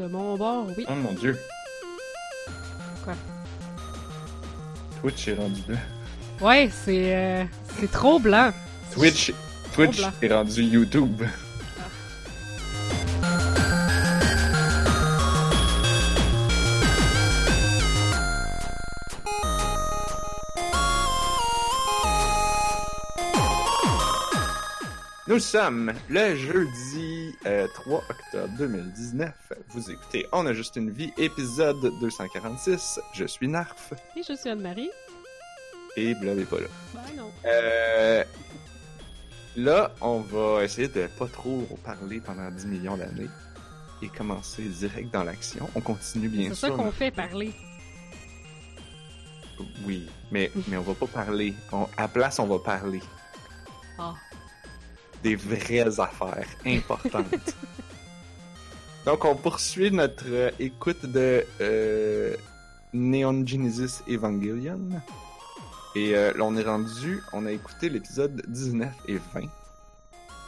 De mon bord, oui. Oh mon dieu. Quoi? Twitch est rendu blanc. Ouais, c'est euh, c'est trop blanc. Twitch, Twitch blanc. est rendu YouTube. Nous sommes le jeudi euh, 3 octobre 2019. Vous écoutez On a juste une vie, épisode 246. Je suis Narf Et je suis Anne-Marie. et Blob est pas là. Ben non. Euh, là, on va essayer de pas trop parler pendant 10 millions d'années et commencer direct dans l'action. On continue bien C'est ça sûr. qu'on fait parler. Oui, mais, mais on va pas parler. On- à la place, on va parler Ah. Des vraies affaires importantes. Donc, on poursuit notre euh, écoute de euh, Neon Genesis Evangelion. Et euh, là, on est rendu, on a écouté l'épisode 19 et 20.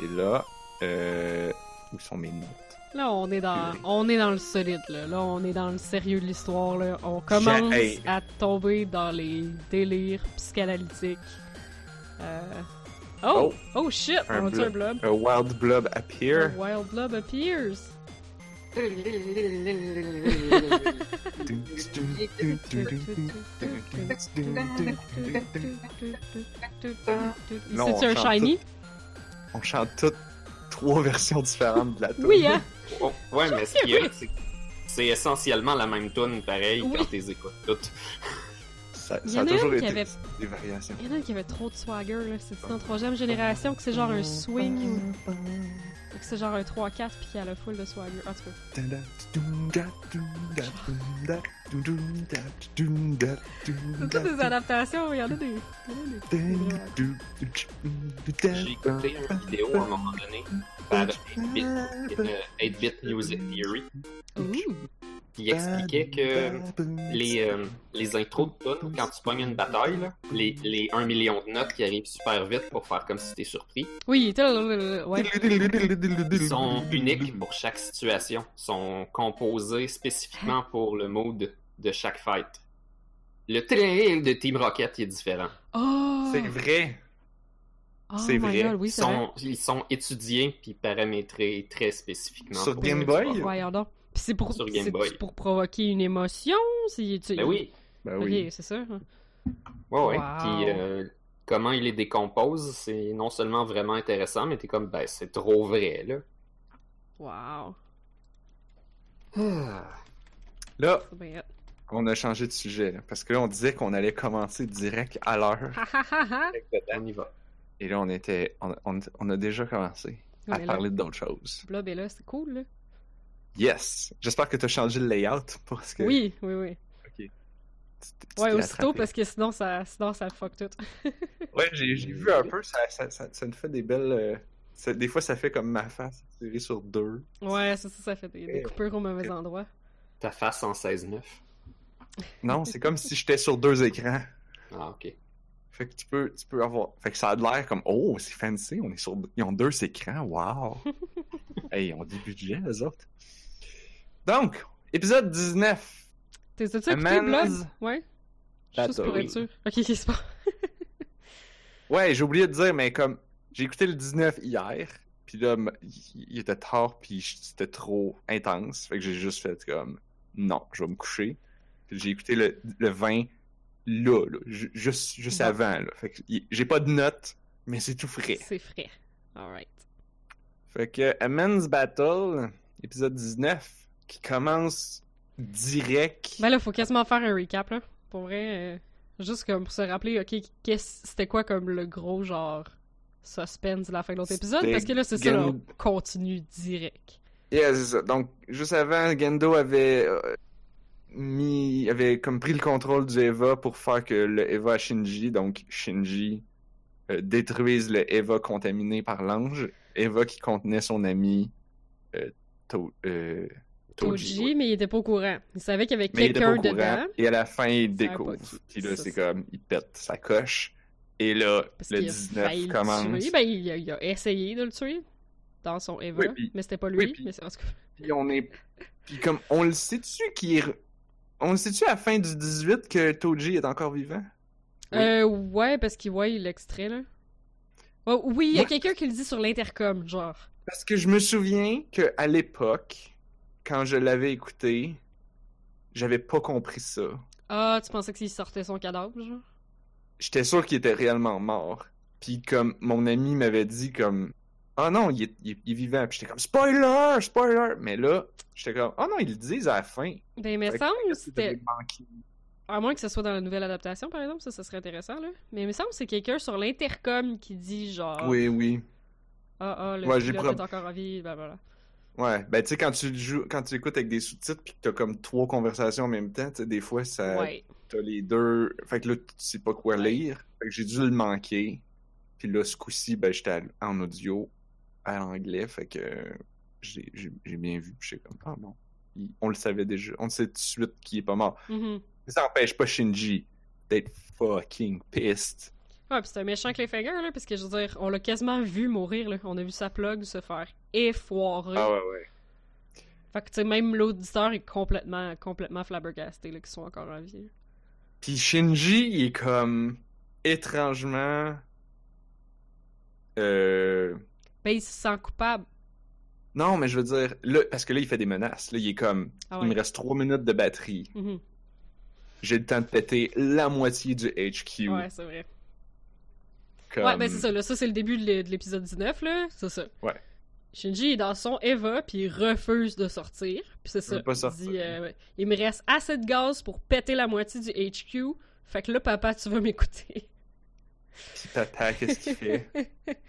Et là, euh, où sont mes notes? Là, on est dans, on est dans le solide, là. Là, on est dans le sérieux de l'histoire, là. On commence hey. à tomber dans les délires psychanalytiques. Euh... Oh! Oh, shit! Un On a-tu un blob. A Wild Blob Appear. A wild blob appears. C'est-tu un on chante shiny? On chante toutes trois versions différentes de la tune. Oui, hein? Oh, ouais, mais ce qu'il y a, c'est que c'est essentiellement la même tune, pareil, Oui. quand t'es écoutes toutes. Ça, Il y ça a en a toujours une qui été avait- des variations. Il y en a un qui avait trop de swagger, là. C'est en troisième génération que c'est genre un swing ou que c'est genre un 3-4 puis qu'il y a la full de swagger. En tout cas. C'est toutes des adaptations, il y en a des. J'ai écouté une vidéo à un moment donné par 8-bit, euh, 8-bit Music Theory Ouh. Qui expliquait que les, euh, les intros de tunes, quand tu pognes une bataille, là, les, les 1 million de notes qui arrivent super vite pour faire comme si t'es surpris, Oui, ouais. ils sont uniques pour chaque situation, sont composés spécifiquement pour le mood de chaque fight. Le trail de Team Rocket est différent. Oh! C'est vrai. Oh c'est vrai. God, oui, Ils vrai. sont, ils sont étudiés puis paramétrés très spécifiquement. Sur Game Boy? Puis c'est pour, Sur Game c'est Boy. pour provoquer une émotion? C'est, tu... Ben oui, Ben Ok, oui. c'est ça. hein. ouais, ouais. Wow. Puis euh, comment il les décompose, c'est non seulement vraiment intéressant, mais t'es comme, ben c'est trop vrai, là. Wow. Là, on a changé de sujet, là, parce que là, on disait qu'on allait commencer direct à l'heure. On y va. Et là, on était, on, on- on a déjà commencé On à parler d'autres choses. Blob est là, c'est cool, là. Yes! J'espère que tu as changé le layout parce que. Oui, oui, oui. tu- tu Ouais, aussitôt, attrapé. parce que sinon, ça, sinon, ça fuck tout. Ouais, j'ai vu un peu, ça, ça, ça, ça nous fait des belles. euh, ça- des fois, ça fait comme ma face tirée sur deux. Ouais, ça, ça fait des, des coupures au mauvais endroit. Ta face en 16-9. Non, c'est comme si j'étais sur deux écrans. Ah, ok. Fait que tu peux, tu peux avoir. Fait que ça a l'air comme Oh, c'est fancy, on est sur. Ils ont deux écrans, wow! hey, ils ont du budget, les autres. Donc, épisode 19. T'es tu écouté man's Ouais? Juste pour être sûr. Ok, c'est bon. Ouais, j'ai oublié de dire, mais comme. J'ai écouté le 19 hier, puis là, il était tard, puis c'était trop intense. Fait que j'ai juste fait comme. Non, je vais me coucher. Puis j'ai écouté le, le 20 là, là, ju- juste, juste avant, là. Fait que j'ai pas de notes, mais c'est tout frais. C'est frais. Alright. Fait que A Men's Battle, épisode 19, qui commence direct. Ben là, faut quasiment faire un recap, là. Pour vrai, euh, juste comme pour se rappeler, ok, c'était quoi comme le gros genre suspense de la fin de l'autre épisode? Parce que là, c'est ça, là, on continue direct. Yeah, c'est ça. Donc, juste avant, Gendo avait euh, mis, avait comme pris le contrôle du Eva pour faire que le Eva à Shinji, donc Shinji, euh, détruise le Eva contaminé par l'ange. Eva qui contenait son ami euh, To- Toji. Mais il était pas au courant. Il savait qu'il y avait quelqu'un dedans. Et à la fin, il découvre. Puis là, c'est comme, il pète sa coche. Et là, Parce le qu'il a 19 failli le commence. tuer. Ben, il a, il a essayé de le tuer dans son Eva, Oui, puis- mais c'était pas lui. oui, puis- mais c'est- en tout cas, Puis on est Puis comme, on le sait-tu qui est... On le sait-tu à la fin du 18 que Toji est encore vivant? Oui. Euh, ouais, parce qu'il voit l'extrait, là. Oh, oui, il y a quelqu'un qui le dit sur l'intercom, genre. Parce que je me souviens que à l'époque, quand je l'avais écouté, j'avais pas compris ça. Ah, tu pensais que s'il sortait son cadavre, genre? J'étais sûr qu'il était réellement mort. Puis comme mon ami m'avait dit comme Ah non, il est, il est- il est vivant. Puis j'étais comme spoiler, spoiler. Mais là, j'étais comme Ah non, ils le disent à la fin. Ben, mais semble que c'était. À moins que ce soit dans la nouvelle adaptation, par exemple, ça, ça serait intéressant, là. Mais il me semble que c'est quelqu'un sur l'intercom qui dit, genre. Oui, oui. Ah, ah, le Ouais, pilote est encore en vie, blablabla. Ouais, ben tu sais, quand tu joues, quand tu écoutes avec des sous-titres puis que t'as comme trois conversations en même temps, tu des fois, ça, Ouais. t'as les deux. Fait que là, tu sais pas quoi Ouais. lire. Fait que j'ai dû le manquer. Puis là, ce coup-ci, ben, j'étais en audio, à l'anglais. Fait que j'ai bien vu. Puis comme, ah bon. Il- on le savait déjà. On sait tout de suite qu'il est pas mort. Mais ça empêche pas Shinji d'être fucking pissed. Ouais, pis c'est un méchant cliffhanger, là, parce que je veux dire, on l'a quasiment vu mourir, là. On a vu sa plug se faire effoirer. Ah ouais, ouais. Fait que, tu sais, même l'auditeur est complètement, complètement flabbergasté, là, qu'ils sont encore en vie. Puis Shinji, il est comme étrangement. Euh. Ben, il se sent coupable. Non, mais je veux dire, là, parce que là, il fait des menaces. Là, il est comme, Ah il me reste trois minutes de batterie. Mhm. J'ai le temps de péter la moitié du HQ. Ouais, c'est vrai. Comme- Ouais, ben c'est ça, là. Ça, c'est le début de l'é- de l'épisode 19, là. C'est ça. Ouais. Shinji est dans son Eva, puis il refuse de sortir. Puis c'est ça. pas il sortir. dit, euh, il me reste assez de gaz pour péter la moitié du HQ. Fait que là, papa, tu vas m'écouter. Puis papa, qu'est-ce qu'il fait?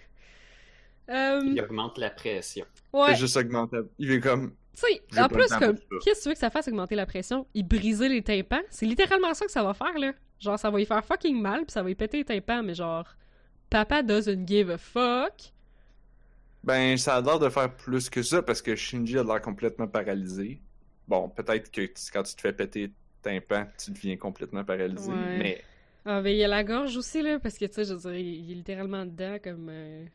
Euh, Il augmente la pression. ouais, C'est juste augmentable. Il est comme, tu sais, en plus, comme, qu'est-ce que tu veux que ça fasse augmenter la pression? Il briser les tympans? C'est littéralement ça que ça va faire, là. Genre, ça va y faire fucking mal, puis ça va y péter les tympans, mais genre, papa doesn't give a fuck. ben, ça a l'air de faire plus que ça parce que Shinji a l'air complètement paralysé. Bon, peut-être que quand tu te fais péter tympan, tu deviens complètement paralysé, Ouais. mais Ah, ben, il y a la gorge aussi, là, parce que, tu sais, je veux dire, il il est littéralement dedans comme, euh,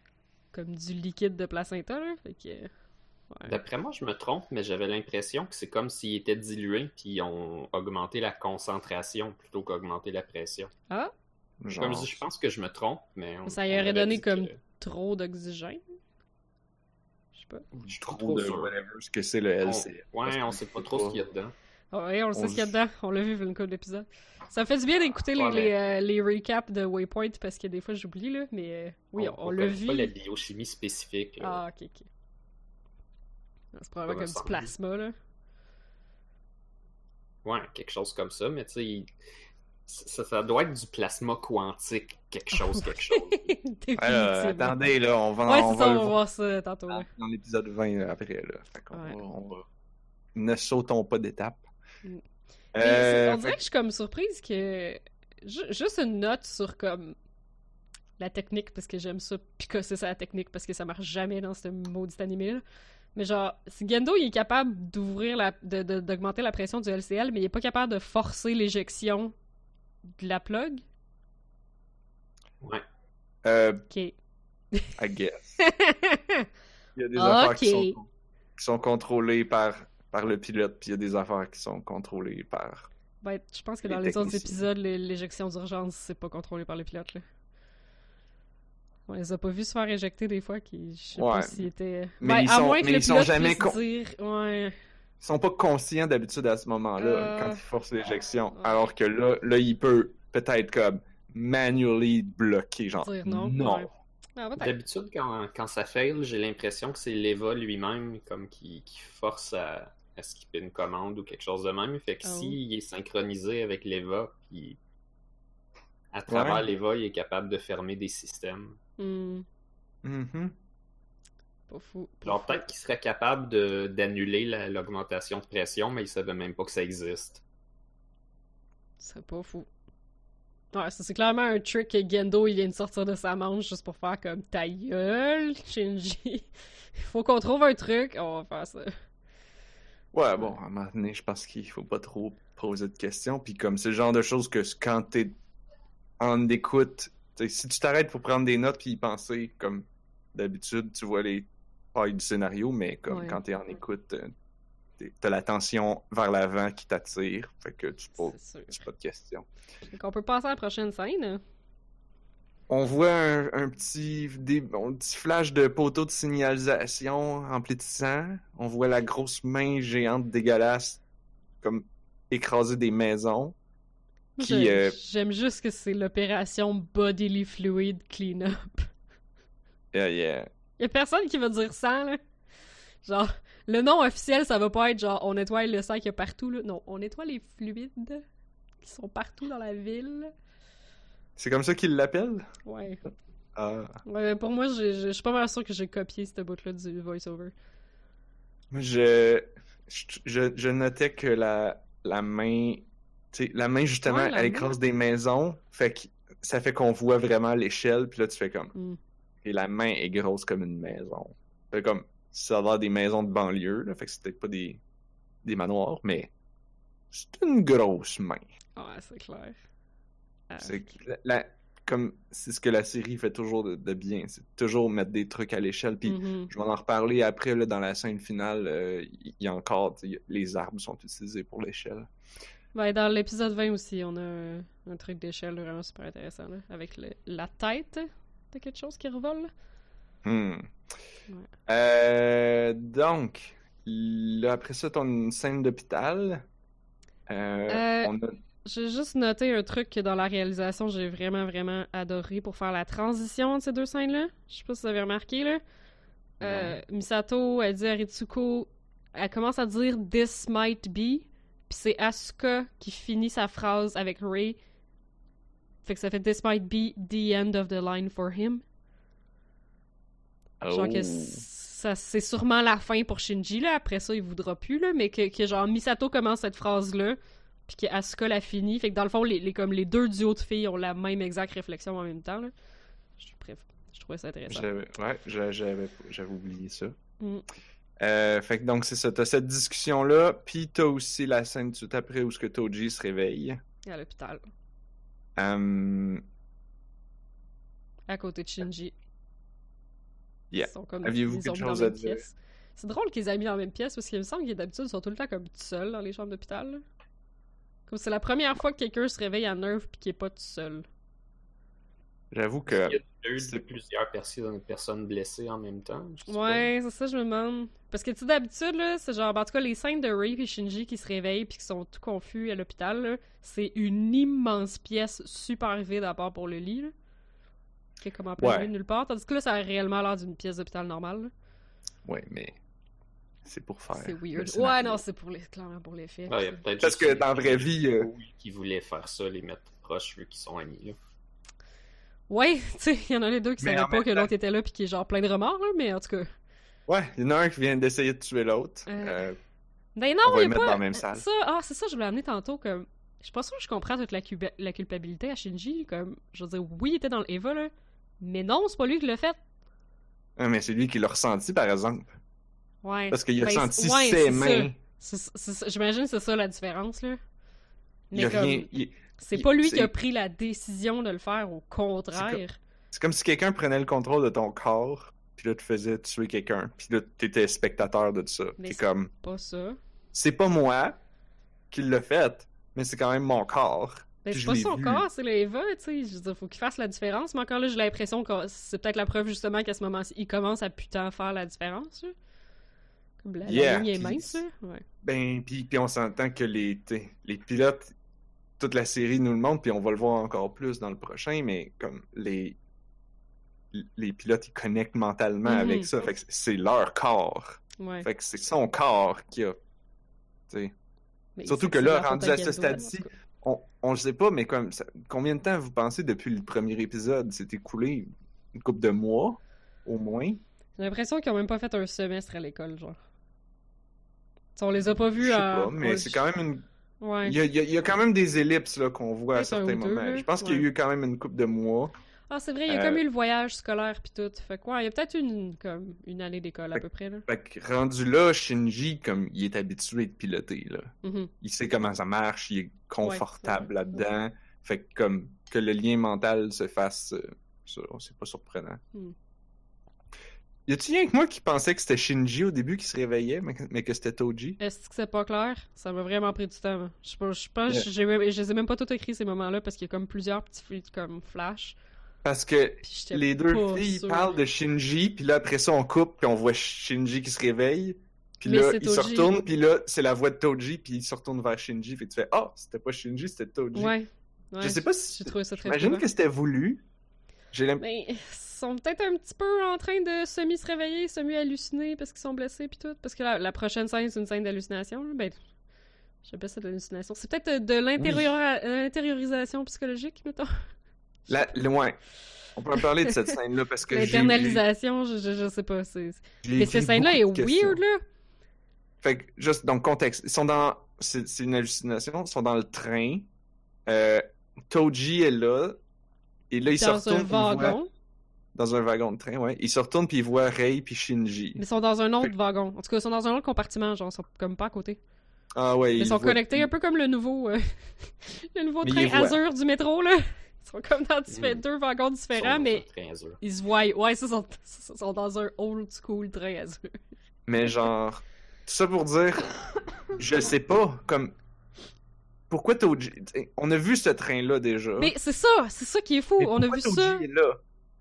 comme du liquide de placenta, là. Fait que. Ouais. D'après moi, je me trompe, mais j'avais l'impression que c'est comme s'il était dilué, puis ils ont augmenté la concentration plutôt qu'augmenté la pression. Ah, genre, Comme je dis, je pense que je me trompe, mais... on- Ça y on aurait donné comme- que- trop d'oxygène? Je sais pas. Je suis trop trop de sûr. whatever ce que c'est le On- LC. Ouais, on sait pas trop ce qu'il y a dedans. Ah ouais, on le sait On ce qu'il y a dedans. On l'a vu, vu une couple d'épisodes. Ça me fait du bien d'écouter les, Ouais, mais- les, euh, les recaps de Waypoint parce que des fois j'oublie, là. Mais euh, oui, on, l'a connaît vu. pas la biochimie spécifique. là. Ah, ok, ok. C'est probablement comme du plasma, là. Ouais, quelque chose comme ça, mais tu sais, il- ça, ça doit être du plasma quantique, quelque chose, quelque chose. Euh, attendez, là, on va, Ouais, on va ça, on va voir ça tantôt, dans l'épisode 20 là, après. Là. Fait qu'on Ouais. va- on va- Ne sautons pas d'étape. Mm. Euh, on fait dirait que je suis comme surprise que. ju- Juste une note sur comme. La technique, parce que j'aime ça, picosser ça la technique, parce que ça marche jamais dans ce maudit animé là. Mais genre, si Gendo il est capable d'ouvrir la. de- de- d'augmenter la pression du LCL, mais il est pas capable de forcer l'éjection de la plug? Ouais. euh, Ok. I guess. Il y a des affaires qui sont, qui sont contrôlées par, par le pilote, puis il y a des affaires qui sont contrôlées par. Ben, je pense que dans les autres épisodes, l'é- l'éjection d'urgence, c'est pas contrôlé par le pilote, là. On les a pas vus se faire éjecter des fois, qui, je sais Ouais. pas s'ils étaient... Mais Ben, ils à sont- moins que mais le ils sont jamais con- dire... Ouais... Ils sont pas conscients d'habitude à ce moment-là, Euh. quand ils forcent l'éjection. Ouais. Alors que là, là, il peut peut-être comme manually bloquer, genre. Dire non, Non. ouais. Ah. D'habitude, quand, quand ça fail, j'ai l'impression que c'est l'Eva lui-même comme qui, qui force à, à skipper une commande ou quelque chose de même. Fait que Ah s'il est synchronisé avec l'Eva, puis à travers Ouais. l'Eva, il est capable de fermer des systèmes. Hmm, Mhm. Pas fou. pas fou. peut-être qu'il serait capable de- d'annuler la- l'augmentation de pression, mais il savait même pas que ça existe. C'est pas fou. Ouais, ça c'est clairement un trick que Gendo il vient de sortir de sa manche juste pour faire comme ta gueule, Shinji. Il faut qu'on trouve un truc, on va faire ça. Ouais, bon, à un moment donné, je pense qu'il faut pas trop poser de questions. Puis comme c'est le genre de choses que quand t'es en écoute, si tu t'arrêtes pour prendre des notes puis y penser, comme d'habitude, tu vois les du scénario, mais comme Ouais. quand t'es en écoute, euh, t'as la tension vers l'avant qui t'attire. Fait que tu poses pas de question. Donc, on peut passer à la prochaine scène. On voit un, un petit, des, un petit flash de poteau de signalisation rempli de sang. On voit la grosse main géante dégueulasse comme écraser des maisons. Euh, J'aime juste que c'est l'opération Bodily Fluid Cleanup. Yeah, yeah. Y a personne qui va dire ça, là. Genre, le nom officiel, ça va pas être genre on nettoie le sang qu'il y a partout, là. Non, on nettoie les fluides qui sont partout dans la ville. C'est comme ça qu'ils l'appellent? Ouais. Ah. Ouais, pour moi, je suis pas mal sûr que j'ai copié cette bout-là du voice-over. Je, je, je notais que la, la main, la main, justement, Ouais, la elle main. écrase des maisons. Fait que ça fait qu'on voit vraiment l'échelle. Puis là, tu fais comme. Et la main est grosse comme une maison. Fait comme. Ça a l'air des maisons de banlieue, là. Fait que c'est peut-être pas des, des manoirs, mais. C'est une grosse main. Ouais, c'est clair. Ah, C'est la- la- comme c'est ce que la série fait toujours de, de bien, c'est toujours mettre des trucs à l'échelle. Puis mhm. je vais en reparler après là, dans la scène finale. euh, Il y, a encore, les arbres sont utilisés pour l'échelle. Ouais, dans l'épisode 20 aussi, on a un, un truc d'échelle vraiment super intéressant, là, avec le- la tête de quelque chose qui revole? Hmm. Ouais. Euh, donc, là, après ça, t'as une scène d'hôpital. Euh, Euh, on a- J'ai juste noté un truc que dans la réalisation, j'ai vraiment, vraiment adoré pour faire la transition entre ces deux scènes-là. Je sais pas si vous avez remarqué, là. Euh, Misato, elle dit à Ritsuko, elle commence à dire « This might be », puis c'est Asuka qui finit sa phrase avec Ray. Fait que ça fait « This might be the end of the line for him ». Genre que Oh. ça, c'est sûrement la fin pour Shinji, là. Après ça, il voudra plus, là. Mais que, que genre, Misato commence cette phrase-là, puis que Asuka la finit. Fait que dans le fond, les, les- comme les deux duos de filles ont la même exacte réflexion en même temps, là. Je, bref, je trouvais ça intéressant. J'avais, ouais, j'a- j'avais, j'avais oublié ça. Mm. Euh, fait que donc c'est ça, t'as cette discussion-là, puis t'as aussi la scène tout après où ce que Toji se réveille. À l'hôpital, Euh, à côté de Shinji. Yeah. Ils sont comme Aviez-vous quelque chose à dire? C'est drôle qu'ils aient mis la même pièce parce qu'il me semble qu'ils d'habitude sont tout le temps comme tout seuls dans les chambres d'hôpital. Comme c'est la première fois que quelqu'un se réveille à neuf puis qu'il est pas tout seul. J'avoue Il y a que deux, c'est- plusieurs personnes, personnes blessées en même temps. Ouais, c'est ça, je me demande. Parce que, tu sais, d'habitude, là, c'est genre, en tout cas, les scènes de Ray et Shinji qui se réveillent puis qui sont tout confus à l'hôpital, c'est une immense pièce super vide à part pour le lit, là. Qui est comme en plein Ouais. milieu de nulle part. Tandis que là, ça a réellement l'air d'une pièce d'hôpital normale, là. ouais, mais c'est pour faire. C'est le weird. Ouais, non, c'est pour les... clairement pour. Ouais, y a peut-être Parce que les- dans la vraie vie, euh, qui voulaient faire ça, les mettre proches vu qu'ils sont amis. Là. Ouais, tu sais, il y en a les deux qui Mais savaient en pas que l'autre était là puis qui est genre plein de remords, là, mais en tout cas. ouais, il y en a un qui vient d'essayer de tuer l'autre. Euh, Euh, Ben On non, va il y les a mettre pas... dans la même salle. Ça, ah, c'est ça, je voulais amener tantôt, comme... Je suis pas sûre que je comprends toute la, culpabilité à Shinji, comme... Je veux dire, oui, il était dans le Eva, là, mais non, c'est pas lui qui l'a fait. ah, mais c'est lui qui l'a ressenti, par exemple. Ouais. Parce qu'il a Ben, senti ouais, ses mains. J'imagine que c'est ça la différence, là. Il y a Mais comme... rien. il- C'est pas lui qui a pris la décision de le faire, au contraire. C'est comme si quelqu'un prenait le contrôle de ton corps, puis là, te faisait tuer quelqu'un, puis là, t'étais spectateur de ça. Mais T'es c'est- comme, Pas ça. c'est pas moi qui l'a fait, mais c'est quand même mon corps. Ben, c'est pas son vu. corps, c'est le Eva, tu sais. Je veux dire, faut qu'il fasse la différence. Mais encore là, j'ai l'impression que c'est peut-être la preuve justement qu'à ce moment-ci, il commence à putain faire la différence. là. Comme la, ligne est puis- mince, là. Ouais. Ben, puis, on s'entend que les pilotes, toute la série nous le montre, puis on va le voir encore plus dans le prochain, mais comme les, les pilotes, ils connectent mentalement Mhm. avec ça. Fait que c'est leur corps. ouais. Fait que c'est son corps qui a. surtout c'est- que c'est là, rendu à ce stade-ci. On, on le sait pas, mais comme ça- combien de temps vous pensez depuis le premier épisode? S'est écoulé Une couple de mois, au moins? J'ai l'impression qu'ils ont même pas fait un semestre à l'école, genre. T'sais, on les a pas Je vus à... pas, mais c'est quand même une. Ouais. Il y a, il y quand même des ellipses là, qu'on voit à certains deux, moments. Je pense qu'il y a eu quand même une couple de mois. Ah, c'est vrai, il y a Euh, comme eu le voyage scolaire pis tout. Fait quoi, il y a peut-être une, comme, une année d'école à peu près, là. Fait que rendu là, Shinji, comme il est habitué de piloter, là. Mhm. Il sait comment ça marche, il est confortable là-dedans. Fait que comme que le lien mental se fasse, euh, c'est pas surprenant. Hmm. Y a-tu rien que moi qui pensais que c'était Shinji au début qui se réveillait, mais que, mais que c'était Toji? Est-ce que c'est pas clair? Ça m'a vraiment pris du temps. Je, sais pas- je pense j'ai même- je les ai même pas tous écrits ces moments-là parce qu'il y a comme plusieurs petits comme flash. Parce que les deux filles sûre. parlent de Shinji, puis là après ça on coupe, puis on voit Shinji qui se réveille. Puis là, il se retourne, puis là, c'est la voix de Toji, puis il se retourne vers Shinji, puis tu fais « Ah, c'était pas Shinji, c'était Toji. Ouais. ouais. Je sais pas si... J'ai trouvé ça très J'imagine que c'était voulu. J'ai l'impression... Ils sont peut-être un petit peu en train de semi-se réveiller, semi-halluciner parce qu'ils sont blessés puis tout. Parce que la, la prochaine scène, c'est une scène d'hallucination. Ben, j'appelle ça de l'hallucination. C'est peut-être euh, de l'intériorisation psychologique, mettons. La... Ouais. On peut en parler de cette scène-là, parce que. L'internalisation, je, je, je sais pas. c'est- Mais cette scène-là est weird, là. Fait que, juste, donc, contexte. Ils sont dans... C'est une hallucination. Ils sont dans le train. Euh, Toji est là. Et là, ils se Dans un puis ils voient- wagon. Dans un wagon de train, ouais. Ils se retournent, puis ils voient Rei puis Shinji. Mais ils sont dans un autre Fait- wagon. En tout cas, ils sont dans un autre compartiment, genre, ils sont comme pas à côté. Ah ouais, Mais ils sont voient- connectés un peu comme le nouveau, euh, le nouveau Mais train. Azur du métro, là. Ils sont comme dans Mm. deux wagons différents, mais ils se voient. Ouais, ça, ils sont, ils sont dans un old school train Azur. Mais genre, tout ça pour dire, je sais pas, comme, pourquoi Toji, on a vu ce train-là déjà. Mais c'est ça, c'est ça qui est fou. Mais On a vu Toji ça. est là?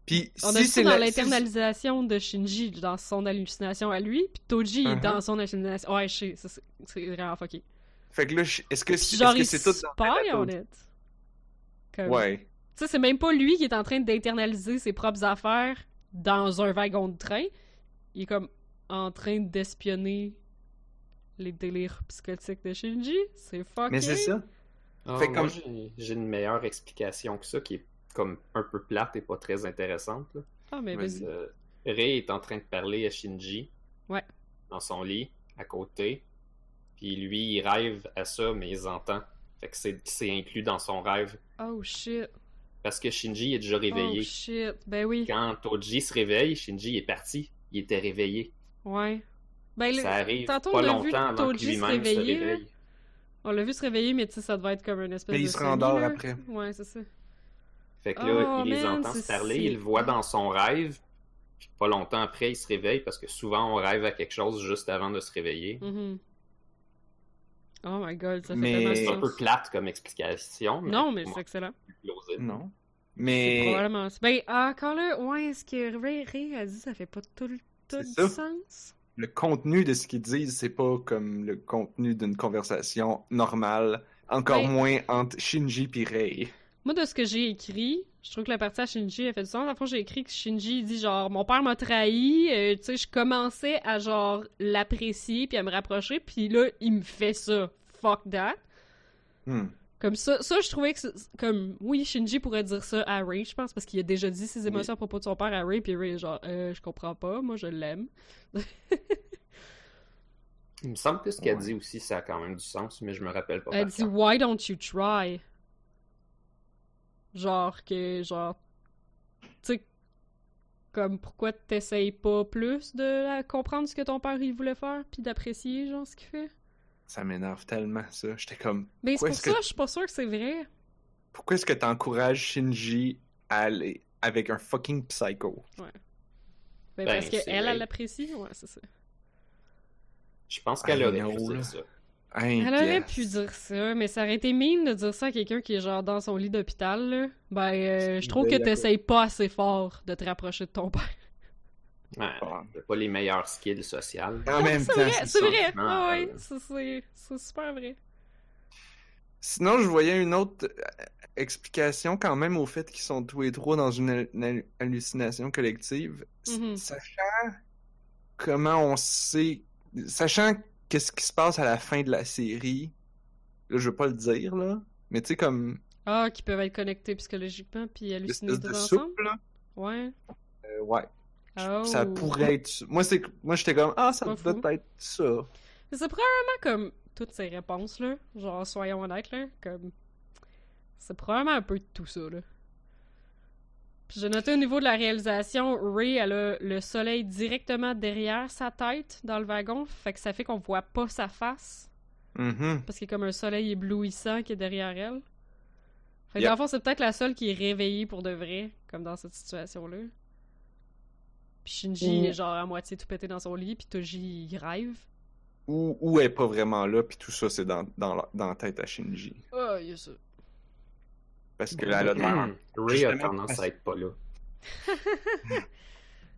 Puis On a si vu c'est dans la- l'internalisation de Shinji, dans son hallucination à lui, puis Toji est Uh-huh. dans son hallucination. Ouais, je sais, ça, c'est c'est vraiment fucké. Fait que là, je- est-ce que Puis c'est genre, est-ce que il c'est tout Toji? it. Comme- Ouais. Tu sais, c'est même pas lui qui est en train d'internaliser ses propres affaires dans un wagon de train. Il est comme en train d'espionner les délires psychotiques de Shinji. C'est fucké. Mais c'est ça. Fait moi, comme- j'ai- j'ai une meilleure explication que ça, qui est comme un peu plate et pas très intéressante. là. Ah, mais. Euh, Rei est en train de parler à Shinji. Ouais. Dans son lit, à côté. Puis lui, il rêve à ça, mais il entend. Fait que c'est c'est inclus dans son rêve. Oh shit. Parce que Shinji est déjà réveillé. Oh shit. Ben oui. Quand Toji se réveille, Shinji est parti. Il était réveillé. Ouais. Ben, Ça arrive tantôt, pas on l'a vu longtemps avant que Toji se lui-même se réveille. On l'a vu se réveiller, mais tu sais, ça devait être comme une espèce Mais de. il se rendort après. Ouais, c'est ça. Fait que là, Oh, il les man, entend se parler, il le voit dans son rêve. Puis pas longtemps après, il se réveille parce que souvent on rêve à quelque chose juste avant de se réveiller. Mhm. Oh my god, ça fait Mais- C'est un peu plate comme explication. Mais Non, mais c'est excellent. Non. Mais probablement. Ben, encore là, ouais, ce que Ray, Ray a dit, ça fait pas tout, le- tout du ça. sens. le contenu de ce qu'ils disent, c'est pas comme le contenu d'une conversation normale. Encore Ben- moins entre Shinji et Rei. Moi, de ce que j'ai écrit, je trouve que la partie à Shinji a fait du sens. La fois, j'ai écrit que Shinji dit genre, mon père m'a trahi, euh, tu sais, je commençais à genre l'apprécier puis à me rapprocher, puis là, il me fait ça. Fuck that. Hmm. Comme ça, ça je trouvais que comme oui, Shinji pourrait dire ça à Ray, je pense, parce qu'il a déjà dit ses émotions à propos de son père à Ray, puis Ray est genre, euh, je comprends pas, moi je l'aime. Il me semble que ce qu'elle Ouais. dit aussi, ça a quand même du sens, mais je me rappelle pas. Elle dit. Why don't you try? Genre que genre tu sais comme pourquoi t'essayes pas plus de la- comprendre ce que ton père il voulait faire puis d'apprécier genre ce qu'il fait? Ça m'énerve tellement, ça. J'étais comme, Mais c'est pour ça, que- je suis pas sûre que c'est vrai. pourquoi est-ce que t'encourages Shinji à aller avec un fucking psycho? Ben, Ben, parce qu'elle, elle l'apprécie, ouais, c'est ça. Je pense qu'elle Ah, non, là. dire ça. Elle aurait yes. pu dire ça, mais ça aurait été mine de dire ça à quelqu'un qui est genre dans son lit d'hôpital, là. Ben, euh, je trouve que veille à t'essayes pas assez fort de te rapprocher de ton père. Ouais, Ah. t'as pas les meilleurs skills sociaux. En même C'est temps, vrai, c'est vrai. Ah ouais, c'est c'est super vrai. Sinon, je voyais une autre euh, explication quand même au fait qu'ils sont tous les trois dans une, hal- une hal- hallucination collective. Mhm. Sachant comment on sait, sachant qu'est-ce qui se passe à la fin de la série, là, je veux pas le dire, là, mais tu sais, comme Ah, qui peuvent être connectés psychologiquement puis halluciner de ensemble. soupe, là, Ouais. euh, ouais, Oh. ça pourrait être... Moi, c'est, moi, j'étais comme, ah, ça doit fou. être ça. Mais C'est probablement comme toutes ces réponses, là. Genre, soyons honnêtes, là. Comme. C'est probablement un peu tout ça, là. Puis j'ai noté au niveau de la réalisation, Ray, elle a le soleil directement derrière sa tête dans le wagon. Fait que ça fait qu'on voit pas sa face. Mhm. Parce qu'il y a comme un soleil éblouissant qui est derrière elle. Fait que Yep. dans le fond, c'est peut-être la seule qui est réveillée pour de vrai, comme dans cette situation-là. Puis Shinji Mm. est genre à moitié tout pété dans son lit, puis Toji il rêve. Ou, ou elle est pas vraiment là, puis tout ça, c'est dans, dans, la, dans la tête à Shinji. Ah, il y a ça. Parce que là, elle a l'air- Ray a tendance parce- à être pas là.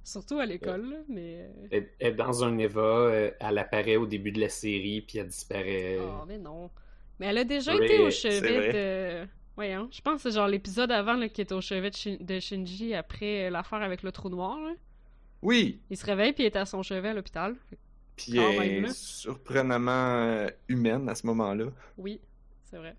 Surtout à l'école, là, mais. euh, Elle elle est dans un Eva, euh, elle apparaît au début de la série, puis elle disparaît. Oh, mais non. Mais elle a déjà Ray, été au chevet de. Voyons, je pense que c'est genre l'épisode avant là, qui était au chevet de, Shin- de Shinji après euh, l'affaire avec le trou noir. Là. Oui! Il se réveille puis il est à son chevet à l'hôpital. Puis elle est surprenamment humaine à ce moment-là. Oui, c'est vrai.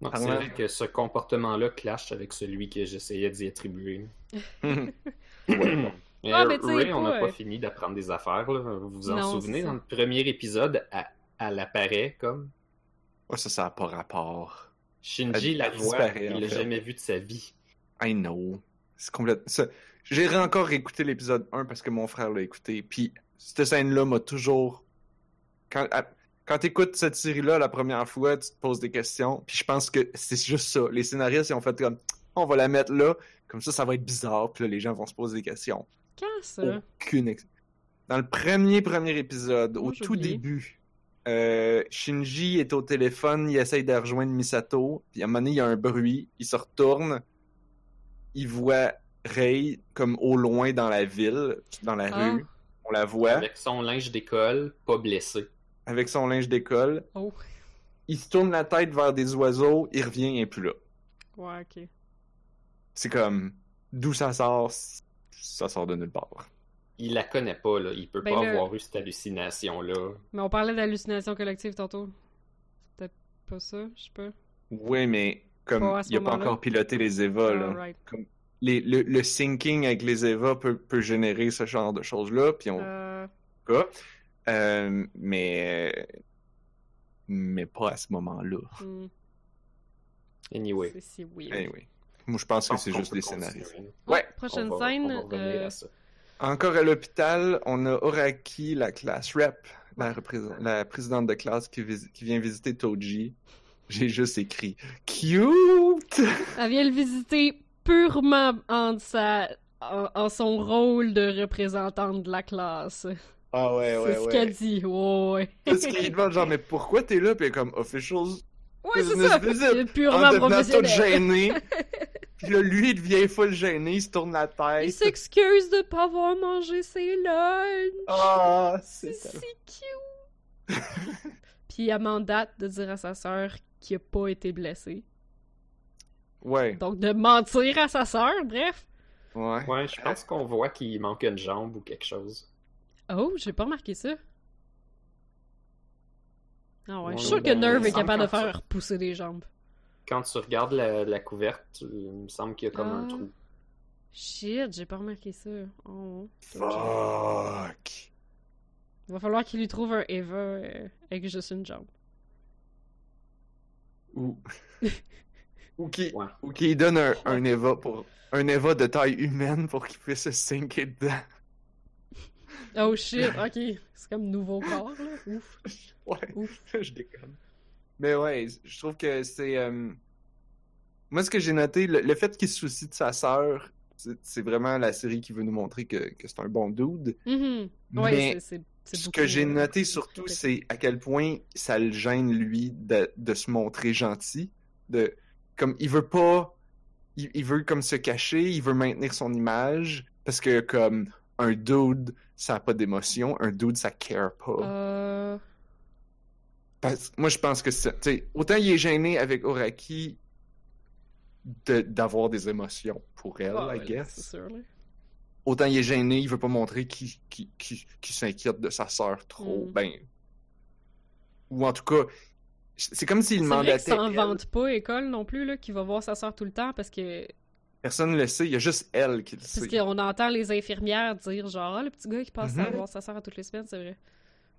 Non, c'est ouais. vrai que ce comportement-là clash avec celui que j'essayais d'y attribuer. Mhm. Mais Ah, mais tu sais, Ray, on n'a pas, pas euh, fini d'apprendre des affaires. Là. Vous vous en Non, souvenez, dans le premier épisode, elle, elle apparaît comme? Ouais, ça, ça n'a pas rapport. Shinji Elle- la elle voit, il l'a jamais vu de sa vie. I know. C'est complètement. J'ai encore réécouté l'épisode 1 parce que mon frère l'a écouté. Puis cette scène-là m'a toujours. Quand, quand t'écoutes cette série-là la première fois, tu te poses des questions. Puis je pense que c'est juste ça. Les scénaristes, ils ont fait comme. On va la mettre là. Comme ça, ça va être bizarre. Puis là, les gens vont se poser des questions. Quand ça? Aucune. ex- Dans le premier, premier épisode, Oh, au tout oublié. début, euh, Shinji est au téléphone, il essaye de rejoindre Misato, puis à un moment donné, il y a un bruit, il se retourne, il voit Rei comme au loin dans la ville, dans la Ah. rue, on la voit, Avec son linge d'école, pas blessé. Avec son linge d'école, Oh. il se tourne la tête vers des oiseaux, il revient, il est plus là. Ouais, ok. C'est comme, d'où ça sort, ça sort de nulle part. Il la connaît pas, là. Il peut Ben pas avoir eu cette hallucination-là. Mais on parlait d'hallucination collective tantôt. C'est peut-être pas ça, je sais pas. Oui, mais comme, Pas il a pas encore piloté les Eva, là. Les- le, le syncing avec les Eva peut, peut générer ce genre de choses-là, puis on Euh, cas. Euh, mais mais pas à ce moment-là. hmm, Anyway. c'est si weird. Anyway. Moi, je pense que c'est juste peut scénaristes. continuer. Ouais. Prochaine On va- scène. on va revenir euh, à ça. Encore à l'hôpital, on a Oraki, la classe rep, la, présidente de classe qui, vis- qui vient visiter Toji. J'ai juste écrit cute. Elle vient le visiter purement en, sa, en, en son rôle de représentante de la classe. Ah ouais c'est ouais ce ouais. qu'elle dit. Ouais, ouais. Parce qu'il demande genre mais pourquoi t'es là? Puis elle est comme officials Ouais, c'est ça. visit. C'est en purement tout professionnel. gêné. Puis là lui il devient full gêné, il se tourne la Il tête. s'excuse de pas avoir mangé ses lunchs. Ah C'est c'est si cute. Puis elle mandate de dire à sa sœur qu'il a pas été blessé. ouais Donc de mentir à sa sœur, bref. ouais. Ouais, je pense qu'on voit qu'il manque une jambe ou quelque chose. Oh, j'ai pas remarqué ça. Ah ouais, je suis sûre que ben, Nerve est capable de faire repousser des jambes. Quand tu regardes la, la couverte, il me semble qu'il y a comme un Ah. trou. Shit, j'ai pas remarqué ça. Oh. Fuck. Il va falloir qu'il lui trouve un Eva euh, avec juste une jambe. Ou ou qui Ouais. ou qui donne un, un Eva pour un Eva de taille humaine pour qu'il puisse se sinker dedans. Oh shit, ok. C'est comme nouveau corps, là. Ouf. Ouais. Ouf. je déconne. Mais ouais, je trouve que c'est. euh, Moi, ce que j'ai noté, le, le fait qu'il se soucie de sa sœur, c'est vraiment la série qui veut nous montrer que, que c'est un bon dude. Mhm. Ouais, Mais Ce que j'ai noté surtout, c'est à quel point ça le gêne, lui, de, de se montrer gentil. De, comme, il veut pas. Il, il veut comme se cacher, il veut maintenir son image, parce que, comme, un dude, ça a pas d'émotion, un dude, ça care pas. Euh... Parce- moi, je pense que c'est. Autant il est gêné avec Oraki de- d'avoir des émotions pour elle, ah, I guess. Autant il est gêné, il veut pas montrer qu'il s'inquiète de sa sœur trop. Mm. Ben. Ou en tout cas, c'est comme s'il mandatait. qu'il s'en vante pas, école, non plus, là, qu'il va voir sa soeur tout le temps, parce que... Personne ne le sait, il y a juste elle qui le Parce sait. qu'on entend les infirmières dire, genre, ah, le petit gars qui passe à Mhm. voir sa soeur à toutes les semaines, c'est vrai.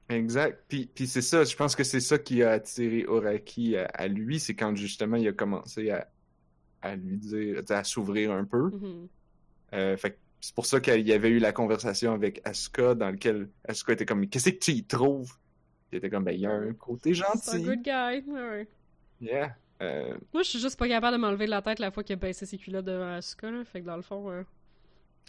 Exact. Puis, puis c'est ça, je pense que c'est ça qui a attiré Oraki à, à lui, c'est quand justement il a commencé à, à lui dire, à s'ouvrir un peu. Mhm. Euh, fait c'est pour ça qu'il y avait eu la conversation avec Asuka dans lequel Asuka était comme qu'est-ce que tu y trouves? Il était comme ben il y a un côté C'est un gentil. good guy, ouais. Yeah. Euh, Moi, je suis juste pas capable de m'enlever de la tête la fois qu'il a baissé ses culottes devant Asuka, là. Fait que dans le fond, euh,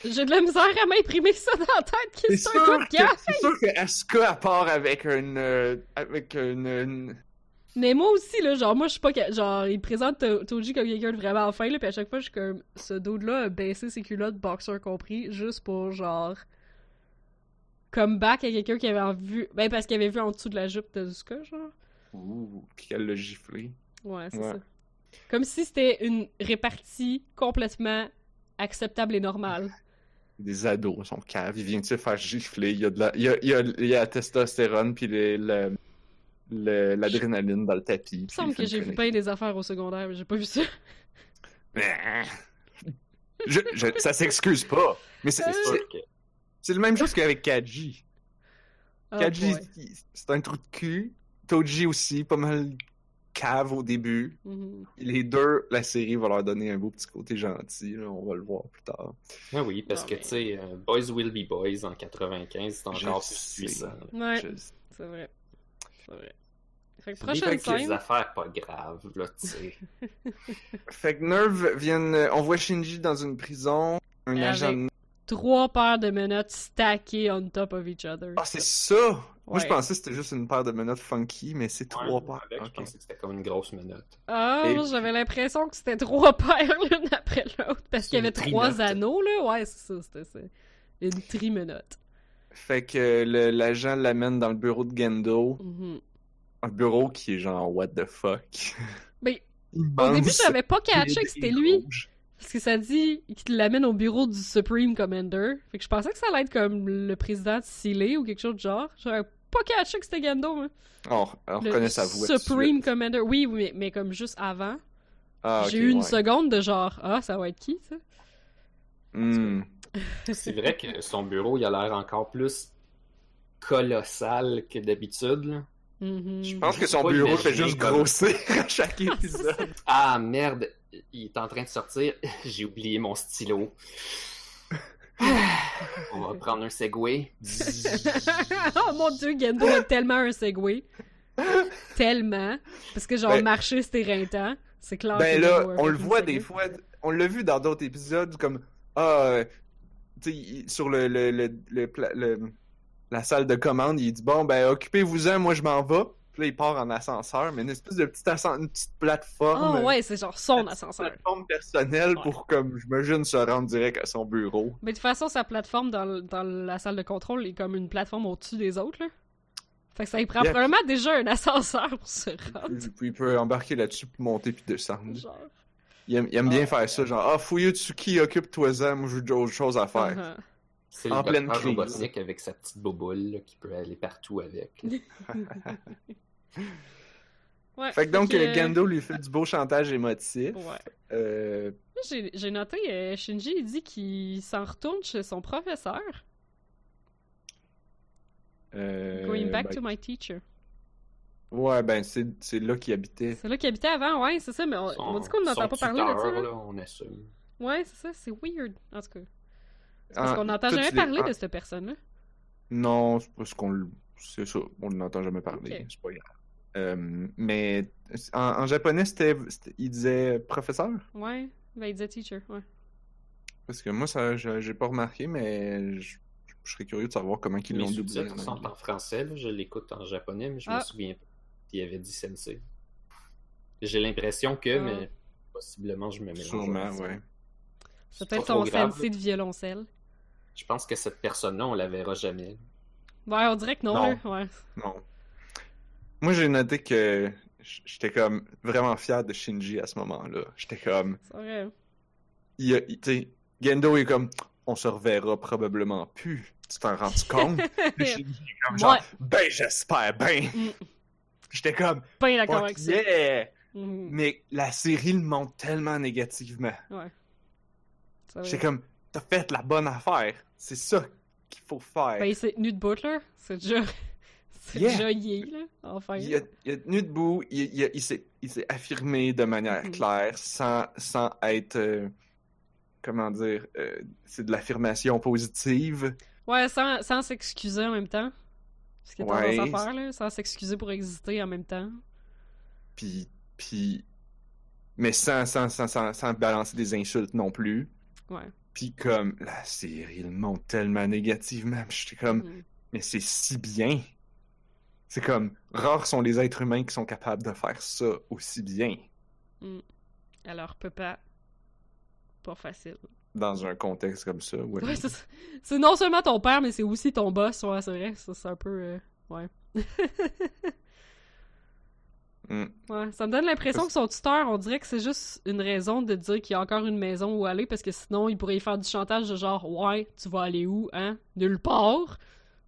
j'ai de la misère à m'imprimer ça dans la tête qui c'est est un sûr, coup de que- c'est sûr que Asuka à part avec une euh, avec une, une- Mais moi aussi, là, genre, moi, je suis pas. Genre, il présente To- Toji comme quelqu'un de vraiment fin, là, puis à chaque fois, je suis comme. Ce dude-là a baissé ses culottes, boxer compris, juste pour, genre. Come back à quelqu'un qui avait vu. Ben, parce qu'il avait vu en dessous de la jupe de Zuka, genre. Ouh, qu'elle l'a giflé. Ouais, c'est Ouais. ça. Comme si c'était une répartie complètement acceptable et normale. Des ados, son cave, il vient de se faire gifler. Il y a de la, il y a, il y a, il y a la testostérone puis le- le- le- l'adrénaline dans le tapis. Il me semble que j'ai vu bien des affaires au secondaire, mais j'ai pas vu ça. Je, je- ça s'excuse pas. Mais c'est Euh. C'est c'est le même chose qu'avec Kaji. Oh Kaji, boy. c'est un trou de cul. Toji aussi, pas mal cave au début. Mhm. Les deux, la série va leur donner un beau petit côté gentil. là, on va le voir plus tard. Ah oui, parce Non, que mais- tu sais, euh, Boys Will Be Boys en 95, c'est encore plus puissant. Ouais, Je- c'est vrai. C'est vrai. Fait que C'est prochaine scène. affaires pas graves, là, tu sais. Fait que Nerve viennent. euh, On voit Shinji dans une prison. Un Avec- agent de Trois paires de menottes stackées on top of each other. Ah, c'est ça! Moi, je pensais que c'était juste une paire de menottes funky, mais c'est trois paires. avec, Je pensais que c'était comme une grosse menotte. Ah, Et j'avais l'impression que c'était trois paires l'une après l'autre. Parce qu'il y avait trois anneaux, là. Ouais, c'est ça, c'était ça. Une trimenotte. Fait que le- l'agent l'amène dans le bureau de Gendo. Mhm. Un bureau qui est genre, what the fuck? Mais au Immense, début, j'avais pas catché que c'était lui. rouge. Parce que ça dit qu'il l'amène au bureau du Supreme Commander. Fait que je pensais que ça allait être comme le président de Sealy ou quelque chose de genre. J'avais pas catché que c'était Gendo, hein. Oh, on Le reconnaît sa voix. Supreme. Commander. Oui, oui, mais, mais comme juste avant. Ah, J'ai eu une ouais. seconde de genre, ah, ça va être qui, ça? Hmm. C'est vrai que son bureau, il a l'air encore plus colossal que d'habitude. Mhm. Je pense que son bureau fait juste grossir à chaque épisode. Ah merde, il est en train de sortir. J'ai oublié mon stylo. On va prendre un Segway. oh mon dieu, Gendo a tellement un Segway. tellement. Parce que genre, Ben- marcher, c'était éreintant. C'est clair. Ben que là, on le voit Segway. des fois, on l'a vu dans d'autres épisodes, comme, ah, euh, tu sais, sur le, le, le, le- la salle de commande, il dit, bon, ben, occupez-vous-en, moi je m'en vais. Puis là, il part en ascenseur, mais une espèce de petite, une petite plateforme. Oh ouais, c'est genre son une ascenseur. plateforme personnelle Ouais. pour, comme, j'imagine, se rendre direct à son bureau. Mais de toute façon, sa plateforme dans, la salle de contrôle est comme une plateforme au-dessus des autres, là. Fait que ça y prend Yeah. probablement déjà un ascenseur pour se rendre. Puis, puis il peut embarquer là-dessus pour monter puis descendre. Genre. Il aime, il aime bien Ah, faire ça, genre, ah, Fuyutsuki, occupe-toi-en, moi j'ai d'autres choses à faire. Uh-huh. C'est le En pleine docteur crise. robotique avec sa petite boboule là, qui peut aller partout avec. Ouais, Fait que donc, que, euh, Gendo lui fait du beau chantage émotif. Ouais. Euh, J'ai noté, euh, Shinji, il dit qu'il s'en retourne chez son professeur. euh, Going back ben, to my teacher. Ouais, ben c'est c'est là qu'il habitait. C'est là qu'il habitait avant, ouais, c'est ça, mais on, Son- on dit qu'on n'entend pas parler de ça. là. là, on assume. Ouais, c'est ça, c'est weird. En tout cas. Parce Ah, qu'on n'entend jamais les- parler ah, de cette personne-là. Non, c'est parce qu'on c'est ça, on n'entend jamais parler, c'est pas grave. Euh, mais en, en japonais, c'était il disait professeur? Ouais, ben il disait teacher, ouais. parce que moi ça je- j'ai pas remarqué mais je, je serais curieux de savoir comment ils l'ont doublé. en sont en français, là, je l'écoute en japonais, mais je Ah. me souviens pas qu'il avait dit sensei. J'ai l'impression que, Ah. mais possiblement je me mélange. Sûrement, ouais. C'est peut-être son grave. sensei de violoncelle. Je pense que cette personne-là, on la verra jamais. Ouais, on dirait que non, Non. ouais. Non. Moi j'ai noté que j'étais comme vraiment fier de Shinji à ce moment-là. J'étais comme C'est vrai. il, a- il- tu sais, Gendo est comme on se reverra probablement plus. Tu t'en rends compte? Puis Shinji est comme genre Ouais. ben j'espère ben. Mm. J'étais comme fuck avec ça. yeah. Mhm. Mais la série le montre tellement négativement. Ouais. J'étais comme t'as fait la bonne affaire. C'est ça qu'il faut faire. Ben, il s'est tenu de Butler. C'est déjà. C'est Yeah. déjà yé, là. Enfin. Il a, il a tenu debout, il, il, a- il s'est, affirmé de manière Mm. claire, sans, sans être, euh, comment dire, euh, c'est de l'affirmation positive. Ouais, sans, sans s'excuser en même temps. Ce qui est Ouais. tendance à faire, là. Sans s'excuser pour exister en même temps. Puis, puis mais sans, sans, sans, sans, sans balancer des insultes non plus. Ouais. Puis comme, la série le montre tellement négativement, j'étais comme, Mhm. mais c'est si bien. C'est comme, rares sont les êtres humains qui sont capables de faire ça aussi bien Alors, papa, pas facile. dans un contexte comme ça. ouais. Ouais, c'est non seulement ton père, mais c'est aussi ton boss, ouais, c'est vrai. C'est un peu. euh, Ouais. Mm. Ouais, ça me donne l'impression que son tuteur, on dirait que c'est juste une raison de dire qu'il y a encore une maison où aller, parce que sinon, il pourrait y faire du chantage de genre, ouais, tu vas aller où, hein? Nulle part.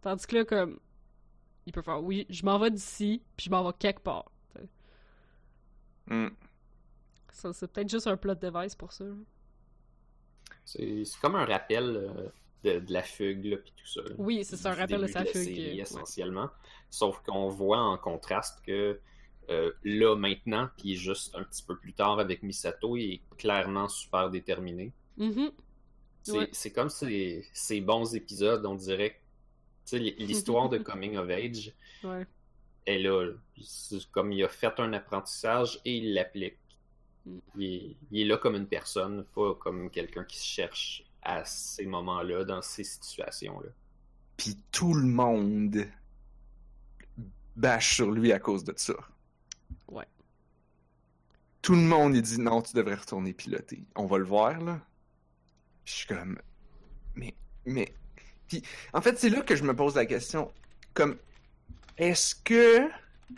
Tandis que là, comme, il peut faire, oui, je m'en vais d'ici, puis je m'en vais quelque part. Mm. Ça, c'est peut-être juste un plot device pour ça. C'est c'est comme un rappel euh, de, de la fugue, là, puis tout ça. Oui, c'est ça, un rappel de sa fugue, série, euh, ouais. essentiellement. Sauf qu'on voit en contraste que euh, là, maintenant, puis juste un petit peu plus tard avec Misato, il est clairement super déterminé. Mhm. C'est Ouais. c'est comme ces, ces bons épisodes, on dirait. Tu sais, l'histoire de Coming of Age Ouais. est là. là. C'est comme il a fait un apprentissage et il l'applique. Mm. Il est, il est là comme une personne, pas comme quelqu'un qui se cherche à ces moments-là, dans ces situations-là. Puis tout le monde bâche sur lui à cause de ça. Tout le monde, il dit non, tu devrais retourner piloter. On va le voir, là. Puis je suis comme. Mais. Mais. Puis, en fait, c'est là que je me pose la question. Comme. Est-ce que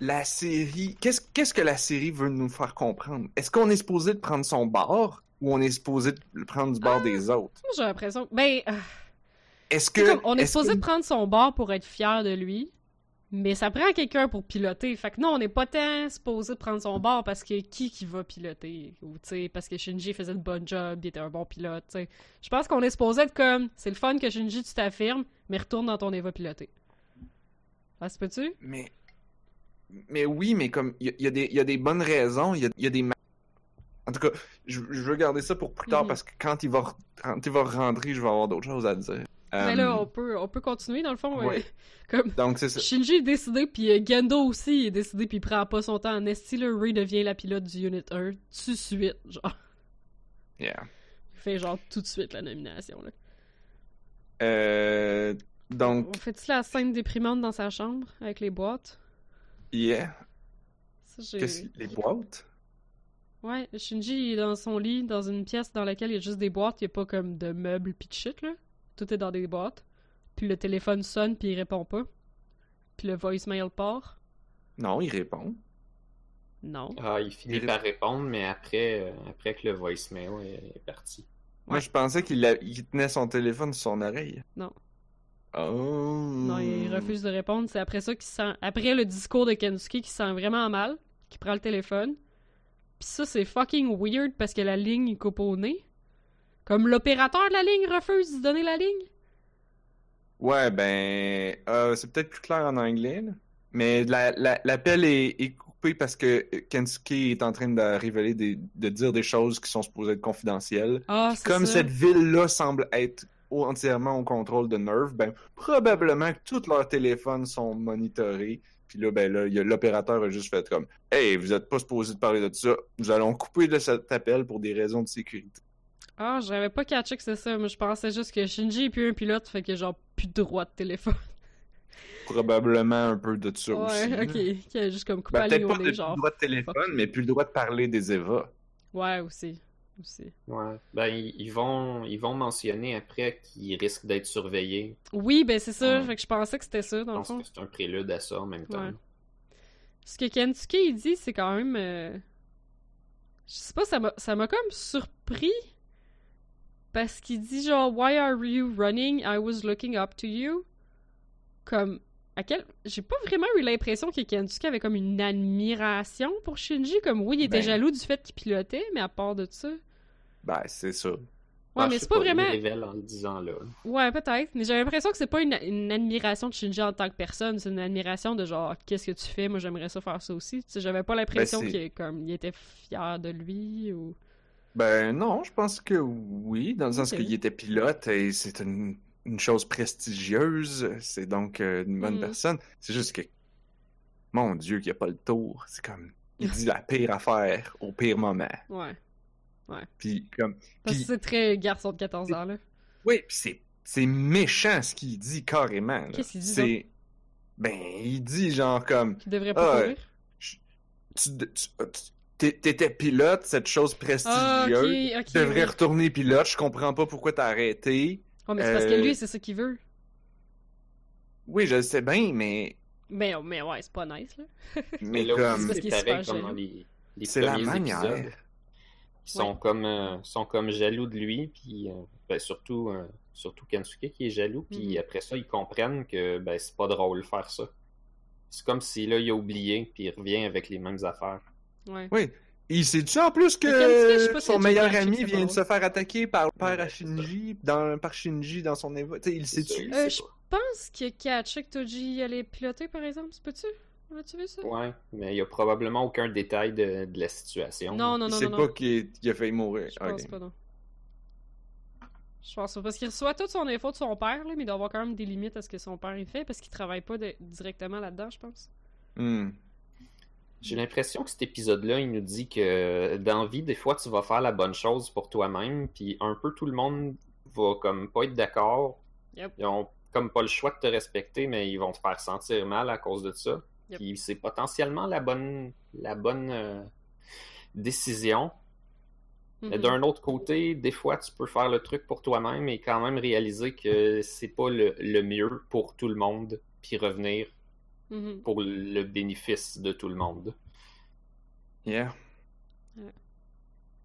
la série. Qu'est-ce qu'est-ce que la série veut nous faire comprendre? Est-ce qu'on est supposé de prendre son bord ou on est supposé de prendre du bord des autres? Moi, j'ai l'impression. Ben, euh, Est-ce que. comme, on est supposé que- de prendre son bord pour être fier de lui, mais ça prend quelqu'un pour piloter. Fait que non, on n'est pas tant supposé de prendre son bord parce que qui qui va piloter? Ou, tu sais, parce que Shinji faisait le bon job, il était un bon pilote, tu sais. Je pense qu'on est supposé être comme, c'est le fun que Shinji, tu t'affirmes, mais retourne dans ton Eva piloté. Ça se peut-tu? Mais. Mais oui, mais comme. Il y, a- y des- il y a des bonnes raisons, il y a, y a des. En tout cas, je, je veux garder ça pour plus tard Mhm. parce que quand il va, quand il va rentrer, je vais avoir d'autres choses à dire. Mais Euh, là, on peut, on peut continuer, dans le fond. ouais. euh, comme, Donc, ça. Shinji est décidé, puis euh, Gendo aussi est décidé, puis il prend pas son temps. En esti, là, Ray devient la pilote du Unit 1 tout de suite, genre. Yeah. Il fait genre tout de suite la nomination, là. Euh, donc, On fait-tu la scène déprimante dans sa chambre, avec les boîtes? yeah. Ça, les boîtes? Ouais, Shinji est dans son lit, dans une pièce dans laquelle il y a juste des boîtes, il y a pas comme de meubles pis de shit, là. Tout est dans des boîtes. Puis le téléphone sonne, puis il répond pas. Puis le voicemail part. Non, il répond. Non. Ah, il finit Il par répondre, mais après, euh, après que le voicemail est, est parti. Moi, je pensais qu'il a- il tenait son téléphone sur son oreille. Non. Oh. Non, il refuse de répondre. C'est après ça qu'il sent. Après le discours de Kensuke qui sent vraiment mal, qui prend le téléphone. Pis ça, c'est fucking weird parce que la ligne il coupe au nez. Comme l'opérateur de la ligne refuse de donner la ligne? Ouais, ben, euh, c'est peut-être plus clair en anglais, là. mais la- la- l'appel est, est coupé parce que Kensuke est en train de révéler des, de dire des choses qui sont supposées être confidentielles. Ah, Comme ça. cette ville-là semble être entièrement au contrôle de Nerve, ben, probablement que tous leurs téléphones sont monitorés. Puis là, ben là, l'opérateur a juste fait comme Hey, vous êtes pas supposé de parler de ça. Nous allons couper de cet appel pour des raisons de sécurité. Ah, j'avais pas catché que c'est ça. Moi, je pensais juste que Shinji est plus un pilote, fait que genre plus de droit de téléphone. Probablement un peu de ça aussi. ouais, ok. Qui a juste comme coupé Ben, peut-être pas de plus le droit de téléphone, mais plus le droit de parler des Eva. Ouais, aussi. Aussi. Ouais. Ben, ils, vont, ils vont mentionner après qu'ils risquent d'être surveillés. Oui, ben c'est ça. Ouais. Fait que je pensais que c'était ça, Je dans le pense fond. que c'est un prélude à ça en même temps. Ouais. Ce que Kensuke il dit, c'est quand même. euh, Je sais pas, ça m'a ça m'a comme surpris. Parce qu'il dit genre, Why are you running? I was looking up to you. Comme. À quel... J'ai pas vraiment eu l'impression que Kensuke avait comme une admiration pour Shinji. Comme oui, il était Ben. jaloux du fait qu'il pilotait, mais à part de ça. Ben, c'est ça. Ouais, Ah, mais c'est pas vraiment. le révèle en le disant là. Ouais, peut-être. Mais j'ai l'impression que c'est pas une, une admiration de Shinji en tant que personne. C'est une admiration de genre, qu'est-ce que tu fais? Moi, j'aimerais ça faire ça aussi. Tu sais, j'avais pas l'impression Ben, qu'il comme, il était fier de lui ou. Ben non, je pense que oui, dans le sens qu'il était pilote et c'est une, une chose prestigieuse, c'est donc euh, une bonne Mhm. personne. C'est juste que, mon Dieu, qu'il n'y a pas le tour. C'est comme, il dit la pire affaire au pire moment. Ouais. Puis comme. Parce que c'est très garçon de 14 ans, là. Oui, c'est, c'est méchant ce qu'il dit carrément. Qu'est-ce qu'il dit, C'est. Ben, il dit genre comme. Qui devrait pas Ah, courir? tu, tu- tu- t'é- t'étais pilote, cette chose prestigieuse. Ok, ok. Tu devrais oui. retourner pilote, je comprends pas pourquoi t'as arrêté. Ouais, mais c'est parce que Euh, lui, c'est ça qu'il veut. Oui, je le sais bien, mais. Mais, mais ouais, c'est pas nice, là. Mais là comme. c'est super comme dans les, les C'est la manière. épisodes. Ils sont, Ouais. comme, euh, sont comme jaloux de lui, puis euh, ben, surtout, euh, surtout Kensuke qui est jaloux, puis Mhm. après ça, ils comprennent que ben, c'est pas drôle de faire ça. C'est comme si là, il a oublié, puis il revient avec les mêmes affaires. Ouais. Oui. Il sait-tu en plus Mais Kensuke, je sais que pas son meilleur ami vient de se faire attaquer par le père Ouais, Shinji, dans, par Shinji dans son évo... Tu sais, il ça, il Euh, sait je pas. pense que que Toji allait piloter, par exemple. C'est peux-tu? As-tu vu ça? Ouais, mais il n'y a probablement aucun détail de, de la situation. Non, non, Il non, sait non. pas qu'il a failli mourir. Je pense pas, non. Je pense pas. Parce qu'il reçoit toute son info de son père, là, mais il doit avoir quand même des limites à ce que son père il fait, parce qu'il travaille pas de- directement là-dedans, je pense. Hmm. J'ai l'impression que cet épisode-là, il nous dit que dans la vie, des fois, tu vas faire la bonne chose pour toi-même, puis un peu tout le monde va comme pas être d'accord. Yep. Ils ont comme pas le choix de te respecter, mais ils vont te faire sentir mal à cause de ça. Yep. Puis c'est potentiellement la bonne, la bonne euh, décision. Mais Mhm. d'un autre côté, des fois, tu peux faire le truc pour toi-même et quand même réaliser que c'est pas le, le mieux pour tout le monde, puis revenir Mhm. pour le bénéfice de tout le monde. Yeah.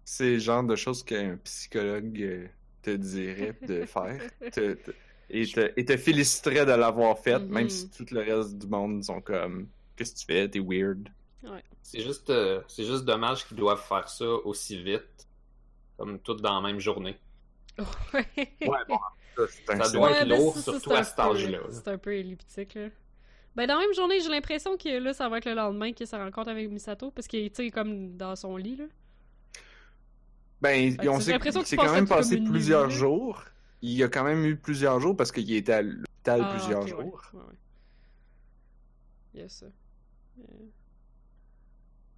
C'est le genre de choses qu'un psychologue euh, te dirait de faire. Te- te- et, te, et te féliciterait de l'avoir fait, Mhm. même si tout le reste du monde sont comme Qu'est-ce que tu fais? T'es weird. C'est juste, euh, c'est juste dommage qu'ils doivent faire ça aussi vite, comme tout dans la même journée. Ouais. Bon, ça, doit être lourd, surtout à cet peu- âge-là. C'est un peu elliptique, là. Ben, dans la même journée, j'ai l'impression que là, ça va être le lendemain que ça rencontre avec Misato, parce qu'il est, tu sais, comme dans son lit, là. Ben, on j'ai sait l'impression qu'il que s'est tu quand même passé plusieurs nuit, jours. Il y a quand même eu plusieurs jours parce qu'il était à l'hôpital Ah, plusieurs jours. Ouais, ouais. Yes, ça. Euh,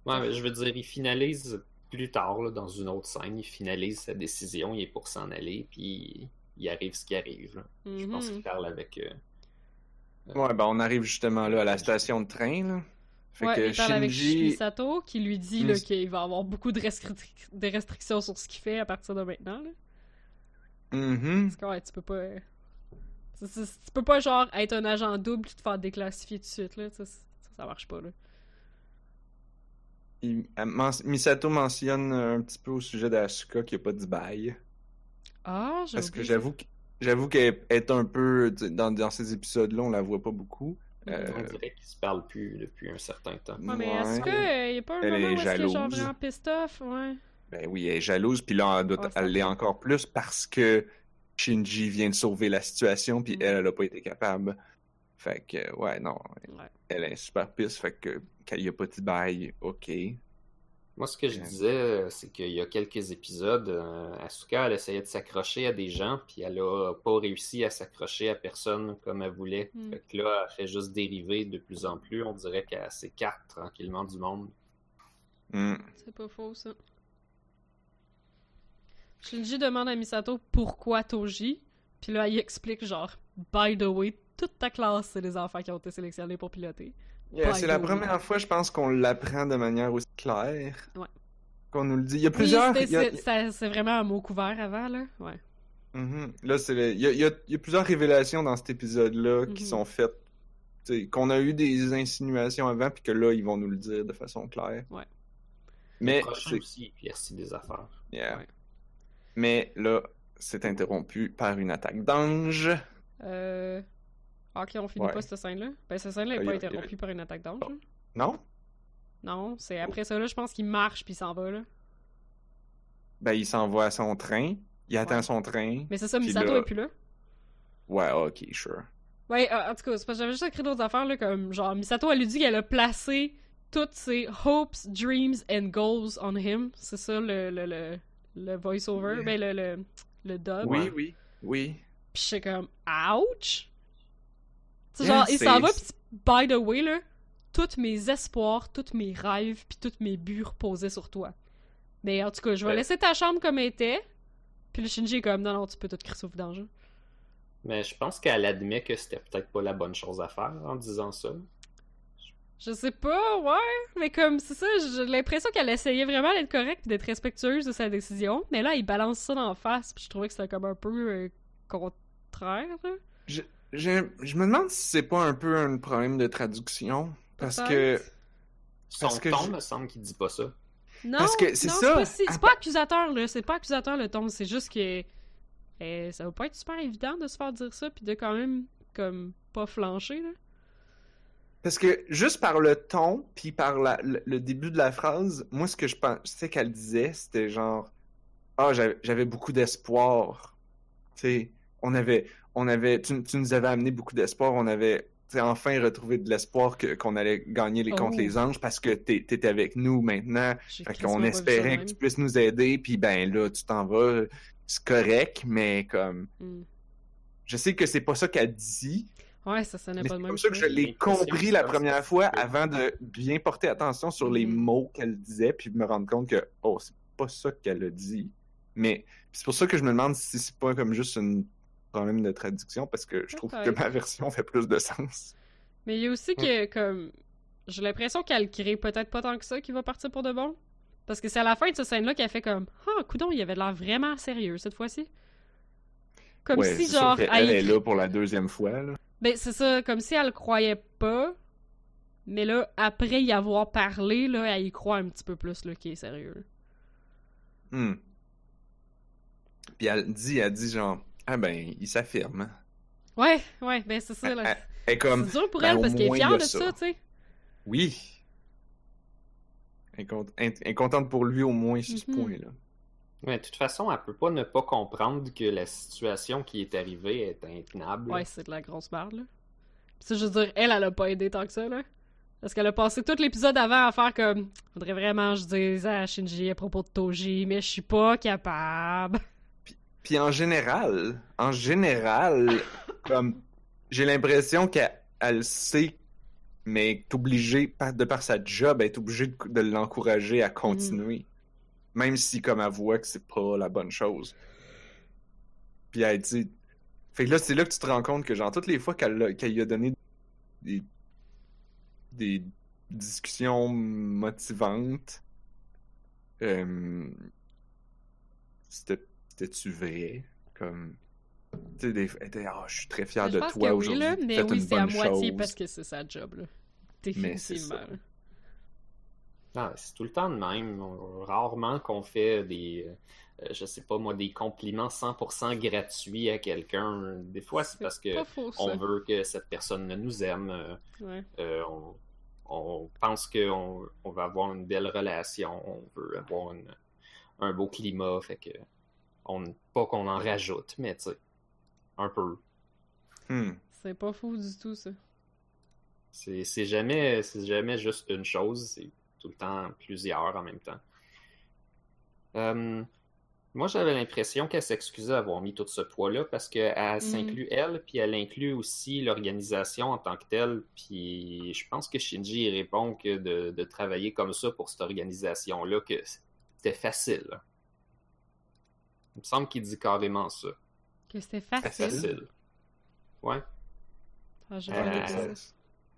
Ouais, mais je veux dire, il finalise plus tard, là, dans une autre scène, il finalise sa décision, il est pour s'en aller, puis il arrive ce qui arrive. là. Je pense mhm. qu'il parle avec. euh, Ouais, ben on arrive justement là à la station de train. Là. Fait ouais, que il parle avec Shinji. Misato, qui lui dit qu'il va avoir beaucoup de, restrictions sur ce qu'il fait à partir de maintenant. Là. Mhm. Parce que ouais, tu peux pas. Tu peux pas genre être un agent double et te faire déclassifier tout de suite là. Ça, ça, marche pas là. Il- Misato mentionne un petit peu au sujet d'Asuka qui a pas dit bye. Ah, j'ai Parce que j'avoue que j'avoue qu'elle est un peu. Dans, dans ces épisodes-là, on la voit pas beaucoup. Euh, On dirait qu'ils se parlent plus depuis un certain temps. Ouais, mais ouais. Asuka, euh, y a pas un Elle moment est où est-ce qu'elle est genre jalouse. vraiment pissed off, ouais. Ben oui, elle est jalouse, puis là, elle, doit- ça elle l'est fait. encore plus parce que Shinji vient de sauver la situation, puis Mhm. elle, elle a pas été capable. Fait que, ouais, non, Ouais. elle est super pisse, fait que quand il a pas dit bye, ok. Moi, ce que je Ouais. disais, euh, c'est qu'il y a quelques épisodes, euh, Asuka, elle essayait de s'accrocher à des gens, puis elle a pas réussi à s'accrocher à personne comme elle voulait. Mm. Fait que là, elle fait juste dériver de plus en plus. On dirait qu'elle s'écarte tranquillement du monde. Hmm. C'est pas faux, ça. Shinji demande à Misato pourquoi Toji, puis là, il explique genre, by the way, toute ta classe, c'est les enfants qui ont été sélectionnés pour piloter. Yeah, c'est la première fois, je pense, qu'on l'apprend de manière aussi claire. Ouais. Qu'on nous le dit. Il y a plusieurs. a- c'est vraiment un mot couvert avant, là. Ouais. Mhm. Là, c'est le- il y a, il y a- il y a plusieurs révélations dans cet épisode-là qui Mhm. sont faites. tu sais, Qu'on a eu des insinuations avant, puis que là, ils vont nous le dire de façon claire. Ouais. Mais, c'est- aussi, des affaires. yeah. Ouais. Mais là, c'est interrompu par une attaque d'ange. Euh... Ah, ok, on finit Ouais. pas cette scène-là? Ben, cette scène-là Ah, est y pas interrompue par une attaque d'ange. Oh. Non? Non, c'est après ça, là, je pense qu'il marche puis il s'en va, là. Ben, il s'en va à son train. Il attend son train. Mais c'est ça, Puis Misato là- est plus là. Ouais, ok, sure. Ouais, euh, en tout cas, c'est parce que j'avais juste écrit d'autres affaires, là, comme genre, Misato, elle lui dit qu'elle a placé toutes ses hopes, dreams and goals on him. C'est ça le, le, le, le voice-over, Yeah. ben le, le, le dub. Oui, oui, oui. Pis j'étais comme, ouch! Sais, genre, il s'en va, pis by the way, là, tous mes espoirs, tous mes rêves, puis tous mes buts reposaient sur toi. Mais en tout cas, je vais Ouais. laisser ta chambre comme elle était. Puis le Shinji est comme, non, non, tu peux tout crisser au vidange. Mais je pense qu'elle admet que c'était peut-être pas la bonne chose à faire en disant ça. Je sais pas, ouais, mais comme, c'est ça, j'ai l'impression qu'elle essayait vraiment d'être correcte pis d'être respectueuse de sa décision. Mais là, il balance ça dans la face, puis je trouvais que c'était comme un peu euh, contraire. Je, je, je me demande si c'est pas un peu un problème de traduction. Parce que. Son Parce que ton je- me semble qu'il dit pas ça. Non, Parce que c'est non, ça, C'est pas accusateur, là. C'est pas accusateur, le ton. C'est juste que. eh, ça va pas être super évident de se faire dire ça, puis de quand même, comme, pas flancher, là. Parce que juste par le ton, puis par la- le, le début de la phrase, moi, ce que je pensais qu'elle disait, c'était genre Ah, j'avais j'avais beaucoup d'espoir. Tu sais, on avait, on avait, tu, tu nous avais amené beaucoup d'espoir, on avait tu enfin retrouvé de l'espoir que- qu'on allait gagner les contre Oh. les anges parce que t'es t'es avec nous maintenant. Fait qu'on espérait que tu puisses nous aider, puis ben là, tu t'en vas. C'est correct, mais comme. Mm. Je sais que c'est pas ça qu'elle dit, Ouais, ça sonnait pas c'est de même. comme ça que je l'ai compris la première c'est- fois avant de bien porter attention sur les Mhm. mots qu'elle disait, puis de me rendre compte que, oh, c'est pas ça qu'elle a dit. Mais c'est pour ça que je me demande si c'est pas comme juste un problème de traduction, parce que je trouve que ma version fait plus de sens. Mais il y a aussi que, comme, j'ai l'impression qu'elle crée peut-être pas tant que ça qu'il va partir pour de bon. Parce que c'est à la fin de cette scène-là qu'elle fait comme Ah, coudon, il avait l'air vraiment sérieux cette fois-ci. Comme Ouais, si, genre, qu'elle elle est là pour la deuxième fois. Là. Ben, c'est ça, comme si elle le croyait pas. Mais là, après y avoir parlé, là, elle y croit un petit peu plus, là, qu'il est sérieux. Hmm. Puis elle dit, elle dit genre, ah ben, il s'affirme. Ouais, ouais, ben c'est ça, là. Elle est comme, C'est dur pour ben, elle parce qu'elle est fière de ça. ça, tu sais. oui. Elle est, contente pour lui au moins sur ce Mhm. point-là. Mais de toute façon, elle peut pas ne pas comprendre que la situation qui est arrivée est intenable. Ouais, c'est de la grosse merde, là. Pis ça, je veux dire, elle, elle a pas aidé tant que ça, là. Parce qu'elle a passé tout l'épisode avant à faire comme Faudrait vraiment que je dise à Shinji à propos de Toji, mais je suis pas capable. Puis en général, en général, comme j'ai l'impression qu'elle elle sait, mais est obligée, de par sa job, elle est obligée de, de l'encourager à continuer. Même si, comme elle voit que c'est pas la bonne chose. Puis elle dit. Fait que là, c'est là que tu te rends compte que, genre, toutes les fois qu'elle lui a donné des, des discussions motivantes, euh, c'était C'était-tu vrai? Comme. Tu sais, des... ah, je suis très fier de toi oui, aujourd'hui. là, t'as mais oui, une c'est à moitié chose. parce que c'est sa job, là. Mais c'est Définitivement. Ah, c'est tout le temps de même. Rarement qu'on fait des, euh, je sais pas moi, des compliments 100% gratuits à quelqu'un. Des fois, c'est parce que faux, on veut que cette personne nous aime. euh, Ouais. euh, on, on pense qu'on on va avoir une belle relation. On veut avoir une- un beau climat. Fait que, on, pas qu'on en rajoute, mais tu sais, un peu. Hmm. C'est pas fou du tout, ça. C'est c'est jamais, c'est jamais juste une chose, c'est tout le temps plusieurs en même temps. Euh, moi, j'avais l'impression qu'elle s'excusait d'avoir mis tout ce poids-là parce qu'elle s'inclut elle, puis elle inclut aussi l'organisation en tant que telle. Puis je pense que Shinji répond que de, de travailler comme ça pour cette organisation-là, que c'était facile. Il me semble qu'il dit carrément ça. Que c'était facile. facile. Ouais. Ah, Euh.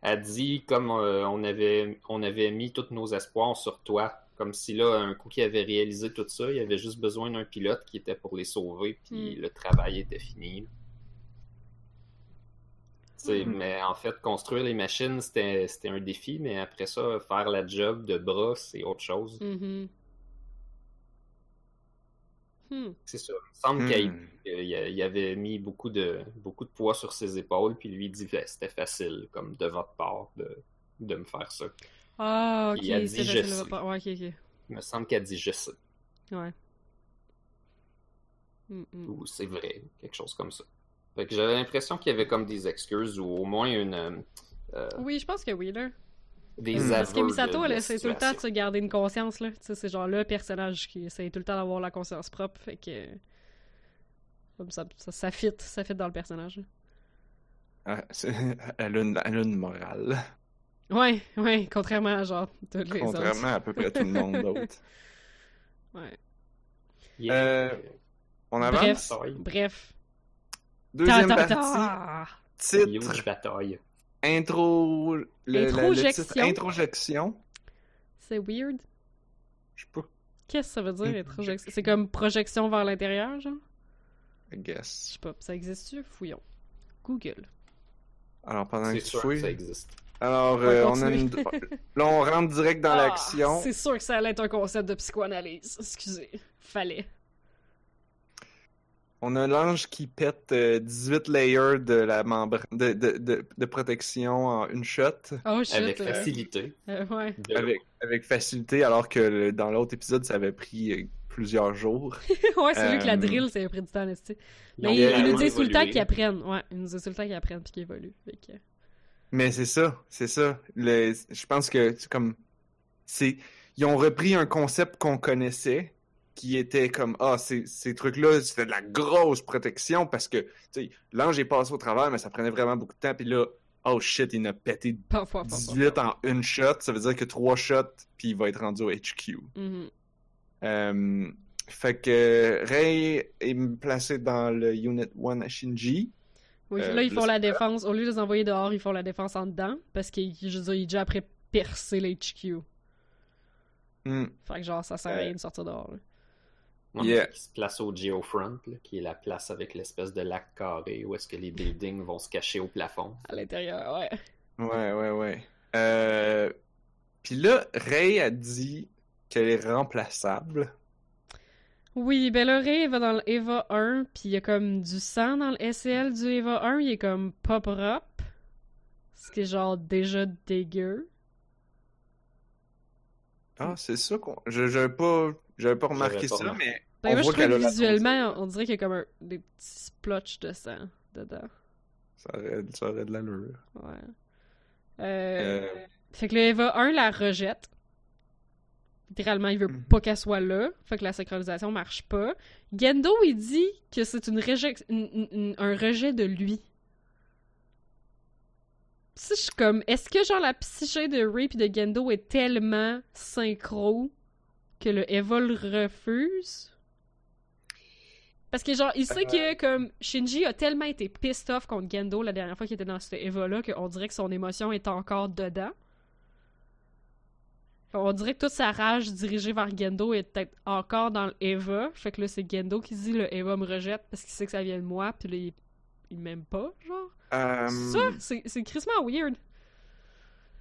Elle dit comme euh, on avait on avait mis tous nos espoirs sur toi, comme si là un coup qu'il avait réalisé tout ça, il avait juste besoin d'un pilote qui était pour les sauver, puis Mm. le travail était fini. Mm. Mais en fait, construire les machines, c'était un défi, mais après ça, faire la job de bras, c'est autre chose. Mhm. Hmm. C'est ça. Il me semble Hmm. qu'il a- il avait mis beaucoup de, beaucoup de poids sur ses épaules, puis lui il dit c'était facile, comme de votre part, de, de me faire ça. Ah, ok, Il a dit, c'est je. Ouais, ok, ok. Il me semble qu'elle dit je sais. Ouais. Hmm, hmm. ou c'est vrai, quelque chose comme ça. Fait que j'avais l'impression qu'il y avait comme des excuses ou au moins une euh, euh, Oui, je pense que oui, là. Des Hmm. Parce que Misato, elle essaie tout le temps de se garder une conscience, là. Tu sais, c'est genre le personnage qui essaie tout le temps d'avoir la conscience propre, fait que... Comme ça, ça, ça fit, ça fit dans le personnage. Ah, elle, a une, elle a une morale. Ouais, ouais, contrairement à genre tous les Contrairement autres. à peu près tout le monde d'autre. Ouais. Yeah. Euh, On Bref, avance? Bataille. bref. Deuxième Ta, ta, partie. ta. Titre, Huge bataille. Intro... Le, Introjection. titre, introjection. C'est weird. Je sais pas, Qu'est-ce que ça veut dire, Introjection. introjection? C'est comme projection vers l'intérieur, genre? I Je guess. sais pas. Ça existe-tu? Fouillons. Google. Alors, pendant que tu sûr que fouilles... ça existe. Alors, Ouais, euh, on a une... Là, on rentre direct dans Ah, l'action. C'est sûr que ça allait être un concept de psychoanalyse. Excusez. Fallait. On a l'ange qui pète euh, 18 layers de la membrane de, de, de, de protection en une shot Oh shit. Avec euh, facilité. euh, ouais. Avec, avec facilité, alors que le- dans l'autre épisode, ça avait pris euh, plusieurs jours. ouais, c'est lui que la Euh, drill, ça a pris du temps? Ils Mais ont il, il vraiment nous dit tout le temps qu'ils apprennent. Ouais, il nous dit tout le temps qu'ils apprennent puis qu'ils évoluent. Fait que- Mais c'est ça, c'est ça. Le, je pense que c'est comme c'est ils ont repris un concept qu'on connaissait qui était comme ah ces, ces trucs-là c'était de la grosse protection parce que tu sais l'ange est passé au travers mais ça prenait vraiment beaucoup de temps puis là oh shit il a pété Paf, paf, paf, paf. 18 en une shot ça veut dire que trois shots puis il va être rendu au HQ. Mhm. Euh, fait que Ray est placé dans le Unit 1 à Shinji. Oui, Euh, là, ils là, font la défense. Au lieu de les envoyer dehors, ils font la défense en dedans. Parce que, je veux dire, il déjà après percer l'HQ. Hmm. Fait que, genre, ça sert à Euh, rien de sortir dehors. là. Ouais, Yeah. Qui se place au Geofront, là, qui est la place avec l'espèce de lac carré où est-ce que les buildings vont se cacher au plafond. À l'intérieur, ouais. Ouais, ouais, ouais. Euh... Puis là, Ray a dit qu'elle est remplaçable. Oui, ben là, Ray, il va dans le Eva 1, puis il y a comme du sang dans le SL du Eva 1. Il est comme pas propre. Ce qui est genre déjà dégueu. Ah, c'est ça qu'on. Je j'avais pas, j'avais pas remarqué ça, mais. Ben, on moi, je trouve que visuellement, on dirait qu'il y a comme un- des petits splotches de sang dedans. Ça aurait, ça aurait de l'allure. Ouais. Euh, Euh, Fait que le Eva 1 la rejette. Littéralement, il veut Mhm. pas qu'elle soit là. Fait que la synchronisation marche pas. Gendo, il dit que c'est une reject... une- une- une- un rejet de lui. Si je suis comme, est-ce que genre la psyché de Ray et de Gendo est tellement synchro que le Eva le refuse? Parce que genre, il sait que comme Shinji a tellement été pissed off contre Gendo la dernière fois qu'il était dans ce Eva-là qu'on dirait que son émotion est encore dedans. On dirait que toute sa rage dirigée vers Gendo est peut-être encore dans le Eva. Fait que là, c'est Gendo qui dit le Eva me rejette parce qu'il sait que ça vient de moi, puis là, il, il m'aime pas, genre. euh, Ça, c'est c'est crissement weird.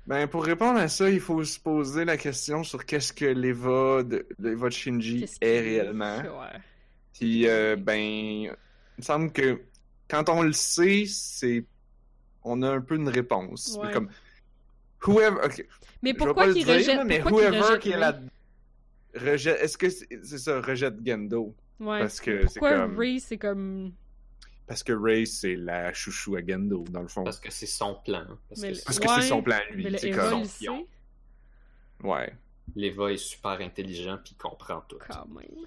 Ben, pour répondre à ça, il faut se poser la question sur qu'est-ce que l'Eva de, l'Eva de Shinji est réellement. Ouais. Puis, euh, ben, il me semble que quand on le sait, c'est. On a un peu une réponse. Ouais. Comme. Whoever. ok, Mais pourquoi qu'il rejette mais pourquoi whoever qui est là. Rejette. Est-ce que c'est ça, rejette Gendo? Ouais. Parce que c'est comme. Ray, c'est comme... Parce que Ray, c'est la chouchou à Gendo, dans le fond. Parce que c'est son plan. Parce Mais que c'est- Ouais, son plan, lui. C'est comme. il sait, Ouais. l'Eva est super intelligent puis il comprend tout. quand même.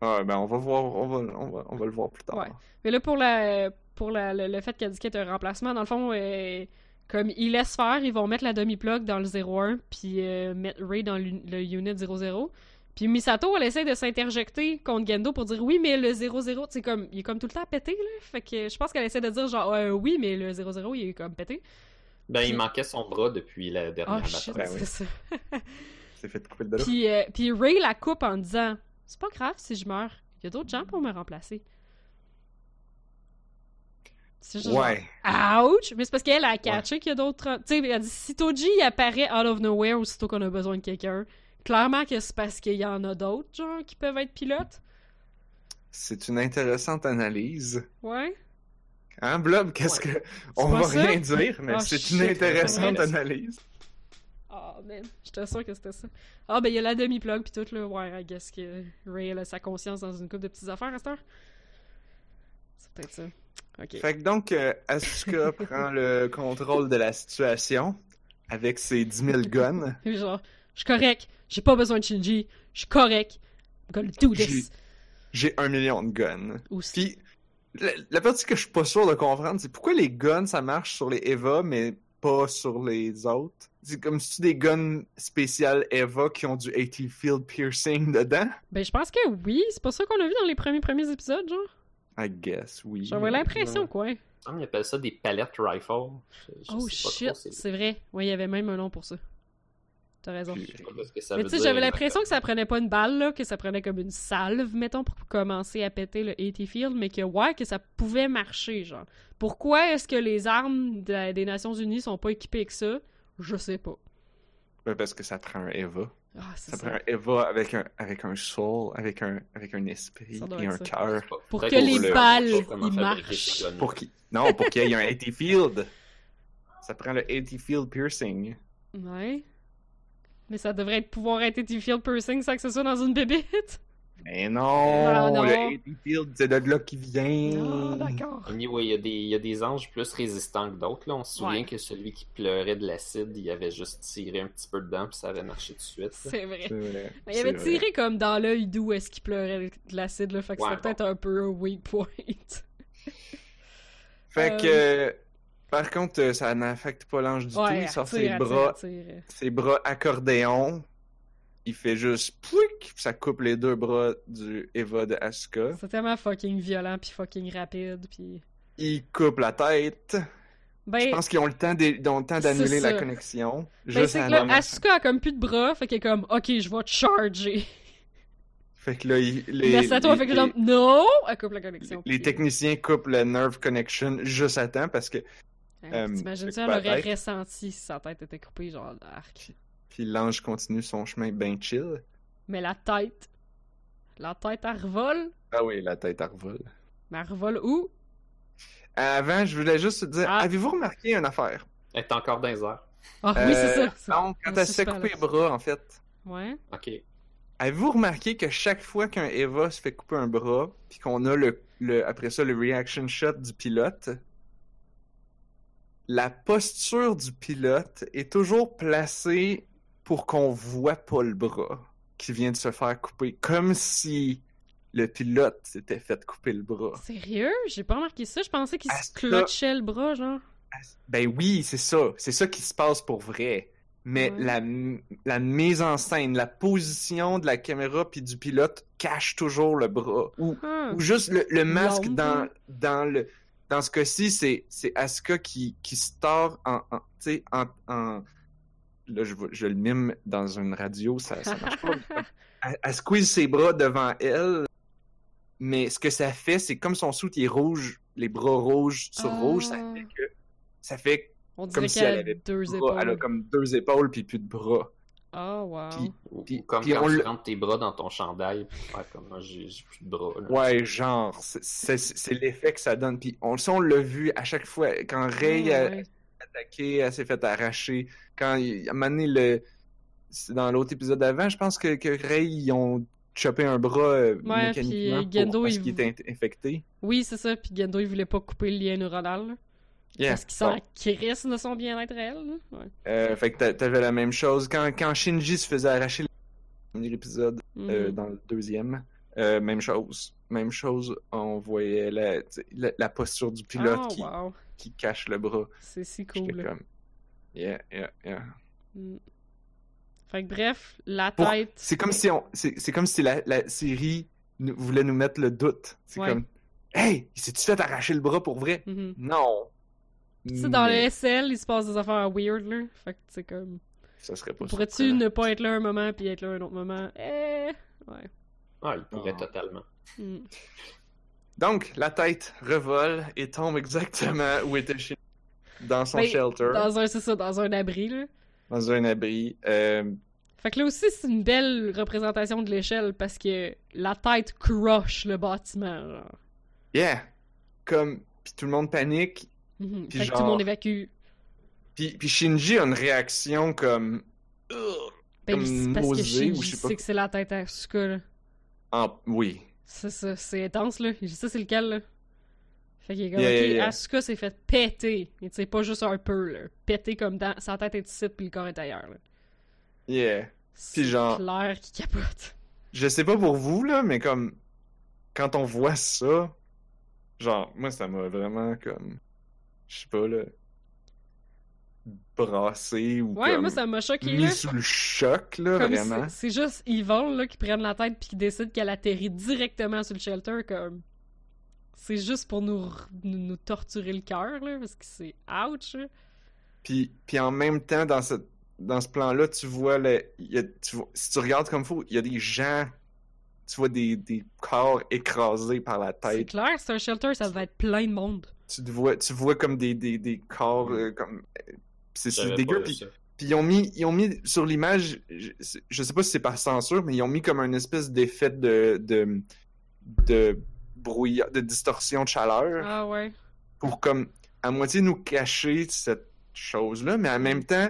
Ah, ben, on va voir. On va, on va, on va le voir plus tard. Ouais. Mais là, pour, la, pour la, le, le fait qu'elle est un remplacement, dans le fond, euh, comme ils laissent faire, ils vont mettre la demi-plug dans le 01, puis euh, mettre Ray dans le, le unit 00. Puis Misato, elle essaie de s'interjecter contre Gendo pour dire oui, mais le 00, c'est comme, il est comme tout le temps pété, là. Fait que je pense qu'elle essaie de dire genre, euh, oui, mais le 00, il est comme pété. Ben, Puis- il manquait son bras depuis la dernière Oh bataille. C'est ça. C'est fait couper de là. Puis, euh, puis Ray la coupe en disant C'est pas grave si je meurs. Il y a d'autres gens pour me remplacer. C'est juste Ouais. genre, Ouch! Mais c'est parce qu'elle a catché qu'il y a d'autres. Tu sais, elle dit si Toji apparaît out of nowhere aussitôt qu'on a besoin de quelqu'un, clairement que c'est parce qu'il y en a d'autres, genre, qui peuvent être pilotes. C'est une intéressante analyse. Ouais. Hein, Blob, qu'est-ce que. On va ça? rien dire, mais Oh, c'est une intéressante analyse. Ah, man. J'étais sûre que c'était ça. Ah, ben, il y a la demi-plug pis tout, là. Ouais, I guess que Ray, a sa conscience dans une coupe de petites affaires à cette heure. C'est peut-être ça. Ok. Fait que donc, euh, Asuka prend le contrôle de la situation avec ses 10 000 guns. Puis genre, je suis correct, j'ai pas besoin de Shinji, je suis correct, I'm gonna do this. J'ai un million de guns. Aussi. Puis, la, la partie que je suis pas sûr de comprendre, c'est pourquoi les guns, ça marche sur les Eva, mais pas sur les autres? C'est comme si des guns spéciales Eva qui ont du 80 field piercing dedans? Ben, je pense que oui. C'est pas ça qu'on a vu dans les premiers premiers épisodes, genre. I guess, oui. J'avais l'impression, quoi. Il me semble qu'ils appellent ça des palette rifles. Je- je Oh sais pas trop shit, c'est- c'est vrai. Oui, il y avait même un nom pour ça. T'as raison. Je sais pas ce que ça Mais tu sais, j'avais l'impression que ça prenait pas une balle, là, que ça prenait comme une salve, mettons, pour commencer à péter le 80 Field, mais que ouais, que ça pouvait marcher, genre. Pourquoi est-ce que les armes de la- des Nations Unies sont pas équipées avec ça? Je sais pas. Ouais, parce que ça prend un Eva. Ah, Ça ça. prend un Eva avec un, avec un soul, avec un, avec un esprit et un cœur. Pour que les le- balles, marchent. Pour qui... Non, pour qu'il y ait un 80 field. Ça prend le 80 field piercing. Ouais. Mais ça devrait être pouvoir être 80 Field Piercing sans que ce soit dans une bébite. Mais non, Non, non. le 80 field, c'est de là qui vient. Ah, d'accord. Anyway, il y, a des, il y a des anges plus résistants que d'autres. là. On se souvient Ouais. que celui qui pleurait de l'acide, il avait juste tiré un petit peu dedans, puis ça avait marché tout de suite. C'est vrai. C'est vrai, Mais il avait tiré comme dans l'œil d'où est-ce qu'il pleurait de l'acide, là? Fait que Ouais, c'était peut-être un peu un weak point. Fait Euh, que, par contre, euh, ça n'affecte pas l'ange du tout. Il sort attire, ses attire, bras, attire. ses bras accordéon. Il fait juste pouic, puis ça coupe les deux bras du Eva de Asuka. C'est tellement fucking violent puis fucking rapide puis. Il coupe la tête. Je Ben, pense qu'ils ont le temps d'annuler la connexion. ben Juste c'est que là, Asuka a comme plus de bras, fait qu'elle est comme, ok, je vais te charger. Fait que là, il- les, les- fait que les- non! Elle coupe la connexion. les techniciens coupent le nerve connection juste à temps parce que Hein, euh, T'imagines ça, elle aurait ressenti si sa tête était coupée, genre, arc. puis l'ange continue son chemin ben chill. Mais la tête. La tête, elle revole. Ah oui, la tête à revol. Mais elle revole où? Avant, je voulais juste te dire, Ah. avez-vous remarqué une affaire? Elle est encore dans les airs. Ah oui, c'est Euh, ça. Donc, quand elle se couper les bras, en fait, Ouais. Ok. avez-vous remarqué que chaque fois qu'un Eva se fait couper un bras, puis qu'on a le, le après ça le reaction shot du pilote, la posture du pilote est toujours placée pour qu'on voit pas le bras qui vient de se faire couper, comme si le pilote s'était fait couper le bras. Sérieux? J'ai pas remarqué ça. Je pensais qu'il se ça- clutchait le bras, genre. Ben oui, c'est ça. C'est ça qui se passe pour vrai. Mais Ouais. la, la mise en scène, la position de la caméra puis du pilote cache toujours le bras. Ou, Ah. ou juste le, le masque dans le dans ce cas-ci, c'est c'est Asuka qui qui se tord en, en en, en là je, je le mime dans une radio, ça ça marche pas. elle, elle squeeze ses bras devant elle. Mais ce que ça fait, c'est comme son soute est rouge, les bras rouges sur rouge, ça Ah. fait que ça fait On comme si qu'elle elle avait deux bras. épaules. Elle a comme deux épaules puis plus de bras. Oh, wow. Puis- Puis- comme puis quand on tu rentres tes bras dans ton chandail, puis faire comme moi, j'ai j'ai plus de bras. là. Ouais, genre, c'est- c'est c'est l'effet que ça donne. Puis on, ça, on l'a vu à chaque fois. Quand Ray Ah, a ouais. attaqué, elle s'est fait arracher. Quand il, à un moment donné, le, c'est dans l'autre épisode d'avant, je pense que, que Ray, ils ont chopé un bras euh, Ouais, mécaniquement puis Gendo, pour- parce il- qu'il était in- infecté. Oui, c'est ça. Puis Gendo, il voulait pas couper le lien neuronal. Yeah. Parce qu'il s'en Bon. crisse de son bien-être réel. Ouais. Euh, fait que t'a- t'avais la même chose. Quand, quand Shinji se faisait arracher le premier épisode, euh, Mhm. dans le deuxième, euh, même chose. Même chose, on voyait la, posture du pilote oh, qui, wow. qui cache le bras. C'est si cool. comme, yeah, yeah, yeah. Mm. Fait que bref, la Pour- tête. C'est comme si on, c'est comme si la, la série nous- voulait nous mettre le doute. C'est Ouais. comme, hey, il s'est-tu fait arracher le bras pour vrai? Mhm. Non. Tu sais, dans Mais le SL, il se passe des affaires weird, là. Fait que, c'est comme. Ça serait pas Pourrais-tu ne pas être là un moment puis être là un autre moment? Eh. Ouais. Ah, il pourrait Ah. totalement. Mm. Donc, la tête revole et tombe exactement où était Shinji. Dans son Ben, shelter, dans... Dans un, c'est ça, dans un abri, là. un abri. Euh, Fait que là aussi, c'est une belle représentation de l'échelle parce que la tête crush le bâtiment, genre. yeah! Comme, puis tout le monde panique. Mhm. Puis Fait que tout le monde évacue. Puis, puis Shinji a une réaction comme... Ben, comme parce que nausée, ou Shinji je sais pas sait que c'est la tête à Asuka, là. En... Oui. C'est ça, c'est intense, là. Dit ça, c'est lequel, là? Fait qu'il est comme, Yeah, ok, yeah, yeah. Asuka s'est fait péter. Et tu sais, pas juste un peu, là. Péter comme dans... Sa tête est ici, puis le corps est ailleurs, là. Yeah. C'est genre- clair qu'il capote. Je sais pas pour vous, là, mais comme... Quand on voit ça... Genre, moi, ça m'a vraiment comme... Je sais pas, là... brassé ou Ouais, comme moi, ça m'a choqué, mis là. sous le choc, là, Comme vraiment. c'est- C'est juste Yvonne, là, qui prennent la tête puis qui décide qu'elle atterrit directement sur le shelter, comme... C'est juste pour nous, nous, torturer le cœur, là, parce que c'est ouch. Puis, puis en même temps, dans ce, dans ce plan-là, tu vois, le, il y a- tu vois- si tu regardes comme faut, il y a des gens, tu vois des, des corps écrasés par la C'est tête. clair, c'est un shelter, ça devait être plein de monde. Tu te vois, tu vois comme des, des, des corps, euh, comme... euh, C'est dégueu, puis. Puis ils ont mis, ils ont mis sur l'image, je, je sais pas si c'est par censure, mais ils ont mis comme une espèce d'effet de, de, de brouillard, de distorsion de chaleur Ah ouais. pour comme à moitié nous cacher cette chose-là, mais en même temps,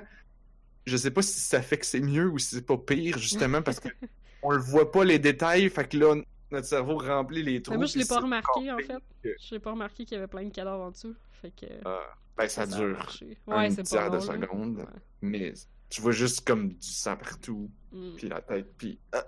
je sais pas si ça fait que c'est mieux ou si c'est pas pire, justement, parce que on le voit pas les détails, fait que là, notre cerveau remplit les trous. Mais moi, je l'ai pas remarqué, en fait. Je l'ai pas remarqué qu'il y avait plein de cadavres en dessous. Fait que... Ah, ben, ça a dure marché. Ouais, tiers pas de drôle, là. seconde, Ouais. mais tu vois juste comme du sang partout, Mm. puis la tête, puis... ah,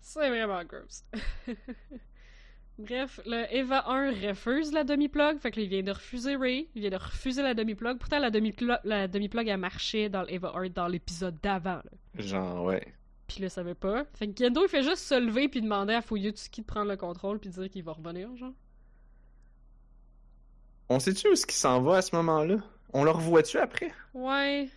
C'est vraiment gross. Bref, le Eva 1 refuse la demi-plug, fait que là, il vient de refuser Ray, il vient de refuser la demi-plug. Pourtant, la demi-plug, la demi-plug, elle marchait dans l'Eva 1 dans l'épisode d'avant. Genre, ouais. Puis là, ça savait pas. Fait que Gendo, il fait juste se lever puis demander à Fuyutsuki de prendre le contrôle puis de dire qu'il va revenir, genre. On sait-tu où est-ce qu'il s'en va à ce moment-là? On le revoit-tu après? Ouais.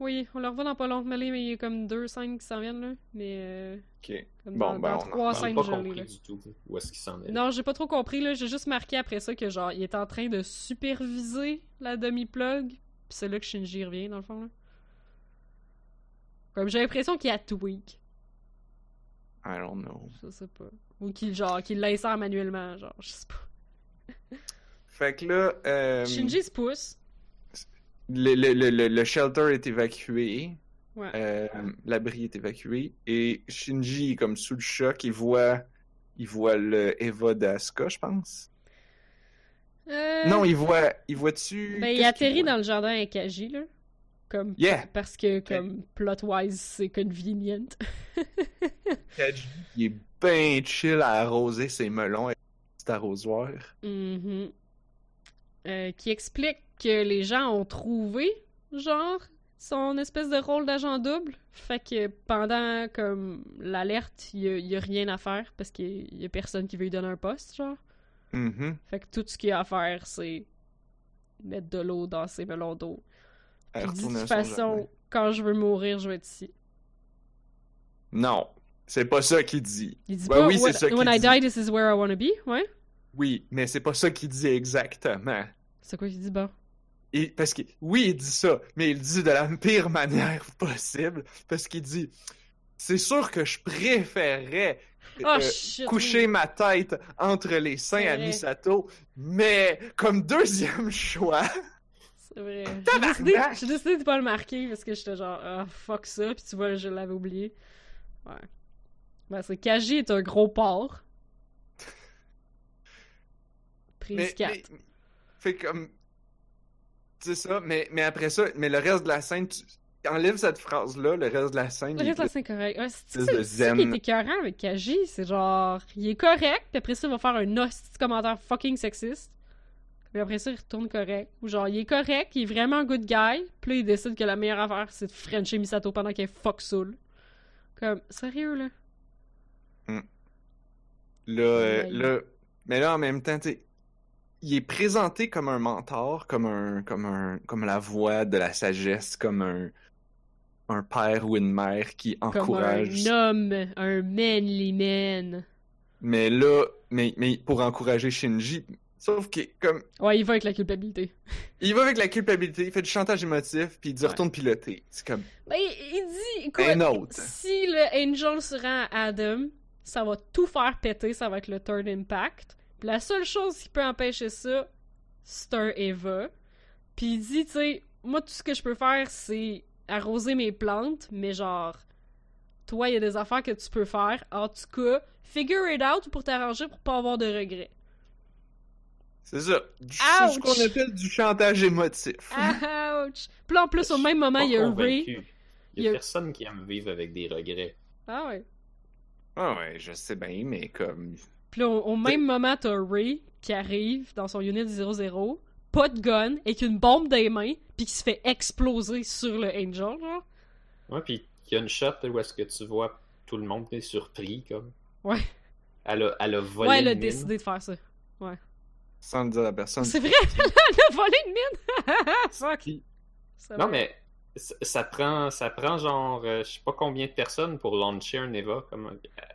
Oui, on le revoit dans pas longtemps, mais il y a comme deux scènes qui s'en viennent, là. Mais euh, Ok. comme Bon, dans, ben, dans on trois scènes pas compris là. du tout où est-ce qu'il s'en est. Non, j'ai pas trop compris, là. J'ai juste marqué après ça que, genre, il est en train de superviser la demi-plug. Puis c'est là que Shinji revient, dans le fond, là. Comme j'ai l'impression qu'il a tweak. I don't know. Je sais pas. Ou qu'il, genre, qu'il l'insère manuellement, genre, je sais pas. Fait que là, euh, Shinji se pousse. le, le, le, le- shelter est évacué, Ouais. euh, l'abri est évacué, et Shinji est comme sous le choc, il voit, il voit le Eva d'Asuka, je pense. Euh, Non, il voit, il voit-tu... Ben, il atterrit dans le jardin avec Kaji, là. Comme... Yeah! Parce que, comme, plot-wise, c'est convenient. Kaji, il est ben chill à arroser ses melons avec petit arrosoir. Mhm. Euh, qui explique que les gens ont trouvé, genre, son espèce de rôle d'agent double. Fait que pendant, comme, l'alerte, il y a, rien à faire parce qu'il y a personne qui veut lui donner un poste, genre. Mhm. Fait que tout ce qu'il y a à faire, c'est mettre de l'eau dans ses melons d'eau. Elle dit, de toute façon, quand je veux mourir, je vais être ici. Non, c'est pas ça qu'il dit. Il dit Ben pas oui, c'est ça qu'il when I dit. die, this is where I wanna be, ouais? Oui, mais c'est pas ça qu'il dit exactement. C'est quoi qu'il dit? Et parce que oui, il dit ça, mais il dit de la pire manière possible parce qu'il dit c'est sûr que je préférerais Oh euh, shit! coucher ma tête entre les seins à. Misato, mais comme deuxième choix, vrai. J'ai décidé, j'ai décidé de pas le marquer parce que j'étais genre, ah, fuck ça, puis tu vois, je l'avais oublié. Ouais. Ben, c'est Kaji est un gros porc. Prise mais, 4. mais- fait comme c'est ça, mais mais après ça, mais le reste de la scène, tu enlèves cette phrase là, le reste de la scène, Le reste de la scène correct. Ah, c'est ça qui est écœurant avec Kaji, c'est genre, il est correct, puis après ça, il va faire un hostie commentaire fucking sexiste. Puis après ça, il retourne correct. Ou genre, il est correct, il est vraiment good guy, puis là, il décide que la meilleure affaire, c'est de frencher Misato pendant qu'elle est fuck saoul. Comme, sérieux, là? Là, euh, là, mais là en même temps, tu il est présenté comme un mentor, comme un, comme un, comme la voix de la sagesse, comme un, un père ou une mère qui Comme encourage. un homme, un manly man. Mais là, mais, mais pour encourager Shinji, sauf que comme Ouais, il va avec la culpabilité. il va avec la culpabilité, il fait du chantage émotif, puis il dit Ouais. retourne piloter. C'est comme Ben, il, il dit, écoute, un autre. si le Angel se rend à Adam, ça va tout faire péter, ça va être le Third Impact. Puis la seule chose qui peut empêcher ça, c'est un Eva. Puis il dit, tu sais, moi, tout ce que je peux faire, c'est arroser mes plantes, mais genre, toi, il y a des affaires que tu peux faire. En tout cas, figure it out pour t'arranger pour pas avoir de regrets. C'est ça. Du- C'est ce qu'on appelle du chantage émotif. Ouch! Puis là, en plus, au même moment, il y a Ray. convaincu. Il il y a personne qui aime vivre avec des regrets. Ah ouais. Ah ouais, je sais bien, mais comme Puis là, au, au même moment, t'as Ray qui arrive dans son unit 00, pas de gun, avec une bombe dans les mains, puis qui se fait exploser sur le Angel, genre. Ouais, puis il y a une shot où est-ce que tu vois tout le monde est surpris, comme. Ouais. Elle a, elle a volé Ouais, elle a décidé de faire ça. Sans le dire à personne. C'est vrai, elle a volé une mine! Non, vrai. mais ça, prend, ça prend genre, euh, je sais pas combien de personnes pour launcher un Eva. Comme, euh,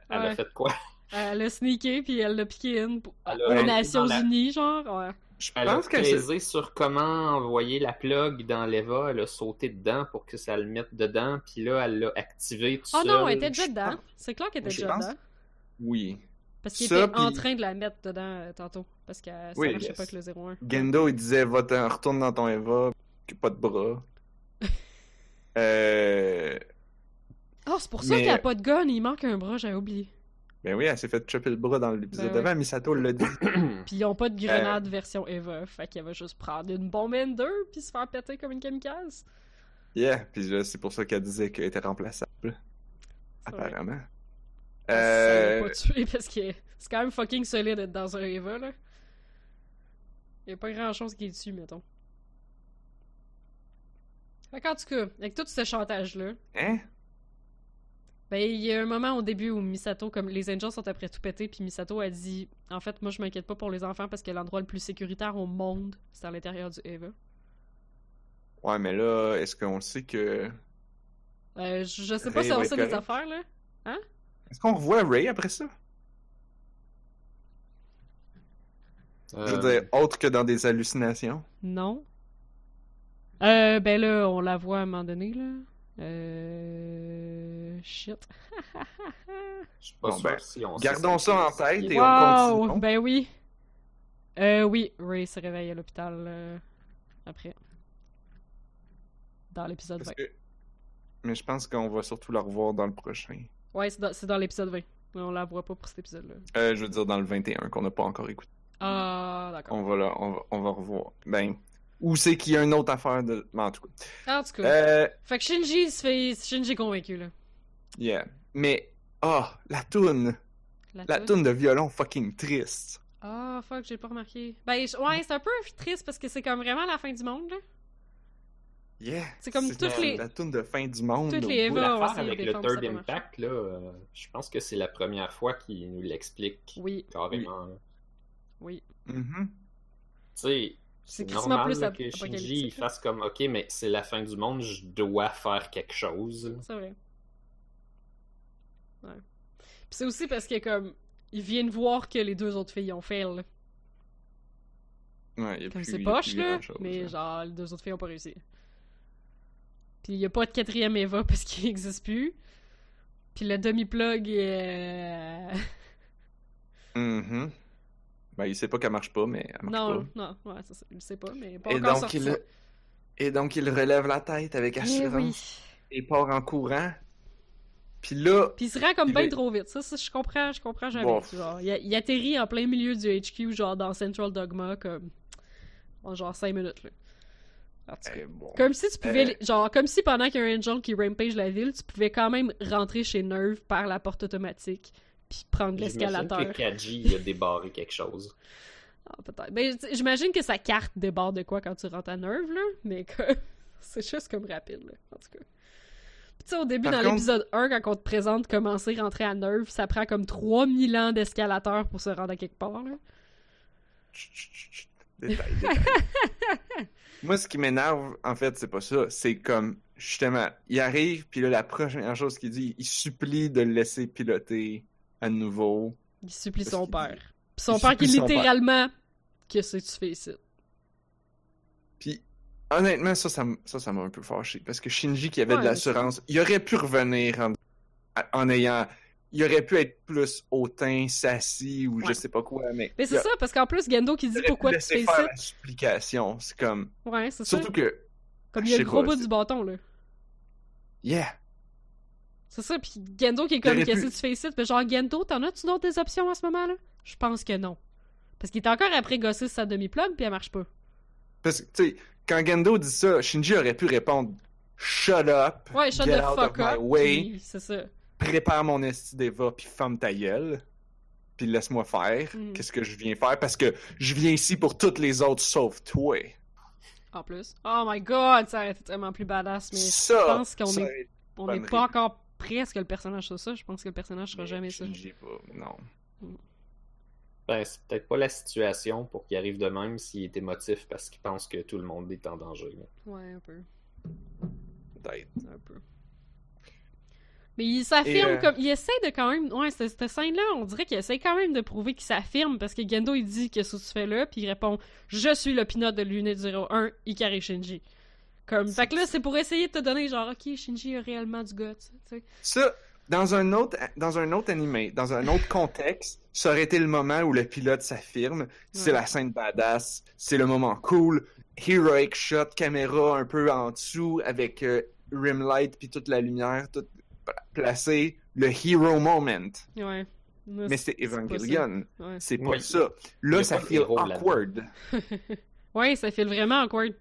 elle Ouais. a fait quoi? Elle a sneaké, puis elle l'a piqué in pour- aux Nations la- Unies, genre. Ouais. Je Elle a pense que sur comment envoyer la plug dans l'Eva. Elle a sauté dedans pour que ça le mette dedans. Puis là, elle l'a activé tout Oh seul. non, elle était déjà dedans. pense- C'est clair qu'elle était je déjà pense- dedans. Oui. Parce qu'il Ça, était en train de la mettre dedans euh, tantôt. Parce que ça Oui, marchait yes. pas avec le 0-1. Gendo, il disait va te retourne dans ton Eva, que pas de bras. euh. Oh, c'est pour ça Mais- qu'il a pas de gun, il manque un bras, j'avais oublié. Ben oui, elle s'est fait chopper le bras dans l'épisode Ben d'avant, Misato l'a dit. Puis ils ont pas de grenade Euh. version Eva, fait qu'elle va juste prendre une bombe Ender puis se faire péter comme une kamikaze. Yeah, puis là, c'est pour ça qu'elle disait qu'elle était remplaçable. Vrai. L'a Euh. pas tué parce que c'est quand même fucking solide d'être dans un Eva, là. Y a pas grand chose qui est dessus, mettons. Fait qu'en tout cas, avec tout ce chantage-là, Hein? Ben, il y a un moment au début où Misato, comme les Angels sont après tout péter, puis Misato a dit En fait, moi je m'inquiète pas pour les enfants parce que l'endroit le plus sécuritaire au monde, c'est à l'intérieur du Eva. Ouais, mais là, est-ce qu'on sait que. Euh, je, sais pas si on sait des affaires, là. Est-ce qu'on revoit Ray après ça? Je veux Euh, dire, autre que dans des hallucinations. Non. Euh, ben là, on la voit à un moment donné, là. Euh. Shit. je suis pas Bon, sûr ben, si on sait Gardons ça en tête et on wow! continue. Ben oui. Euh, oui, Ray se réveille à l'hôpital euh, après. Dans l'épisode 20. Parce que- Mais je pense qu'on va surtout la revoir dans le prochain. Ouais, c'est dans, dans l'épisode 20. Mais on la voit pas pour cet épisode-là. Euh, je veux dire dans le 21 qu'on n'a pas encore écouté. Ah, d'accord. On va là, on va, on va revoir. Ben, où c'est qu'il y a une autre affaire de. mais en tout cas. En tout cas. Euh, Fait que Shinji se fait. Shinji est convaincu, là. yeah. Mais, ah, la toune. La toune? toune de violon fucking triste. Ah, fuck, j'ai pas remarqué. Ben, ouais, c'est un peu triste parce que c'est comme vraiment la fin du monde, là. Yeah. C'est comme toutes la- les- La toune de fin du monde. toutes les. Eva- avec le Third. Impact, là, euh, je pense que c'est la première fois qu'il nous l'explique Oui, carrément. là. oui. Mhm. Tu sais, C'est normal plus là, que Shinji il fasse comme OK, mais c'est la fin du monde, je dois faire quelque chose. C'est vrai. Ouais. Puis c'est aussi parce que, comme, ils viennent voir que les deux autres filles ont fait, là. Ouais, y a Comme plus- c'est poche, là. grand-chose, Mais là. genre, les deux autres filles ont pas réussi. Puis il y a pas de quatrième Eva parce qu'il existe plus. Puis le demi-plug est... Mhm. Ben, il sait pas qu'elle marche pas, mais elle marche Non, pas. non, ouais, c'est ça. Il sait pas, mais pas Et encore donc, sorti. il... Et donc, il relève la tête avec Eh assurance oui. et part en courant. Puis là, Puis il se rend comme bien est- trop vite. Ça, ça, je comprends, je comprends jamais. Bon. Genre, il, il atterrit en plein milieu du HQ, genre dans Central Dogma, comme en genre 5 minutes, là. Eh, bon. Comme si tu pouvais, Euh. genre, comme si pendant qu'il y a un Angel qui rampage la ville, tu pouvais quand même rentrer chez Nerve par la porte automatique, puis prendre J'imagine l'escalateur. que Kaji il a débarré quelque chose. Ah, peut-être. Ben, j'imagine que sa carte déborde de quoi quand tu rentres à Nerve, là, mais que c'est juste comme rapide, là, en tout cas. Puis tu sais, au début, Par dans contre- l'épisode 1, quand on te présente comment c'est rentrer à Nerve, ça prend comme 3000 ans d'escalateur pour se rendre à quelque part, là. Chut, chut, chut, chut. Détail, détail. Moi, ce qui m'énerve, en fait, c'est pas ça. C'est comme, justement, il arrive, puis là, la première chose qu'il dit, il supplie de le laisser piloter à nouveau. Il supplie son père. Puis son il père qui littéralement... Qu'est-ce que tu fais ici? Puis, honnêtement, ça, ça, m- ça, ça m'a un peu fâché. Parce que Shinji, qui avait Ouais, de l'assurance, il aurait pu revenir en, en ayant. Il aurait pu être plus hautain, sassy ou Ouais. je sais pas quoi, mais. Mais c'est a- ça, parce qu'en plus, Gendo qui dit pourquoi tu fais supplication. C'est comme. Ouais, c'est ça. Surtout que. Comme il y a le gros bout du bâton, là. Yeah! C'est ça, puis Gendo qui est comme, qu'est-ce que tu fais ici? Puis genre, Gendo, t'en as-tu d'autres des options à ce moment-là? Je pense que non. Parce qu'il est encore après gosser sa demi-plug, puis elle marche pas. Parce que, tu sais, quand Gendo dit ça, Shinji aurait pu répondre Shut up! Ouais, shut get the out fuck of my up, way, c'est ça. Prépare mon esti d'Eva, puis ferme ta gueule. puis laisse-moi faire. Mm. Qu'est-ce que je viens faire? Parce que je viens ici pour toutes les autres sauf toi. En plus. Oh my god, ça aurait été tellement plus badass, mais ça, je pense qu'on est- on n'est pas encore presque le personnage sur ça. Je pense que le personnage sera jamais ça. Pas, non. Ben, c'est peut-être pas la situation pour qu'il arrive de même s'il est émotif parce qu'il pense que tout le monde est en danger. là. Ouais, un peu. Peut-être. Un peu. Mais il s'affirme euh, comme. Il essaie de quand même. Ouais, cette, cette scène-là, on dirait qu'il essaie quand même de prouver qu'il s'affirme parce que Gendo il dit Qu'est-ce que tu fais là Puis il répond Je suis le pilote de l'unité 01, Ikari Shinji. Comme. Fait que là, c'est pour essayer de te donner genre, ok, Shinji a réellement du guts. Tu sais. Ça, dans un autre, dans un autre animé, dans un autre contexte, ça aurait été le moment où le pilote s'affirme. C'est Ouais. la scène badass. C'est le moment cool. Heroic shot, caméra un peu en dessous avec euh, rim light puis toute la lumière toute placée. Le hero moment. Ouais. Là, Mais c'est pas Evangelion. ça. Ouais. C'est pas Oui. ça. Là, ça là-dedans. awkward. ouais, ça fait vraiment awkward.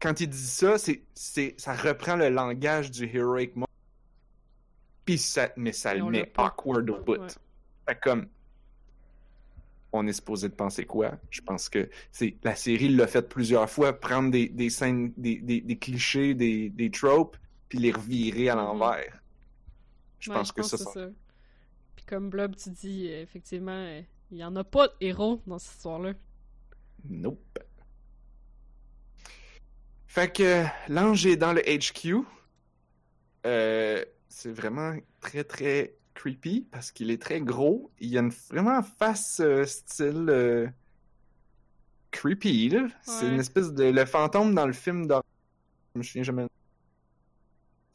Quand il dit ça, c'est, c'est, ça reprend le langage du heroic moment. Puis ça, mais ça le met awkward au bout. Ouais. Fait comme, on est supposé de penser quoi? Je pense que c'est la série l'a fait plusieurs fois, prendre des, des scènes, des, des, des clichés, des, des tropes, puis les revirer à Mhm. l'envers. Je Ouais, pense que c'est ça... ça. Puis comme Blob, tu dis, euh, effectivement, euh, il y en a pas de héros dans cette histoire-là. Nope. Fait que l'ange est dans le HQ. Euh, c'est vraiment très très creepy parce qu'il est très gros. Il a une vraiment face euh, style euh, creepy là. C'est une espèce de le fantôme dans le film d'horreur. Je me souviens jamais.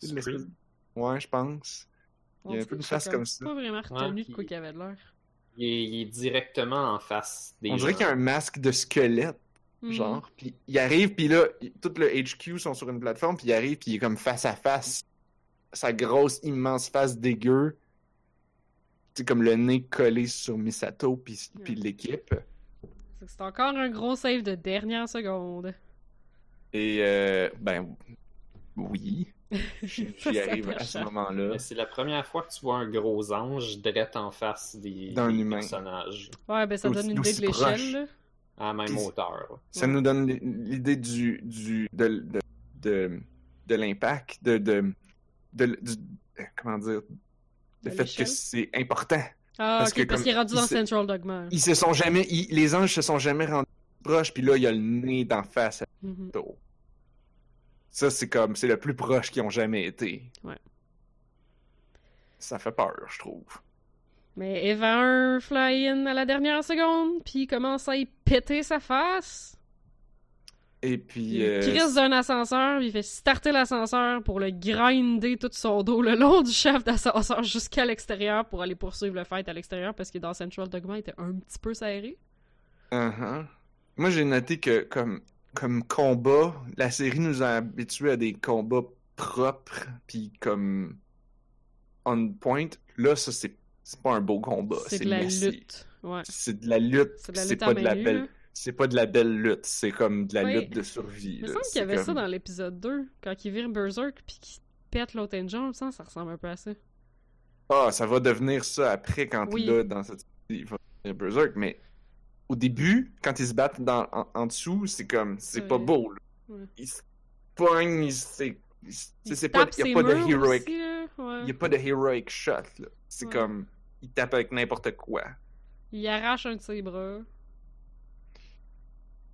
Scream? Ouais, je pense. Il y a un peu une face comme pas ça. vraiment retenu de quoi qu'il avait de l'air. Il est, il est directement en face des On dirait gens. qu'il y a un masque de squelette. Mhm. genre. Puis il arrive, puis là, tout le HQ sont sur une plateforme, puis il arrive, puis il est comme face à face. Sa grosse, immense face dégueu. C'est comme le nez collé sur Misato, puis, puis l'équipe. C'est encore un gros save de dernière seconde. Et, euh, ben, oui. J'y arrive à ce moment-là. Mais c'est la première fois que tu vois un gros ange direct en face des, D'un des humain. personnages. Ouais, ben ça Aussi- donne une idée de l'échelle. À la même hauteur. Ça Ouais. nous donne l'idée du, du, de, de, de, de l'impact, de, de, de, du- comment dire, De le fait que c'est important. Ah, Parce ok, que parce qu'il est rendu dans se- Central Dogma. Ils se sont jamais, ils- les anges se sont jamais rendus proches, puis là, il y a le nez d'en face à Mhm. Tao. Ça, c'est comme, c'est le plus proche qu'ils ont jamais été. Ouais. Ça fait peur, je trouve. Mais Eva un fly-in à la dernière seconde, puis il commence à y péter sa face. Et puis, Il euh, crisse d'un ascenseur, il fait starter l'ascenseur pour le grinder tout son dos le long du chef d'ascenseur jusqu'à l'extérieur pour aller poursuivre le fight à l'extérieur parce que dans Central Dogma il était un petit peu serré. uh-huh. moi, j'ai noté que comme, comme combat, la série nous a habitués à des combats propres, puis comme on point. Là, ça, c'est c'est pas un beau combat. C'est de. Ouais. C'est de la lutte. C'est de la C'est lutte pas à de la belle. là. C'est pas de la belle lutte. C'est comme de la lutte de survie. Il me semble qu'il y C'est avait ça dans l'épisode 2, quand il vire Berserk puis qu'il pète l'autre il semble que ça ressemble un peu à ça. Ah, ça va devenir ça après quand Oui. là, dans cette il va devenir Berserk, mais au début, quand ils se battent dans, en, en dessous, c'est comme, c'est Ouais. pas beau, là. Ouais. Ils se pognent, ils se- c'est, Il c'est pas, tape y a pas de heroic, aussi, ouais. y a pas de heroic shot, là. C'est Ouais. comme, ils tapent avec n'importe quoi. Il arrache un de ses bras.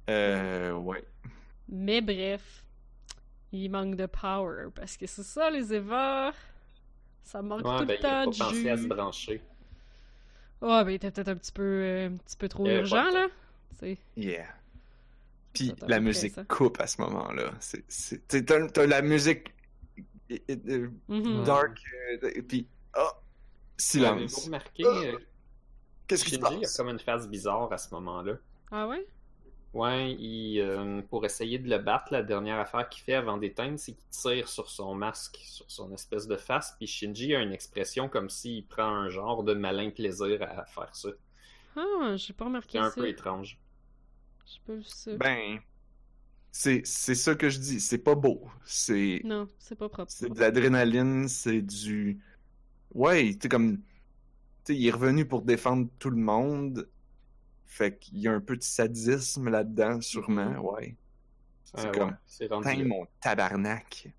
Euh, ouais. Mais bref, il manque de power parce que c'est ça les Eva. Ça manque Ouais, tout ben, le il a temps pas de pensé à se jus. brancher. Ah, ben il était peut-être un petit peu, euh, un petit peu trop urgent là. C'est Yeah. Puis la musique ça. coupe à ce moment-là. C'est, c'est, t'as- la musique Mhm. dark, euh, et puis, ah, Avez-vous silence. Ah! euh, Qu'est-ce qui se Shinji a passe? comme une face bizarre à ce moment-là. Ah ouais? Ouais, il, euh, pour essayer de le battre, la dernière affaire qu'il fait avant d'éteindre, c'est qu'il tire sur son masque, sur son espèce de face, puis Shinji a une expression comme s'il prend un genre de malin plaisir à faire ça. Ah, j'ai pas C'est remarqué un ça. peu étrange. J'ai pas vu ça. Ben, c'est, c'est ça que je dis. C'est pas beau. C'est, Non, c'est pas propre. c'est de l'adrénaline, c'est du. Ouais, c'est comme. sais, il est revenu pour défendre tout le monde. Fait qu'il y a un peu de sadisme là-dedans, sûrement, Mhm. ouais. C'est Ah comme, ouais, mon tabarnak.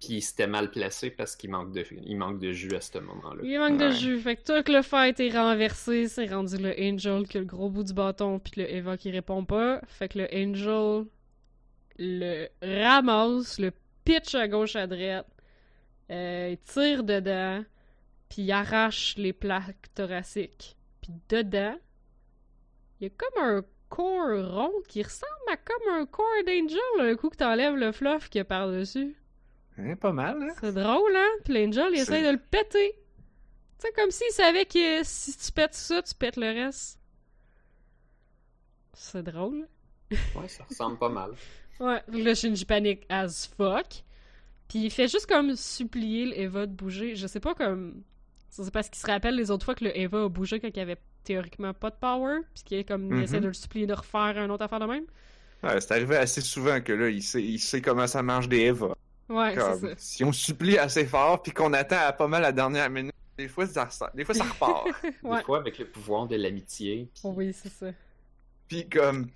Puis c'était mal placé parce qu'il manque de il manque de jus à ce moment-là. Il manque de jus. Fait que tout le fight est renversé. C'est rendu le Angel qui a le gros bout du bâton, puis le Eva qui répond pas. Fait que le Angel le ramasse, le pitch à gauche à droite. Euh, il tire dedans, puis il arrache les plaques thoraciques. Puis dedans, il y a comme un corps rond qui ressemble à comme un corps d'Angel, un coup que t'enlèves le fluff qu'il y a par-dessus. Hein, pas mal, hein? C'est drôle, hein? Puis l'Angel, il C'est- essaie de le péter. Tu sais, comme s'il savait que si tu pètes ça, tu pètes le reste. C'est drôle. Ouais, ça ressemble pas mal. Ouais, le Shinji panique as fuck. Puis il fait juste comme supplier le Eva de bouger. Je sais pas comme. Ça, C'est parce qu'il se rappelle les autres fois que le Eva a bougé quand il avait théoriquement pas de power. Puis qu'il est comme. Il Mhm. essaie de le supplier de refaire un autre affaire de même. Ouais, c'est arrivé assez souvent que là, il sait, il sait comment ça marche des Eva. Ouais, Comme, ça. si on supplie assez fort puis qu'on attend à pas mal la dernière minute, des fois ça, ressort- des fois, ça repart. Ouais. Des fois, avec le pouvoir de l'amitié. Oh oui, c'est ça. puis comme...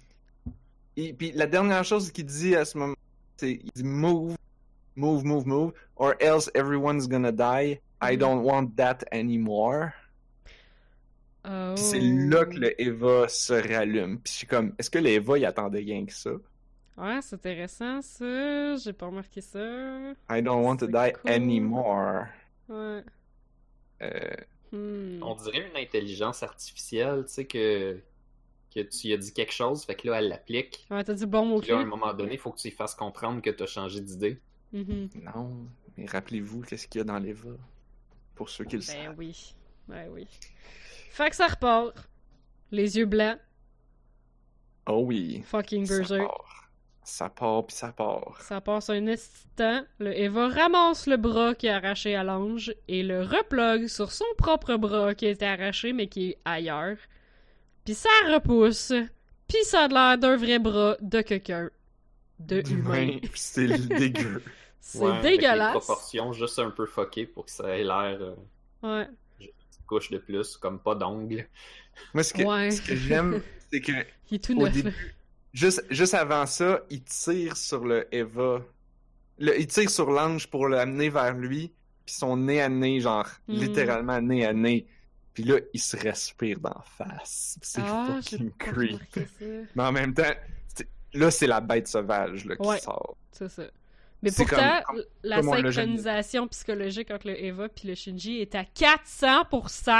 Et puis la dernière chose qu'il dit à ce moment, c'est il dit move, move, move, move, or else everyone's gonna die. I Mhm. don't want that anymore. Oh. Puis c'est là que le Eva se rallume. Puis je suis comme, est-ce que le Eva il attendait rien que ça? Ouais, c'est intéressant ça. J'ai pas remarqué ça. I don't want to die cool. anymore. Ouais. Euh, Hmm. On dirait une intelligence artificielle, tu sais, que, que tu lui as dit quelque chose, fait que là, elle l'applique. Ouais, t'as dit bon mot Puis là, à un moment donné, il faut que tu lui fasses comprendre que tu as changé d'idée. Mhm. non, mais rappelez-vous qu'est-ce qu'il y a dans l'Eva. Pour ceux qui le Ben savent. oui. Ben oui. Fait que ça repart. Les yeux blancs. Oh oui. Fucking Ça berserk. part. Ça part puis ça part. Ça passe un instant. Le Eva ramasse le bras qui est arraché à l'ange et le replogue sur son propre bras qui a été arraché mais qui est ailleurs. Puis ça repousse. Puis ça a l'air d'un vrai bras de quelqu'un. De humain. C'est dégueu. C'est Ouais, avec les dégueulasse. proportions juste un peu fuckées pour que ça ait l'air euh, Ouais. une couche de plus, comme pas d'ongles. Moi, ce que, Ouais. ce que j'aime, c'est que Il est tout au neuf. début, juste, juste avant ça, il tire sur le Eva. Le- il tire sur l'ange pour l'amener vers lui, puis son nez à nez, genre, Mhm. littéralement nez à nez. Puis là, il se respire d'en face. C'est Ah, fucking ça. Mais en même temps, là, c'est la bête sauvage là, qui Ouais. sort. C'est ça. Mais C'est pourtant, comme- comme- la comme synchronisation psychologique entre le Eva puis le Shinji est à 400%.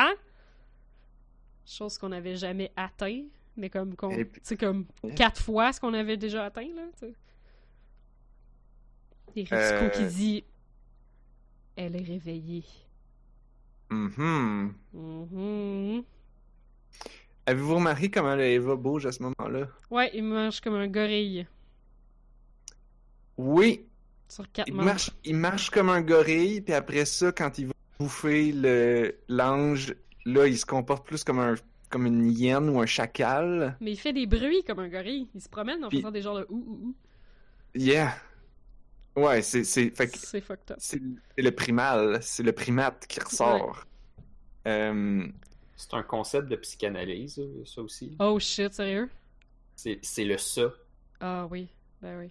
Chose qu'on n'avait jamais atteint. Mais comme, sais, comme quatre fois ce qu'on avait déjà atteint, là. Et Euh. qui dit Elle est réveillée. Mhm. Mhm. Avez-vous remarqué comment le Eva bouge à ce moment-là? Ouais, il marche comme un gorille Oui, sur quatre il marche, il marche comme un gorille, puis après ça, quand il va bouffer le l'ange, là, il se comporte plus comme un comme une hyène ou un chacal. Mais il fait des bruits comme un gorille. Il se promène en Puis- faisant des genres de ouh ouh ouh. Yeah. Ouais, c'est c'est fait que C'est fucked up. c'est le primal, c'est le primate qui ressort. Euh, C'est un concept de psychanalyse, ça aussi. Oh shit, sérieux? C'est c'est le ça. Ah oui, ben oui,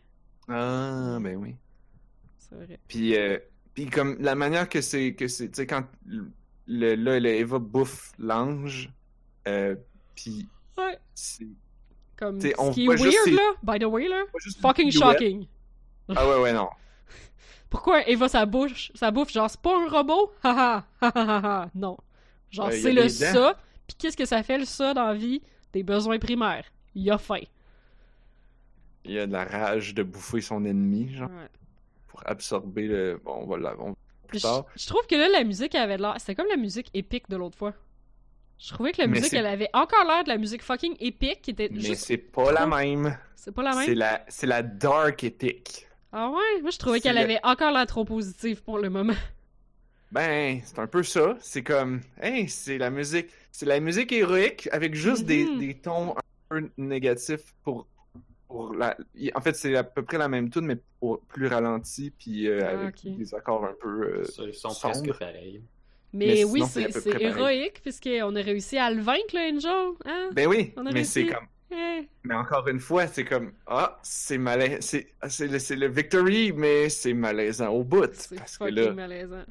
ah ben oui. C'est vrai. Puis, euh, puis comme la manière que c'est que c'est tu sais quand le, là le Eva bouffe l'ange, euh, puis Ouais. c'est Comme ce on qui est weird juste là, by the way là, fucking shocking. Ah ouais ouais non. Pourquoi Eva sa bouche, sa bouffe genre c'est pas un robot? Haha, hahaha, non. Genre a c'est le ça, puis qu'est-ce que ça fait le ça dans la vie? Des besoins primaires. Il a faim. Il a de la rage de bouffer son ennemi genre Ouais. Pour absorber le bon on va la on- plus Je, tard. je trouve que là la musique avait l'air, c'était comme la musique épique de l'autre fois. Je trouvais que la Mais musique elle avait encore l'air de la musique fucking épique qui était Mais juste c'est pas la même. c'est pas la même? C'est la c'est la dark epic. Ah ouais, moi je trouvais qu'elle le- avait encore l'air trop positive pour le moment. Ben, c'est un peu ça. C'est comme, hey, c'est la musique, c'est la musique héroïque avec juste des, Mhm. des tons un peu négatifs pour, pour la. En fait, c'est à peu près la même tune, mais plus ralenti, puis euh, Ah, avec des accords un peu. euh, Ça, Ils sont sombre. presque pareils. Mais, Mais oui, c'est c'est c'est héroïque, puisqu'on a réussi à le vaincre, le Angel. Hein? Ben oui, On a mais réussi. c'est comme. Mais encore une fois, c'est comme. Ah, c'est malaisant. C'est c'est le, c'est le victory, mais c'est malaisant au bout. C'est Parce que fucking là. malaisant.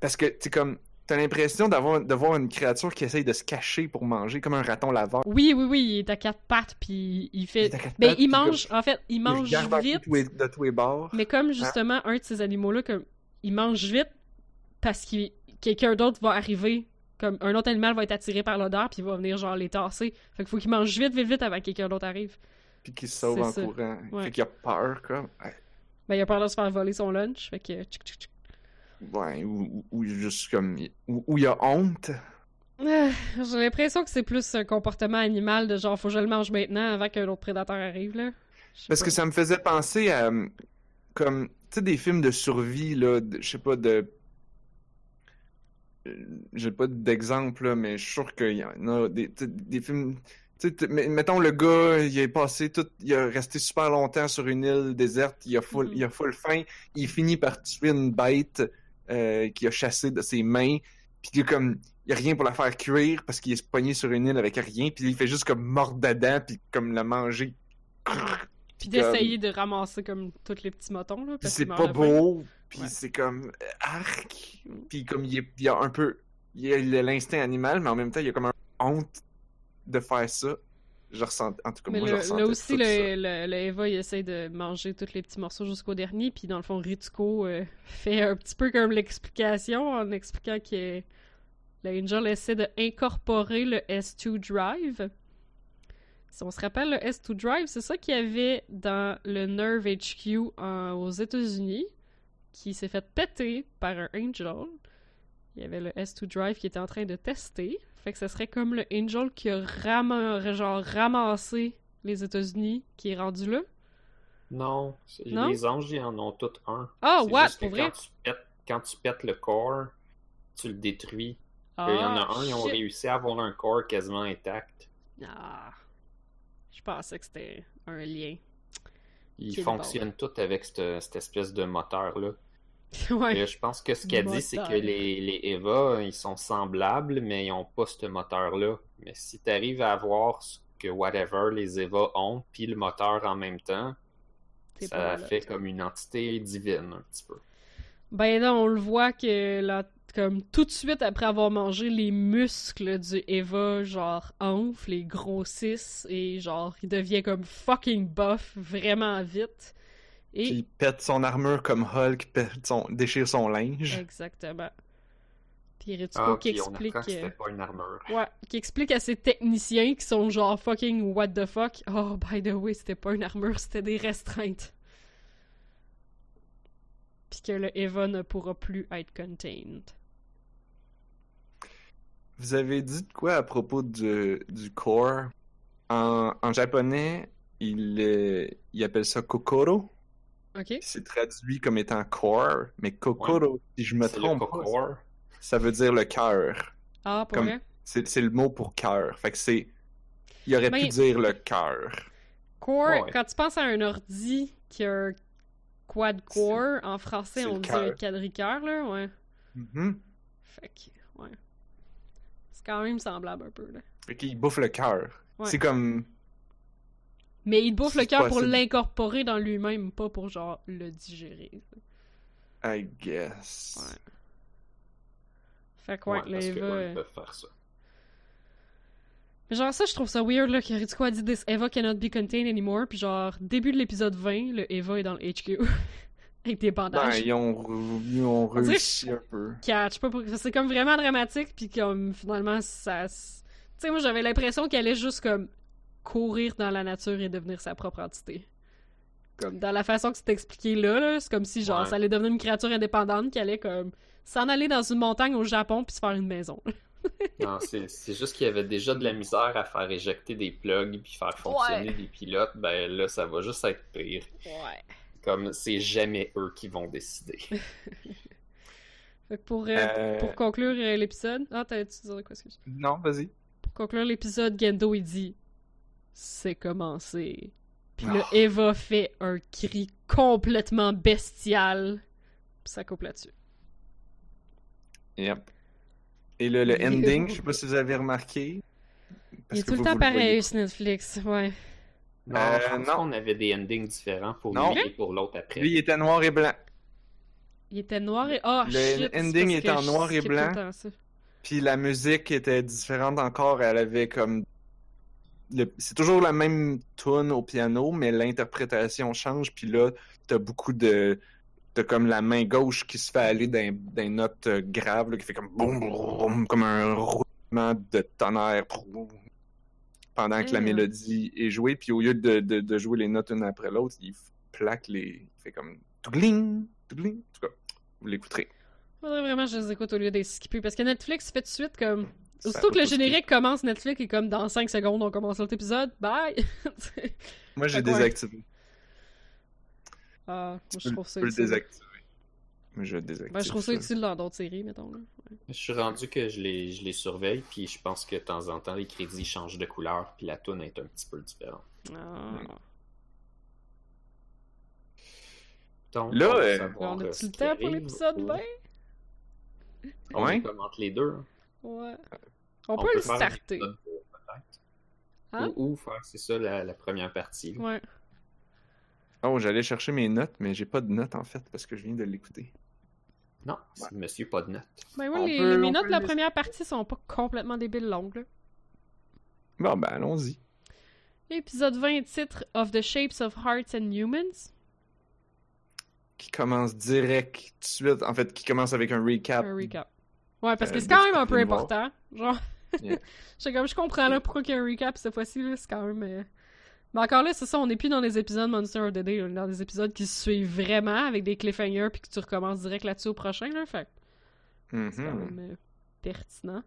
Parce que, tu comme. T'as l'impression d'avoir de voir une créature qui essaye de se cacher pour manger, comme un raton laveur. Oui, oui, oui, il est à quatre pattes, puis il fait... Il Ben, pattes, il comme- mange, en fait, il Il mange peu vite, de tous les bords. mais comme justement, un de ces animaux-là, comme, il mange vite parce que quelqu'un d'autre va arriver, comme, un autre animal va être attiré par l'odeur, puis il va venir, genre, les tasser. Fait qu'il faut qu'il mange vite, vite, vite avant que quelqu'un d'autre arrive. Puis qui se sauve en ça. courant. Ouais. Fait qu'il a peur, comme. Ben, il a peur de se faire voler son lunch, fait que... Ouais, ou, juste comme. Ou, il a honte. Ah, J'ai l'impression que c'est plus un comportement animal de genre, faut que je le mange maintenant avant qu'un autre prédateur arrive, là. Parce pas. que ça me faisait penser à. euh, Comme. Tu sais, des films de survie, là. Je sais pas, de. euh, J'ai pas d'exemple, là, mais je suis sûr qu'il y en a des, des films. Mettons le gars, il est passé tout, il a resté super longtemps sur une île déserte, il a full, Mhm. il a full faim, il finit par tuer une bête euh, qu'il a chassée de ses mains, puis il comme, il a rien pour la faire cuire parce qu'il est pogné sur une île avec rien, puis il fait juste comme mordre dedans, puis comme la manger. Puis d'essayer de ramasser comme tous les petits motons, là. C'est pas beau, puis Ouais. c'est comme euh, arc, puis comme il, est- il y a un peu, il y il a l'instinct animal, mais en même temps il y a comme un honte de faire ça. Je ressens, en tout cas Mais moi le- je ressentais là aussi, tout le, ça. le, le Eva, il essaie de manger tous les petits morceaux jusqu'au dernier, puis dans le fond, Ritsuko euh, fait un petit peu comme l'explication en expliquant que l'Angel essaie de incorporer le S2 Drive. Si on se rappelle, le S2 Drive, c'est ça qu'il y avait dans le Nerve HQ en- aux États-Unis, qui s'est fait péter par un Angel. Il y avait le S2 Drive qui était en train de tester. Fait que ce serait comme le Angel qui a genre ramassé les États-Unis, qui est rendu là? Non, les anges, ils en ont tous un. Ah, C'est what, pour vrai? Quand tu, pètes, quand tu pètes le corps, tu le détruis. Ah, Il y en a un, ils ont réussi à avoir un corps quasiment intact. Ah. Je pensais que c'était un lien. Ils fonctionnent tous avec cette, cette espèce de moteur-là. ouais. Et Je pense que ce qu'elle dit, c'est que les, les Eva, ils sont semblables, mais ils n'ont pas ce moteur-là. Mais si tu arrives à avoir ce que whatever les Eva ont, puis le moteur en même temps, ça fait comme une entité divine, un petit peu. Ben là, on le voit que là, comme tout de suite après avoir mangé, les muscles du Eva, genre, enflent et grossissent et genre, il devient comme fucking buff vraiment vite. Puis Et il pète son armure comme Hulk pète son, déchire son linge. Exactement. Puis Ritsuko Ah, qui puis on explique. que euh, c'était pas une armure. Ouais, qui explique à ses techniciens qui sont genre fucking what the fuck. Oh, by the way, c'était pas une armure, c'était des restreintes. Puis que le Eva ne pourra plus être contained. Vous avez dit de quoi à propos du, du core? En, en japonais, il, euh, il appelle ça kokoro? C'est traduit comme étant core, mais kokoro, si je me trompe pas, ça veut dire le cœur. Ah, pour Comme- vrai? C'est le mot pour cœur. Fait que c'est. Il aurait pu Mais- dire le cœur. Core, Ouais. quand tu penses à un ordi qui a un quad-core, en français, on dit un cœur. quadricœur, là, ouais. Mhm. Fait que, ouais. C'est quand même semblable un peu, là. Fait qu'il bouffe le cœur. Ouais. C'est comme. Mais il bouffe le cœur pour l'incorporer dans lui-même, pas pour, genre, le digérer. I guess. Ouais. Fait que, ouais, Ouais, le parce que Eva... eux, euh, ils peuvent faire ça. Mais genre ça, je trouve ça weird là, que Ritsuko a dit This Eva cannot be contained anymore, puis genre, début de l'épisode 20, le Eva est dans le HQ. Avec des Ben, bandages. ils ont, ils ont réussi un peu. Catch, pas pour- C'est comme vraiment dramatique, puis comme finalement, ça. Tu sais, moi j'avais l'impression qu'elle allait juste comme courir dans la nature et devenir sa propre entité. Comme dans la façon que c'est expliqué là, là, c'est comme si genre Ouais. ça allait devenir une créature indépendante qui allait comme s'en aller dans une montagne au Japon puis se faire une maison. Non, c'est c'est juste qu'il y avait déjà de la misère à faire éjecter des plugs puis faire fonctionner Ouais. des pilotes. Ben là, ça va juste être pire. Ouais. Comme c'est jamais eux qui vont décider. Fait que pour, euh, Euh, pour conclure euh, l'épisode. Ah, t'as tu disais quoi, excuse? Non, vas-y. Pour conclure l'épisode, Gendo il dit C'est commencé. Puis Oh. le Eva fait un cri complètement bestial. Puis ça coupe là-dessus. Yep. Et le, le ending, je sais pas si vous avez remarqué. Il est que tout le vous, temps le pareil sur Netflix, ouais. Non, Euh, pense non. qu'on avait des endings différents pour Non. lui et pour l'autre après. Lui, il était noir et blanc. Il était noir et. Ah, Le shit! ending était en noir et blanc. Puis la musique était différente encore. Elle avait comme. C'est toujours la même tune au piano, mais l'interprétation change. Puis là, t'as beaucoup de. T'as comme la main gauche qui se fait aller d'un d'un note euh, grave, là, qui fait comme boum, boum, comme un roulement de tonnerre pendant que la Mm. mélodie est jouée. Puis au lieu de, de, de jouer les notes une après l'autre, il plaque les. Il fait comme. Tougling, tougling. En tout cas, vous l'écouterez. Faudrait vraiment que je les écoute au lieu des skipper. Parce que Netflix fait tout de suite comme. Aussitôt que le générique commence, Netflix est comme dans 5 secondes, on commence l'autre épisode. Bye! Moi, j'ai désactivé. ah, moi je trouve ça tu peux le utile. désactiver. Mais je le désactive. Ben, je trouve ça ça. utile dans d'autres séries, mettons. Là. Je suis rendu que je les, je les surveille, puis je pense que de temps en temps, les crédits changent de couleur, puis la tune est un petit peu différente. Ah. Donc, Là, on euh, On euh, a-tu ce le temps pour l'épisode ou- 20? On Ouais. commente les deux. hein. Ouais. On, peut, le starter. épisode. Hein? Ou, ou faire, c'est ça, la, la première partie. Ouais. Oh, j'allais chercher mes notes, mais j'ai pas de notes en fait parce que je viens de l'écouter. Non, c'est monsieur pas de notes. Ben oui, les, peut- mes notes de la première partie sont pas complètement débiles longues. Là. Bon, ben allons-y. Épisode 20, titre Of the Shapes of Hearts and Humans. Qui commence direct tout de suite. En fait, qui commence avec un recap. Un recap. Ouais, parce que Euh, c'est quand même un peu important. Genre, Yeah. je comme, je comprends là pourquoi il y a un recap cette fois-ci, c'est quand même... euh, Mais encore là, c'est ça, on n'est plus dans les épisodes Monster of the Day, on est dans des épisodes qui se suivent vraiment avec des cliffhangers puis que tu recommences direct là-dessus au prochain, là, fait Mhm. c'est quand même euh, pertinent.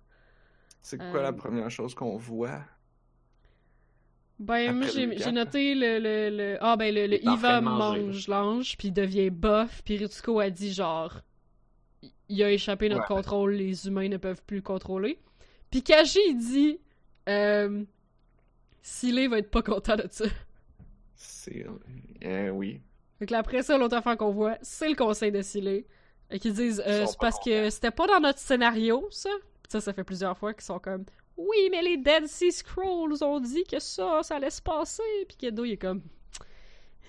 C'est quoi Euh, la première chose qu'on voit? Ben, moi, j'ai noté le, le, le- Ah, ben, le, le Iva mange l'ange, puis devient buff, puis Ritsuko a dit, genre, il a échappé notre Ouais. contrôle, les humains ne peuvent plus le contrôler. Puis Kaji, il dit, euh, Silé va être pas content de ça. C'est. Euh, oui. Fait que là, après ça, l'autre affaire qu'on voit, c'est le conseil de Silé. Et qu'ils disent, euh, c'est parce que c'était pas dans notre scénario, ça. Puis ça, ça fait plusieurs fois qu'ils sont comme, oui, mais les Dead Sea Scrolls ont dit que ça, ça allait se passer. Puis Gendo, il est comme,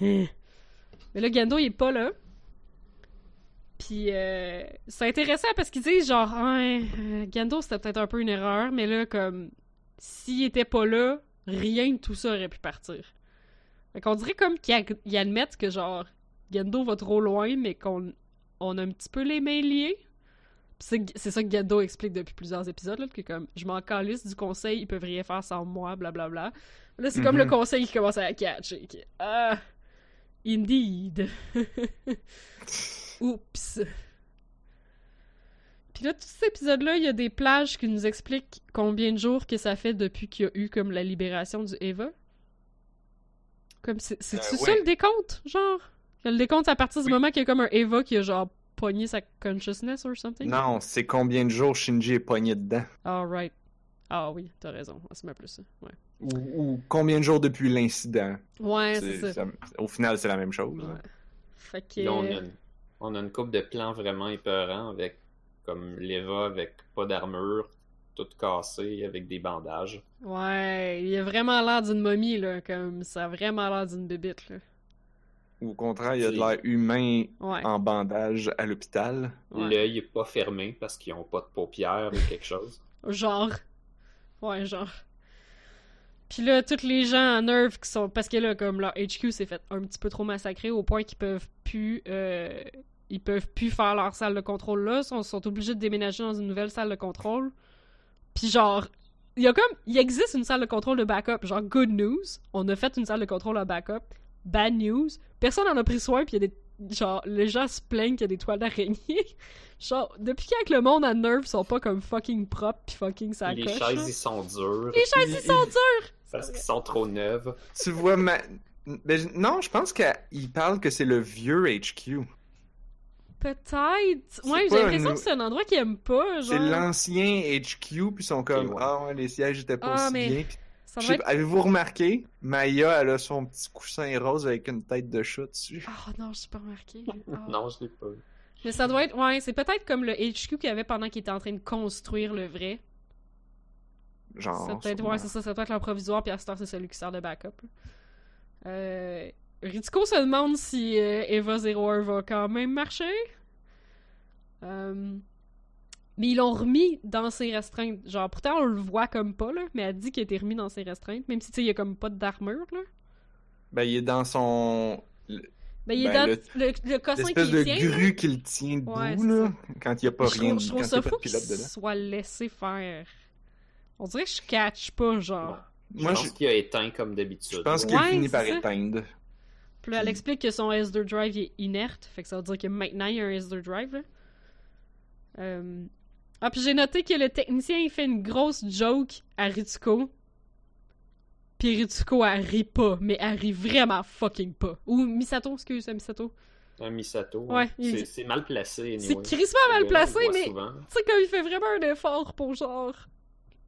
Hein. Mais là, Gendo, il est pas là. Puis euh, c'est intéressant parce qu'ils disent genre, ouais, euh, Gendo, c'était peut-être un peu une erreur, mais là, comme, s'il était pas là, rien de tout ça aurait pu partir. Fait qu'on dirait comme qu'ils ad- ils admettent que genre, Gendo va trop loin, mais qu'on on a un petit peu les mains liées. C'est ça que Gendo explique depuis plusieurs épisodes, là, que comme, je m'en calisse du conseil, ils peuvent rien faire sans moi, blablabla. Là, c'est comme le conseil qui commence à catcher. qui- Ah, indeed. Oups. Puis là, tout cet épisode-là, il y a des plages qui nous expliquent combien de jours que ça fait depuis qu'il y a eu comme la libération du Eva. Comme c'est Euh, ça ouais. le décompte, genre? Le décompte c'est à partir du Oui. moment qu'il y a comme un Eva qui a genre pogné sa consciousness or something? Non, c'est combien de jours Shinji est pogné dedans? Alright. Ah oui, t'as raison. On se met plus ça. Ouais. Ou, ou combien de jours depuis l'incident? Ouais, C'est- ça. ça- Au final, c'est la même chose. Ouais. Fait que. Là, on a, une, on a une coupe de plans vraiment épeurants avec comme l'Eva avec pas d'armure, toute cassée, avec des bandages. Ouais, il a vraiment l'air d'une momie, là. Comme ça a vraiment l'air d'une bébite, là. Ou au contraire, il y a de l'air humain Ouais. en bandage à l'hôpital. ouais. L'œil est pas fermé parce qu'ils ont pas de paupières ou quelque chose. Genre. Ouais, genre. Puis là, tous les gens en Nerve qui sont. Parce que là, comme leur HQ s'est fait un petit peu trop massacrer au point qu'ils peuvent plus. euh, Ils peuvent plus faire leur salle de contrôle là. Ils sont, sont obligés de déménager dans une nouvelle salle de contrôle. Puis genre. Il y a comme. Il existe une salle de contrôle de backup. Genre, good news. On a fait une salle de contrôle de backup. Bad news. Personne n'en a pris soin. Puis il y a des. Genre, les gens se plaignent qu'il y a des toiles d'araignée. Genre, depuis quand que le monde à Nerve sont pas comme fucking propres pis fucking ça les chaises, ils sont dures Les chaises, ils sont dures! Parce qu'ils sont trop neuves. Tu vois, ma... ben, non, je pense qu'il parle que c'est le vieux HQ. Peut-être. Ouais, j'ai l'impression que c'est un endroit qu'ils aiment pas, genre. C'est l'ancien HQ, puis ils sont comme. Ah ouais, les sièges étaient pas Ah, aussi mais- bien. Être... Avez-vous remarqué, Maya, elle a son petit coussin rose avec une tête de chat dessus? Oh non, je suis pas remarqué. Non, je l'ai pas vu. Mais ça doit être. Ouais, c'est peut-être comme le HQ qu'il y avait pendant qu'il était en train de construire le vrai. Genre. Ça peut être, ouais, c'est ça, ça peut être leur provisoire, puis à cette heure, c'est celui qui sert de backup. Euh, Ritsuko se demande si euh, Eva 01 va quand même marcher. Euh, mais ils l'ont remis dans ses restreintes. Genre, pourtant, on le voit comme pas, là, mais elle dit qu'il a été remis dans ses restreintes, même si, tu sais, il y a comme pas d'armure, là. Ben, il est dans son. Ben, il est Ben, dans le- le, le, cossin qui de tient, grue qui le tient debout, Ouais, là. Quand il n'y a pas je rien trouve, je trouve quand il ça n'y a pas fou de qu'il pilote dedans. soit laissé faire. On dirait que je catch pas, genre. Je Moi, pense je, qu'il a éteint comme d'habitude. je pense qu'il Ouais, finit c'est par ça. éteindre. Puis là, elle explique que son S2 drive il est inerte. Fait que ça veut dire que maintenant, il y a un S2 drive. Là. Euh, Ah, puis j'ai noté que le technicien, il fait une grosse joke à Ritsuko. Puis Ritsuko, elle rit pas. Mais elle rit vraiment fucking pas. Ou Misato, excuse, Misato. Un Misato. Ouais, il- C'est- C'est mal placé. C'est anyway. crissement Ce mal placé, mais tu sais, comme il fait vraiment un effort pour genre.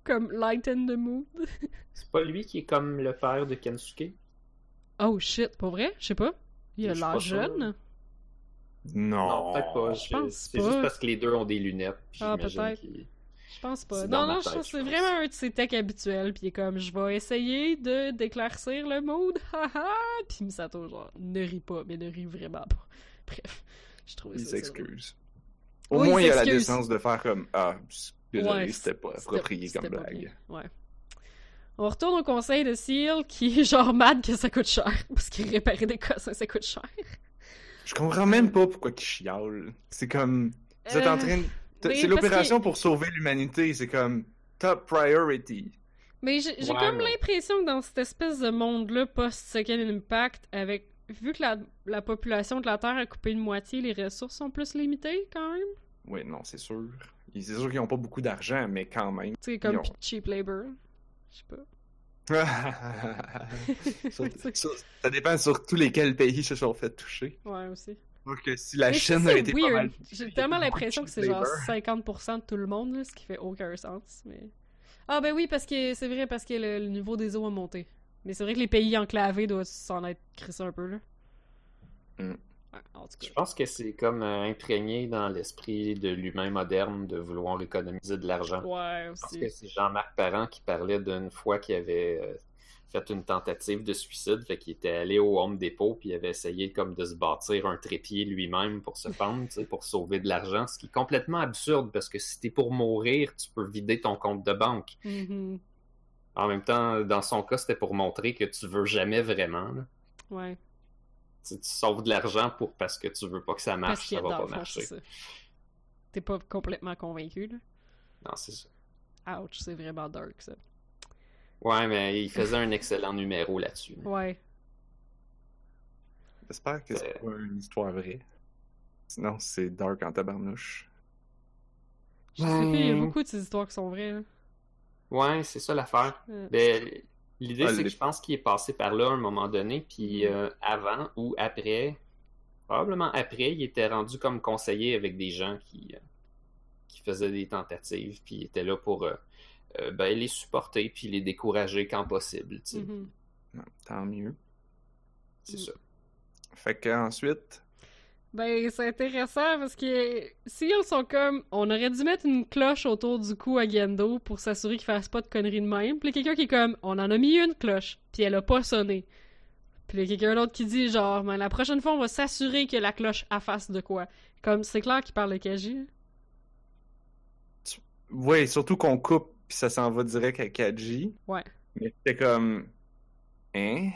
Comme lighten the mood. C'est pas lui qui est comme le père de Kensuke? Oh shit, pour vrai? Je sais pas. Il a l'air jeune. Non. Non, peut-être pas. je pense C'est juste parce que les deux ont des lunettes. Ah, peut-être. Je pense pas. Non, non, tête, je c'est vraiment un de ses techs habituels. Puis il est comme, je vais essayer de d'éclaircir le mood. haha. Puis Misato, genre, ne rit pas, mais ne rit vraiment pas. Bref, je trouve Il ça. s'excuse. Au Oui, moins, il il a la décence de faire comme Ah, désolé, Ouais, c'était pas approprié comme pas blague. bien. Ouais. On retourne au conseil de Seal qui est genre mad que ça coûte cher. Parce qu'il réparer des cossins, ça coûte cher. Je comprends même pas pourquoi il chiale. C'est comme. Vous êtes en Euh, train de. C'est l'opération pour sauver l'humanité. C'est comme top priority. Mais j'ai Ouais, comme l'impression que dans cette espèce de monde-là, post-Second Impact, avec vu que la, la population de la Terre a coupé de moitié, les ressources sont plus limitées quand même? Oui, non, c'est sûr. C'est sûr qu'ils ont pas beaucoup d'argent, mais quand même. Tu sais, comme ont- cheap labor. Je sais pas. Sur- sur- ça dépend sur tous lesquels pays se sont fait toucher. Ouais, aussi. Donc, si la Mais Chine a c'est été pas mal. J'ai tellement l'impression que c'est genre labor. 50% de tout le monde, là, ce qui fait aucun sens. Mais... Ah ben oui, parce que c'est vrai, parce que le, le niveau des eaux a monté. Mais c'est vrai que les pays enclavés doivent s'en être crissés un peu, là. Mm. Ouais, en tout Je pense que c'est comme euh, imprégné dans l'esprit de l'humain moderne de vouloir économiser de l'argent. Ouais, aussi. que c'est Jean-Marc Parent qui parlait d'une fois qu'il avait euh, fait une tentative de suicide, fait qu'il était allé au Home Depot puis il avait essayé comme de se bâtir un trépied lui-même pour se pendre, pour sauver de l'argent, ce qui est complètement absurde parce que si t'es pour mourir, tu peux vider ton compte de banque. Mhm. En même temps, dans son cas, c'était pour montrer que tu veux jamais vraiment. là. Ouais. Tu, sauves de l'argent pour parce que tu veux pas que ça marche, ça va pas marcher. T'es pas complètement convaincu, là? Non, c'est ça. Ouch, c'est vraiment dark, ça. Ouais, mais il faisait un excellent numéro là-dessus. Ouais. J'espère que c'est pas une histoire vraie. Sinon, c'est dark en tabarnouche. Je sais il y a Ouais. beaucoup de ces histoires qui sont vraies, là. Ouais, c'est ça l'affaire. Euh, Ben, L'idée, Ah, c'est les- que je pense qu'il est passé par là à un moment donné, puis Mhm. euh, avant ou après, probablement après, il était rendu comme conseiller avec des gens qui, euh, qui faisaient des tentatives, puis il était là pour euh, ben, les supporter, puis les décourager quand possible. mhm. Non, tant mieux. C'est Mm. ça. Fait que ensuite, Ben, c'est intéressant parce que si ils sont comme. On aurait dû mettre une cloche autour du cou à Gendo pour s'assurer qu'il fasse pas de conneries de même. Puis quelqu'un qui est comme. On en a mis une cloche, puis elle a pas sonné. Puis quelqu'un d'autre qui dit genre, ben, la prochaine fois, on va s'assurer que la cloche a fasse de quoi. Comme, c'est clair qu'il parle de Kaji. ouais, surtout qu'on coupe puis ça s'en va direct à Kaji. Ouais. Mais c'était comme. Hein?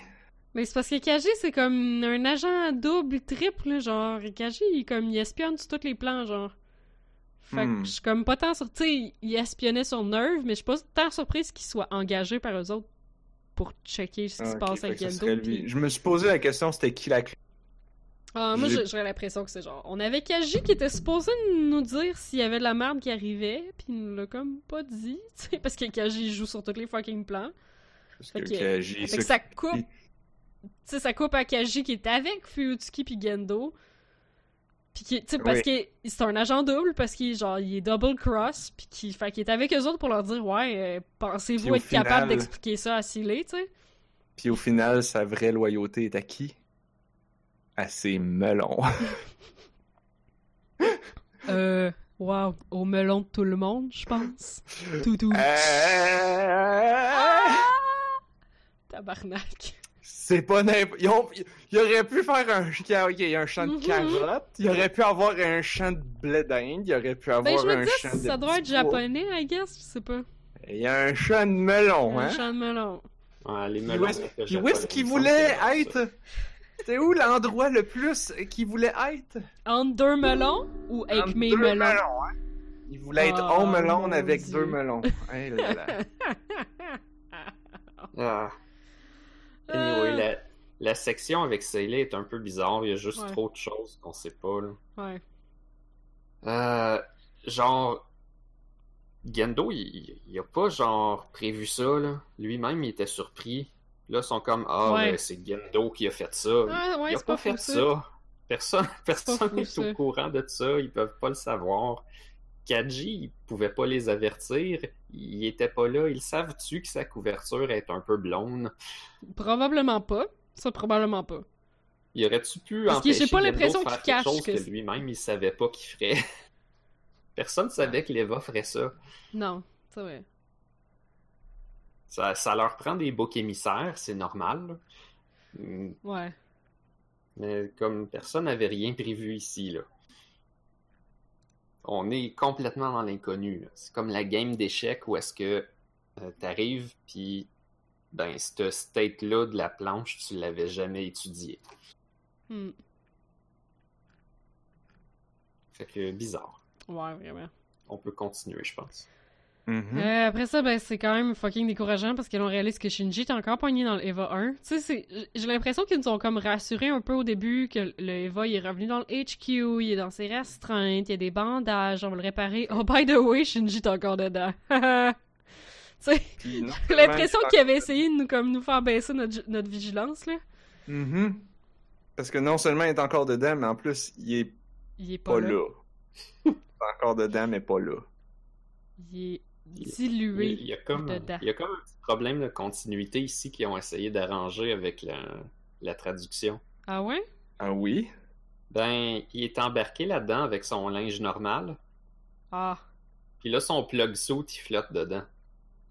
Mais c'est parce que Kaji, c'est comme un agent double, triple, genre. Kaji, il, comme, il espionne sur tous les plans, genre. Fait Hmm. que je suis comme pas tant sur. Tu sais, il espionnait sur Nerve, mais je suis pas tant surprise qu'il soit engagé par eux autres pour checker ce qui Ah, se ok, passe avec puis- Je me suis posé la question, c'était qui la clé? Ah, moi, j'aurais l'impression que c'est genre. On avait Kaji qui était supposé nous dire s'il y avait de la merde qui arrivait, puis il nous l'a comme pas dit, tu sais, parce que Kaji il joue sur tous les fucking plans. Parce Fait que Kaji Fait que ça coupe. Sais, ça coupe à Kaji qui est avec Fuyutsuki puis Gendo. Puis qui, parce que c'est un agent double, parce qu'il genre, il est double cross, puis qui, fait qu'il est avec eux autres pour leur dire, ouais, euh, pensez-vous être capable d'expliquer ça à Silé, tu sais? Puis au final, sa vraie loyauté est à qui? À ses melons. Wow, au melon de tout le monde, je pense. Toutou. Euh, Tabarnak. C'est pas n'importe. Ils, ont- ils auraient pu faire un, ok, il y a un champ de Mhm. carottes, il aurait pu avoir un champ de blé d'Inde, il aurait pu avoir Ben, je me un dis, champ de. ça doit être japonais, I guess, je sais pas. Il y a un champ de melon, Un hein? champ de melon. Ouais, les melons. puis où est-ce qu'il voulait ça. être? C'est où l'endroit le plus qu'il voulait être? Entre deux melons ou avec Entre mes deux melons? hein? Il voulait être Oh, on melon mon avec Dieu. deux melons. Hey là là. Ah. Euh. Anyway, la, la section avec Sailey est un peu bizarre. Il y a juste Ouais. trop de choses qu'on sait pas. Là. Ouais. Euh, genre, Gendo, il, il a pas genre prévu ça. Là. Lui-même, il était surpris. Là, ils sont comme Ah, Ouais. ben, c'est Gendo qui a fait ça. Ah, ouais, il a pas, pas fait ça. Personne, personne n'est au courant de ça. Ils peuvent pas le savoir. Kaji, il pouvait pas les avertir. Il était pas là. Ils savent-tu que sa couverture est un peu blonde? Probablement pas. Ça, probablement pas. Il aurait-tu pu Parce que j'ai empêcher pas l'impression qu'il faire quelque cache chose que que, lui-même il savait pas qu'il ferait? Personne savait que l'Eva ferait ça. Non, c'est vrai. ça. Ça leur prend des boucs émissaires, c'est normal. là. Mm, Ouais. Mais comme personne n'avait rien prévu ici, là. On est complètement dans l'inconnu. C'est comme la game d'échecs où est-ce que euh, t'arrives, puis ben, cette state-là de la planche, tu l'avais jamais étudié. Hmm. Fait que bizarre. Ouais, vraiment. On peut continuer, je pense. Mhm. Euh, après ça, ben, c'est quand même fucking décourageant parce que l'on réalise que Shinji est encore pogné dans le Eva 1. Tu sais, c'est- j'ai l'impression qu'ils nous ont comme rassuré un peu au début que le Eva, il est revenu dans le HQ, il est dans ses restreintes, il y a des bandages, on va le réparer. Oh, by the way, Shinji est encore dedans. tu sais, l'impression il est qu'il avait essayé de nous, comme, nous faire baisser notre, notre vigilance, là. Mhm. Parce que non seulement il est encore dedans, mais en plus, il est Il est pas, pas là. là. il est encore dedans, mais pas là. Il est dilué. Il y a comme, dedans. il y a comme un petit problème de continuité ici qu'ils ont essayé d'arranger avec la, la traduction. Ah ouais? Ah oui? Ben, il est embarqué là-dedans avec son linge normal, Ah. puis là, son plug suit, il flotte dedans.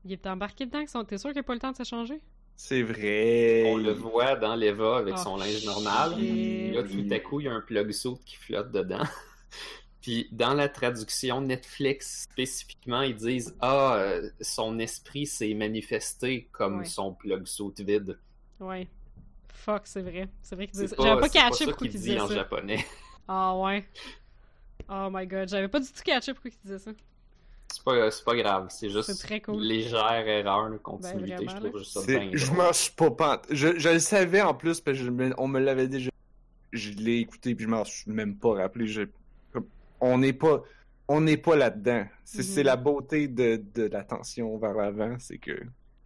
Il est embarqué dedans. que T'es sûr qu'il n'y a pas le temps de se changer? C'est vrai. On le voit dans l'Eva avec Oh, son linge normal, là, tout à coup, il y a un plug suit qui flotte dedans. Puis dans la traduction Netflix spécifiquement, ils disent Ah, euh, son esprit s'est manifesté comme Ouais. son plug suit vide. Ouais. Fuck, c'est vrai. C'est vrai qu'il disait C'est ça. J'avais pas c'est catché ça pourquoi qu'il il dit disait en ça. japonais. Ah ouais. Oh my god, j'avais pas du tout catché pourquoi il disait ça. C'est pas, c'est pas grave, c'est juste C'est très cool. légère erreur de continuité. Ben, vraiment, je trouve là. juste ça bien Je m'en suis pas pant... je, je le savais en plus, parce que je me- on me l'avait déjà. Je l'ai écouté, puis je m'en suis même pas rappelé. On n'est pas. On n'est pas là-dedans. C'est Mhm. c'est la beauté de, de l'attention vers l'avant, c'est que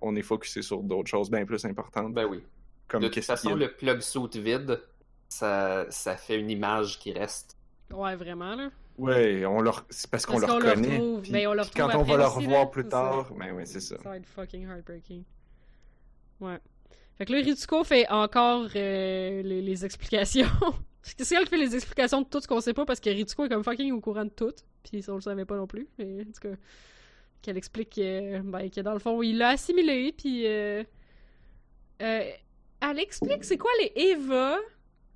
on est focusé sur d'autres choses bien plus importantes. Ben oui. comme de toute façon, le plug suit vide, ça, ça fait une image qui reste. Ouais, vraiment, là. Ouais, on leur... c'est parce qu'on Parce le reconnaît. retrouve. puis- Ben, on le quand on va le revoir là, plus tard, ben oui, c'est ça. Ça va être fucking heartbreaking. Ouais. Fait que là, Ritsuko fait encore euh, les, les explications. C'est elle qui fait les explications de tout ce qu'on sait pas, parce que Ritsuko est comme fucking au courant de tout. Puis on le savait pas non plus. Mais en tout cas, qu'elle explique que, ben, dans le fond, il l'a assimilé, puis... euh, euh, elle explique c'est quoi les Eva,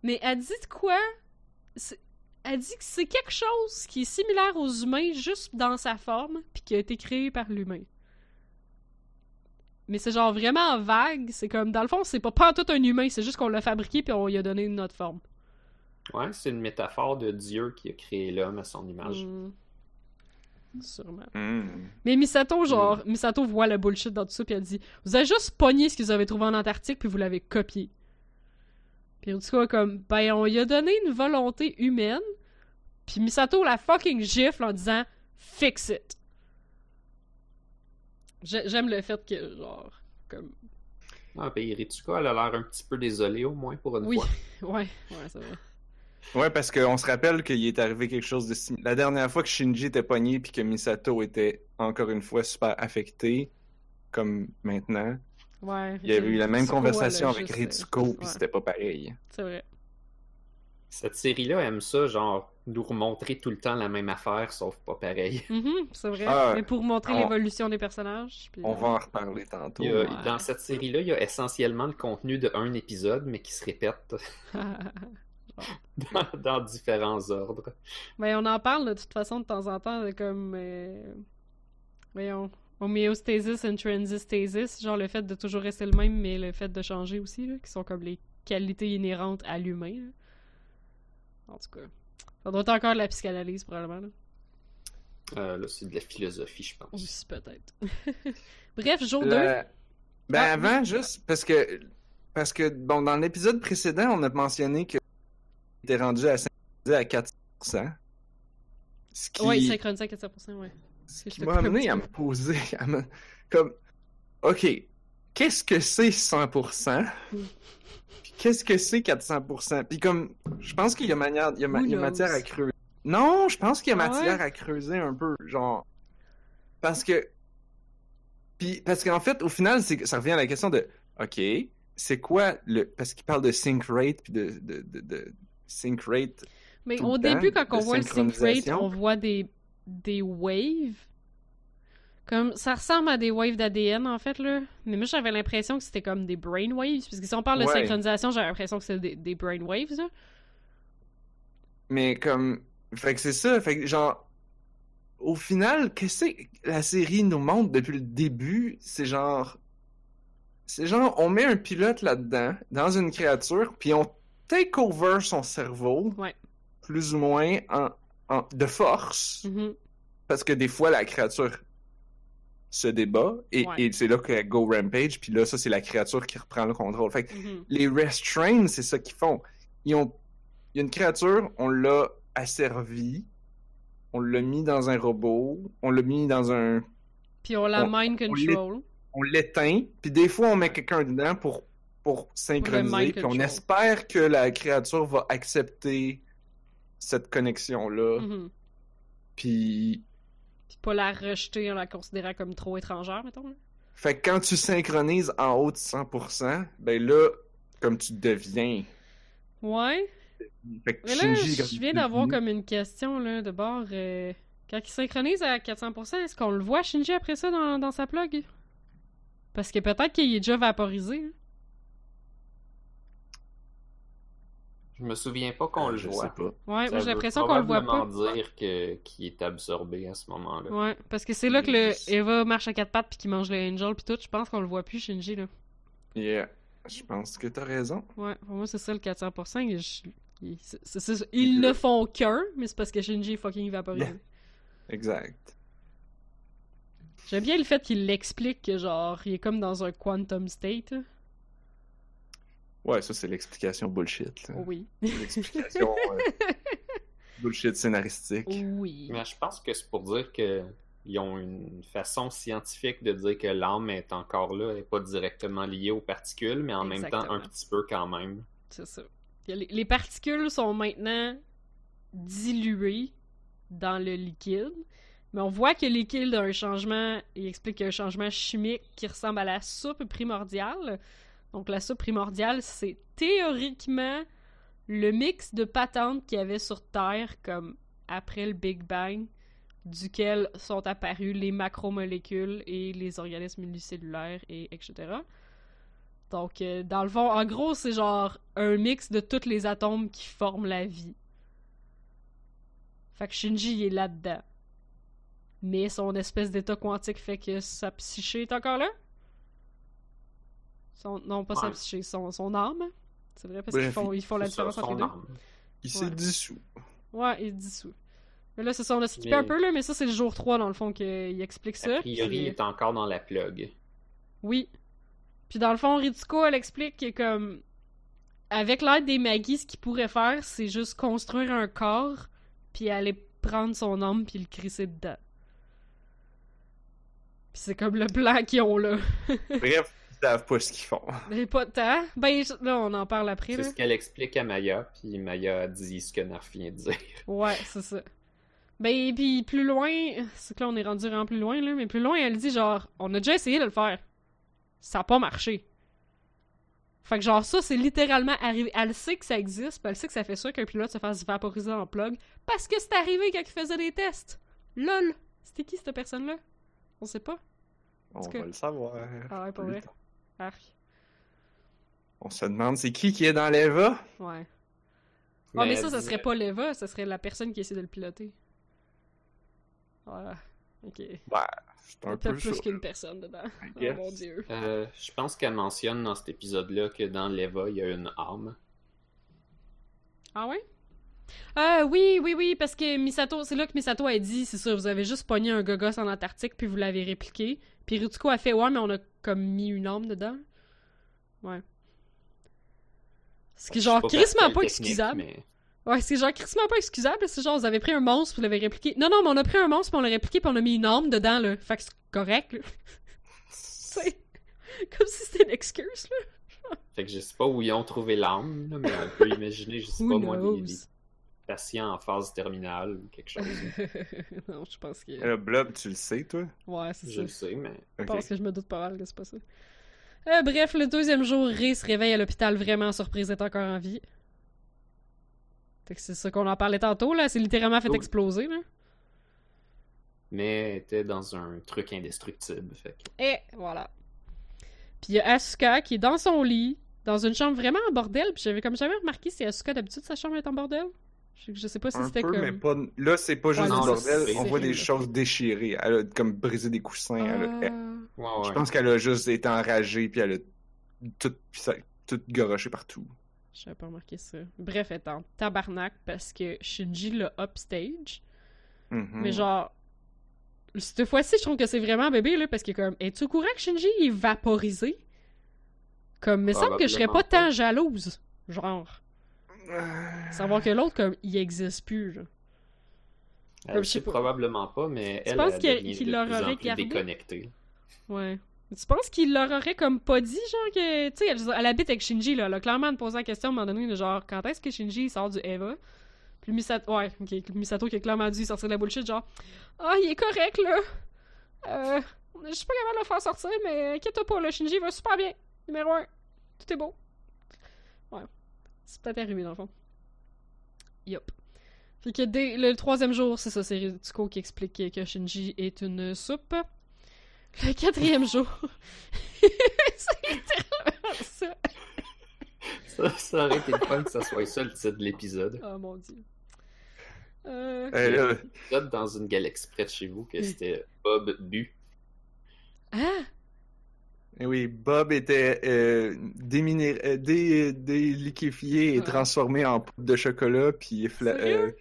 mais elle dit de quoi? Elle dit que c'est quelque chose qui est similaire aux humains juste dans sa forme, puis qui a été créé par l'humain. Mais c'est genre vraiment vague. C'est comme, dans le fond, c'est pas pas tout un humain, c'est juste qu'on l'a fabriqué puis on lui a donné une autre forme. Ouais, c'est une métaphore de Dieu qui a créé l'homme à son image. Hmm. Sûrement. Hmm. Mais Misato, genre, Misato voit le bullshit dans tout ça puis elle dit Vous avez juste pogné ce que vous avez trouvé en Antarctique puis vous l'avez copié. Puis est comme Ben, on lui a donné une volonté humaine. Puis Misato la fucking gifle en disant Fix it. J'ai- J'aime le fait que, genre, comme. Ah, ben, Ritsuko, elle a l'air un petit peu désolée, au moins, pour une Oui, fois. ouais, ouais, c'est vrai. Ouais, parce qu'on se rappelle qu'il est arrivé quelque chose de similaire. La dernière fois que Shinji était pogné puis que Misato était encore une fois super affecté, comme maintenant, Ouais. il y avait eu la même conversation avec juste, Ritsuko euh, puis c'était pas pareil. C'est vrai. Cette série-là aime ça, genre, nous remontrer tout le temps la même affaire, sauf pas pareil. Mhm, c'est vrai. Ah, Mais pour montrer on- l'évolution des personnages. puis- On va en reparler tantôt. A- Ouais. Dans cette série-là, il y a essentiellement le contenu de un épisode, mais qui se répète dans, dans différents ordres. Mais on en parle de toute façon de temps en temps, de comme. euh, Voyons. Homéostasis and transistasis, genre le fait de toujours rester le même, mais le fait de changer aussi, là, qui sont comme les qualités inhérentes à l'humain. là. En tout cas. Ça doit être encore de la psychanalyse, probablement. Là. Euh, là, c'est de la philosophie, je pense. Aussi, peut-être. Bref, jour 2. Le- Ben Ah, avant, juste parce que parce que bon dans l'épisode précédent, on a mentionné que était rendu à synchronisé à 4%. Ce qui, Ouais, synchronisé à 400%, ouais. ce qui m'a amené à me poser à me- comme OK, qu'est-ce que c'est 100% Puis qu'est-ce que c'est 400% Puis comme je pense qu'il y a manière il y a, ma- Who il y a knows? matière à creuser. Non, je pense qu'il y a Ah matière ouais? à creuser un peu genre parce que puis parce qu'en fait au final ça revient à la question de OK, c'est quoi le parce qu'il parle de sync rate puis de de, de, de sync rate Mais tout au le temps, début, quand on voit le sync rate, on voit des, des waves. Comme, ça ressemble à des waves d'ADN, en fait, là. Mais moi, j'avais l'impression que c'était comme des brain waves. Parce que si on parle de synchronisation, j'avais l'impression que c'était des, des brain waves, là. Mais comme. Fait que c'est ça. Fait que genre. Au final, qu'est-ce que la série nous montre depuis le début? C'est genre. C'est genre, on met un pilote là-dedans, dans une créature, puis on take over son cerveau. Ouais. Plus ou moins en, en- de force. Mhm. Parce que des fois, la créature se débat, et, Ouais. et c'est là qu'elle go rampage, puis là, ça, c'est la créature qui reprend le contrôle. Fait que Mhm. les restraints, c'est ça qu'ils font. Ils ont... Il y a une créature, on l'a asservi, on l'a mis dans un robot, on l'a mis dans un... Puis on la On- mind on control. On l'éteint, puis des fois, on met quelqu'un dedans pour, pour synchroniser, puis on espère que la créature va accepter cette connexion-là, Mhm. puis... Puis pas la rejeter en la considérant comme trop étrangère, mettons. là. Fait que quand tu synchronises en haut de 100%, ben là, comme tu deviens... Ouais. Fait que Mais là, je viens d'avoir dis- comme une question, là, de bord. euh, Quand il synchronise à 400%, est-ce qu'on le voit, Shinji, après ça, dans, dans sa plug? Parce que peut-être qu'il est déjà vaporisé. hein. Je me souviens pas qu'on le Euh, Je voit. sais pas. Ouais, Ça moi j'ai l'impression qu'on le voit pas. dire que qu'il est absorbé à ce moment-là. Ouais, parce que c'est là que le Eva marche à quatre pattes puis qu'il mange le Angel puis tout. Je pense qu'on le voit plus, Shinji, là. Yeah. Je pense que t'as raison. Ouais, pour moi, c'est ça le 400%. et je- il- c'est- c'est- c'est- Ils ne font qu'un, mais c'est parce que Shinji est fucking vaporisé. Yeah. Exact. J'aime bien le fait qu'il l'explique que, genre, il est comme dans un quantum state. Ouais, ça, c'est l'explication bullshit. là. Oui. L'explication euh, bullshit scénaristique. Oui. Mais je pense que c'est pour dire que ils ont une façon scientifique de dire que l'âme est encore là, elle n'est pas directement liée aux particules, mais en même temps un petit peu quand même. C'est ça. Les particules sont maintenant diluées dans le liquide. Mais on voit que le liquide a un changement, il explique qu'il y a un changement chimique qui ressemble à la soupe primordiale. Donc la soupe primordiale, c'est théoriquement le mix de patentes qu'il y avait sur Terre comme après le Big Bang, duquel sont apparus les macromolécules et les organismes unicellulaires et etc. Donc, euh, dans le fond, en gros, c'est genre un mix de tous les atomes qui forment la vie. Fait que Shinji est là-dedans. Mais son espèce d'état quantique fait que sa psyché est encore là? Son, non, pas sa Ouais. psyché, son, son âme. C'est vrai, parce qu'ils font, ils font la ça, différence entre les deux. âme. Il s'est Ouais. dissous. Ouais, il est dissous. Mais là, c'est ça, on a skippé Mais- un peu, là, mais ça, c'est le jour 3, dans le fond, qu'il explique ça. A priori, puis- il est encore dans la plug. Oui. Puis dans le fond, Ritsuko, elle explique que comme avec l'aide des Magis, ce qu'il pourrait faire, c'est juste construire un corps, puis aller prendre son âme puis le crisser dedans. Puis c'est comme le plan qu'ils ont là. Bref, savent pas ce qu'ils font. Mais pas tant. Ben là, on en parle après C'est ce qu'elle explique à Maya, puis Maya dit ce que Narf vient de dire. Ouais, c'est ça. Ben puis plus loin, c'est que là on est rendu vraiment plus loin là, mais plus loin elle dit genre on a déjà essayé de le faire. Ça a pas marché. Fait que genre ça, c'est littéralement arrivé. Elle sait que ça existe, puis elle sait que ça fait ça qu'un pilote se fasse vaporiser en plug, parce que c'est arrivé quand il faisait des tests. LOL! C'était qui cette personne-là? On sait pas. On va le savoir. Ah ouais, pas vrai. Arc. On se demande c'est qui qui est dans l'Eva? Ouais. Ah, mais ça, ça serait pas l'Eva, ça serait la personne qui essaie de le piloter. Voilà. Ok. Bah, c'est y a un peu peut-être plus qu'une personne dedans. I Oh mon dieu. Euh, je pense qu'elle mentionne dans cet épisode-là que dans l'Eva, il y a une âme. Ah ouais? Euh, oui, oui, oui, parce que Misato, c'est là que Misato a dit, c'est ça, vous avez juste pogné un gogos en Antarctique, puis vous l'avez répliqué. Puis Rutsuko a fait, ouais, mais on a comme mis une âme dedans. Ouais. Ce qui est genre crissement pas excusable. mais- Ouais, c'est genre crissement pas excusable, c'est genre, vous avez pris un monstre, vous l'avez répliqué. Non, non, mais on a pris un monstre, puis on l'a répliqué, puis on a mis une âme dedans, là. Fait que c'est correct, là. C'est comme si c'était une excuse, là. Fait que je sais pas où ils ont trouvé là, mais on peut imaginer, je sais pas moi, knows? des, des patients en phase terminale ou quelque chose. non, je pense que... Le blob, tu le sais, toi? Ouais, c'est je ça. le sais, mais Je pense que je me doute pas mal que c'est pas ça. Euh, bref, le deuxième jour, Ray se réveille à l'hôpital vraiment surprise d'être encore en vie. Fait que c'est ça qu'on en parlait tantôt, là. C'est littéralement fait exploser, là. mais elle était dans un truc indestructible. Fait que... Et voilà. Puis il y a Asuka qui est dans son lit, dans une chambre vraiment en bordel. Puis j'avais comme jamais remarqué si Asuka, d'habitude, sa chambre est en bordel. Je, je sais pas si c'était comme... mais pas... Là, c'est pas juste Ouais, du bordel, on voit des choses déchirées. Elle a comme brisé des coussins. elle a- Ah. Ouais, Je pense qu'elle a juste été enragée, puis elle a tout, tout garoché partout. J'avais pas remarqué ça. Bref, elle est en tabarnak parce que Shinji l'a upstage. Mhm. Mais genre, cette fois-ci, je trouve que c'est vraiment bébé, là, parce que comme, es-tu au courant que Shinji est vaporisé? Comme, il me semble que je serais pas tant jalouse. Genre, savoir que l'autre, comme, il existe plus. Elle Comme je sais pas. probablement pas, mais Tu elle, penses elle qu'il- leur aurait plus gardé? déconnectée. Ouais. Tu penses qu'il leur aurait comme pas dit, genre, que. Tu sais, elle, elle habite avec Shinji, là. Elle a clairement posé la question à un moment donné, genre, quand est-ce que Shinji sort du Eva? Puis Misato. Ouais, ok. Misato qui a clairement dû sortir de la bullshit, genre, ah, il est correct, là. Euh. Je suis pas capable de le faire sortir, mais inquiète-toi pas, là. Shinji va super bien. Numéro un. Tout est beau. C'est peut-être arrivé, dans le fond. Yup. Fait que dès le troisième jour, c'est ça, c'est Ritsuko qui explique que Shinji est une soupe. Le quatrième jour, c'est littéralement ça. Ça, ça aurait été le fun que ça soit ça le titre de l'épisode. Oh mon dieu. Euh, euh, là, dans une galaxie près de chez vous que c'était Bob Bu. Ah! Eh oui, Bob était euh, déminé- euh, dé- déliquéfié et Ouais. transformé en poudre de chocolat, puis euh,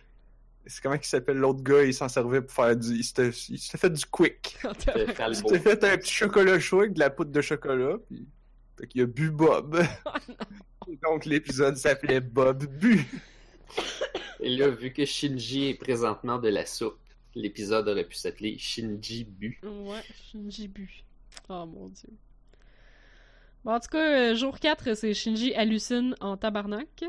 c'est comment il s'appelle l'autre gars, il s'en servait pour faire du... Il s'était il fait du quick. Il s'était fait un petit chocolat chaud avec de la poudre de chocolat, puis... Fait qu'il a bu Bob. Et donc l'épisode s'appelait Bob Bu. Et là, vu que Shinji est présentement de la soupe, l'épisode aurait pu s'appeler Shinji Bu. Ouais, Shinji bu. Oh mon dieu. Bon, en tout cas, euh, jour 4, c'est Shinji hallucine en tabarnak.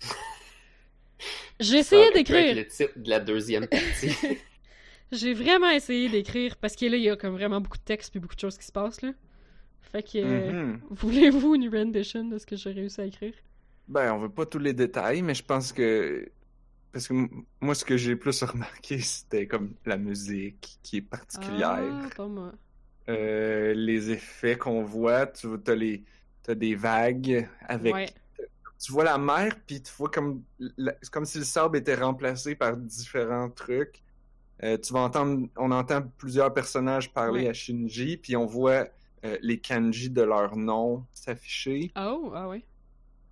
J'ai essayé d'écrire. le titre de la deuxième partie. J'ai vraiment essayé d'écrire parce que là, il y a comme vraiment beaucoup de texte puis beaucoup de choses qui se passent là. Fait que, euh, Mhm. voulez-vous une rendition de ce que j'ai réussi à écrire? Ben, on veut pas tous les détails, mais je pense que. Parce que moi, ce que j'ai plus remarqué, c'était comme la musique qui est particulière. Ah, pas moi. Euh, les effets qu'on voit, tu as les. T'as des vagues avec. Ouais. Tu vois la mer, puis tu vois comme. la- comme si le sable était remplacé par différents trucs. Euh, tu vas entendre. On entend plusieurs personnages parler Ouais. à Shinji, puis on voit euh, les kanji de leur nom s'afficher. Oh, ah.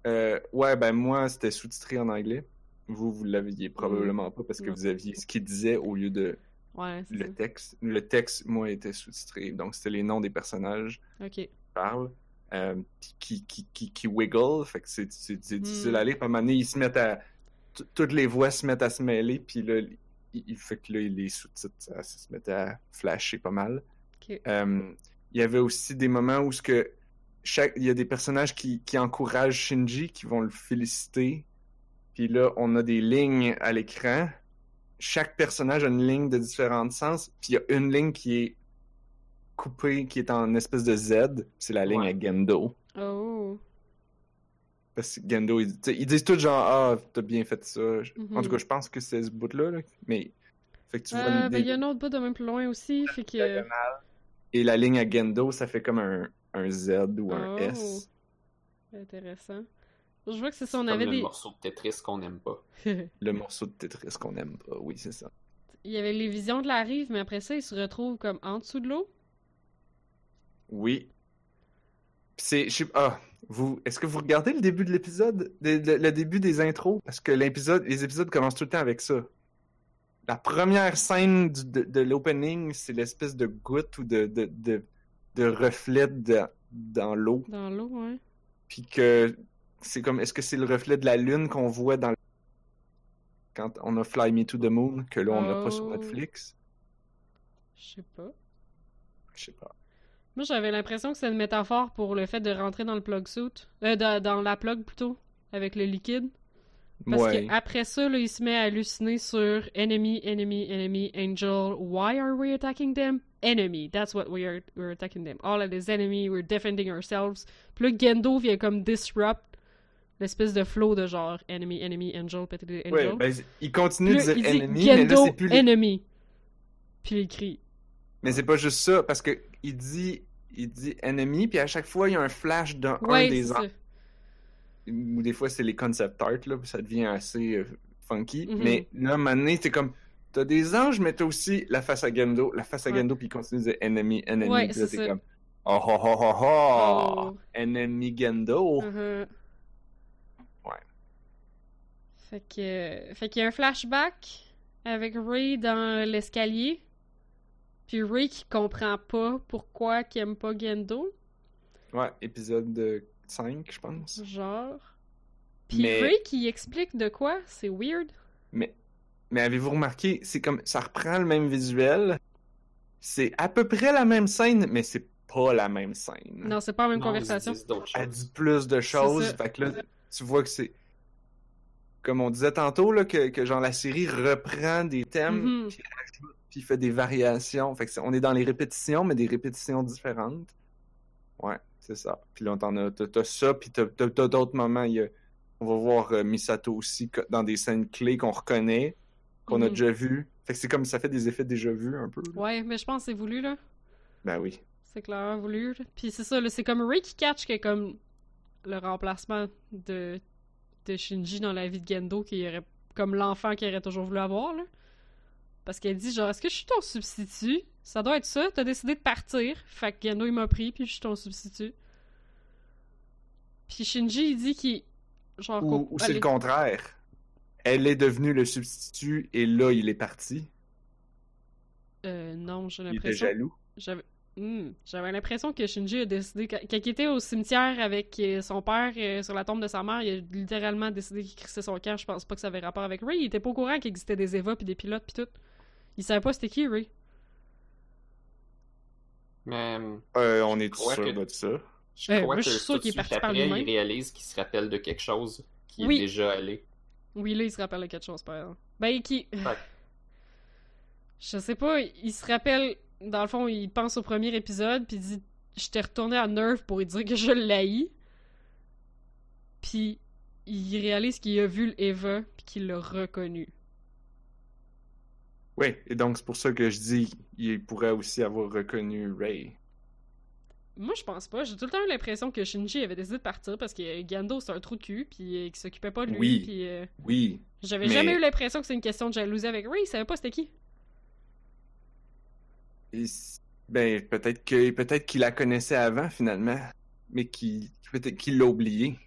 Euh, ouais, ben moi, c'était sous-titré en anglais. Vous, vous l'aviez probablement pas parce que Non. vous aviez ce qu'il disait au lieu de Ouais, le texte. Le texte, moi, était sous-titré. Donc, c'était les noms des personnages qui parlent, euh, qui, qui, qui, qui wiggle. Fait que c'est difficile Hmm. à lire. Puis à un moment donné, ils se mettent à. Toutes les voix se mettent à se mêler, puis là, il, il fait que là, les sous-titres, ça, ça se mettait à flasher pas mal. Euh, il y avait aussi des moments où ce que chaque il y a des personnages qui, qui encouragent Shinji qui vont le féliciter puis là on a des lignes à l'écran chaque personnage a une ligne de différents sens puis il y a une ligne qui est coupée qui est en espèce de Z c'est la ligne Ouais. à Gendo Oh. Parce que Gendo, ils, disent tout genre, ah, t'as bien fait ça. Mhm. En tout cas, je pense que c'est ce bout-là, là. Mais, fait que tu vois Euh, ben, il y a un autre bout de même plus loin aussi, fait que... diagonale. Et la ligne à Gendo, ça fait comme un, un Z ou un Oh. S. Intéressant. Je vois que c'est ça, on Comme avait le des... morceau de Tetris qu'on n'aime pas. Le morceau de Tetris qu'on aime pas, oui, c'est ça. il y avait les visions de la rive, mais après ça, ils se retrouvent comme en dessous de l'eau. Oui. C'est, je ah, vous, est-ce que vous regardez le début de l'épisode, le, le- le début des intros, parce que l'épisode, les épisodes commencent tout le temps avec ça. La première scène du- de, de l'opening, c'est l'espèce de goutte ou de, de, de, de reflet de- dans l'eau, Dans l'eau, ouais. puis que c'est comme, est-ce que c'est le reflet de la lune qu'on voit dans le- quand on a Fly Me to the Moon, que là on n'a pas sur Oh. Netflix? Je sais pas. Je sais pas. Moi, j'avais l'impression que c'était une métaphore pour le fait de rentrer dans le plug suit. Euh, dans, dans la plug, plutôt. Avec le liquide. Parce Ouais. qu'après ça, là, il se met à halluciner sur enemy, enemy, enemy, angel. Why are we attacking them? Enemy. That's what we are we're attacking them. All of this enemy, we're defending ourselves. Puis là, Gendo vient comme disrupt l'espèce de flow de genre enemy, enemy, angel, peut-être angel. Ouais, ben, il continue de dire enemy, mais là c'est plus enemy. Puis il crie. Mais c'est pas juste ça, parce que il dit, il dit ennemi, puis à chaque fois, il y a un flash d'un un Ouais, des c'est an- ça. Ou des fois, c'est les concept art, là, ça devient assez euh, funky. Mhm. Mais là, à un moment donné, c'est comme, t'as des anges, mais t'as aussi la face à Gendo, la face à. Gendo, puis il continue de dire ennemi, ennemi. Ouais, puis là, t'es comme, oh oh oh oh oh, Oh. ennemi Gendo. Mhm. Ouais. Fait que, fait qu'il y a un flashback avec Ray dans l'escalier. Puis Ray qui comprend pas pourquoi qu'il aime pas Gendo, Ouais, épisode euh, 5, je pense. genre. Puis Mais- Ray qui explique de quoi, c'est weird. Mais, mais avez-vous remarqué, c'est comme, ça reprend le même visuel. C'est à peu près la même scène, mais c'est pas la même scène. Non, c'est pas la même Non, conversation. elle dit plus de choses. ça. Fait que là, tu vois que c'est. Comme on disait tantôt, là, que, que genre la série reprend des thèmes, Mhm. puis rajoute, puis fait des variations. Fait que on est dans les répétitions, mais des répétitions différentes. Ouais, c'est ça. Puis là, t'en as, t'as, ça, puis t'as, d'autres moments. il y a- on va voir euh, Misato aussi dans des scènes clés qu'on reconnaît, qu'on a Mhm. déjà vues. Fait que c'est comme ça fait des effets déjà vus un peu. là. Ouais, mais je pense que c'est voulu, là. Ben oui. C'est clairement voulu. Puis c'est ça, là, c'est comme Ray qui catch que comme le remplacement de, de Shinji dans la vie de Gendo, qui aurait comme l'enfant qu'il aurait toujours voulu avoir, là. Parce qu'elle dit genre, est-ce que je suis ton substitut? Ça doit être ça, t'as décidé de partir. Fait que Gendo il m'a pris, puis je suis ton substitut. Puis Shinji il dit qu'il. Genre, Ou, c'est le contraire. Elle est devenue le substitut et là, il est parti. Euh, non, j'ai Il était l'impression. jaloux. J'avais Hmm, j'avais l'impression que Shinji a décidé, quand, il était au cimetière avec euh, son père euh, sur la tombe de sa mère, il a littéralement décidé qu'il crissait son camp. Je pense pas que ça avait rapport avec Ray. Il était pas au courant qu'il existait des Eva puis des pilotes puis tout. Il savait pas c'était qui Ray. Mais Euh, on est sûr que- de ça. je Euh, crois moi, que je suis sûr qu'il est parti par après, lui-même. il réalise qu'il se rappelle de quelque chose qui Oui. est déjà allé. Oui, là, il se rappelle de quelque chose, par exemple. Ben, qui. Ouais. Je sais pas, il se rappelle. Dans le fond, il pense au premier épisode, puis il dit Je t'ai retourné à Nerve pour lui dire que je l'haïs. Puis il réalise qu'il a vu l'Eva, puis qu'il l'a reconnu. Oui, et donc c'est pour ça que je dis qu'il pourrait aussi avoir reconnu Ray. Moi, je pense pas. J'ai tout le temps eu l'impression que Shinji avait décidé de partir parce que Gando, c'est un trou de cul, puis qu'il s'occupait pas de lui. Oui. Puis euh, Oui, j'avais Mais- jamais eu l'impression que c'est une question de jalousie avec Ray. Il savait pas c'était qui. Et ben peut-être que peut-être qu'il la connaissait avant finalement, mais qu'il peut-être qu'il l'a oublié,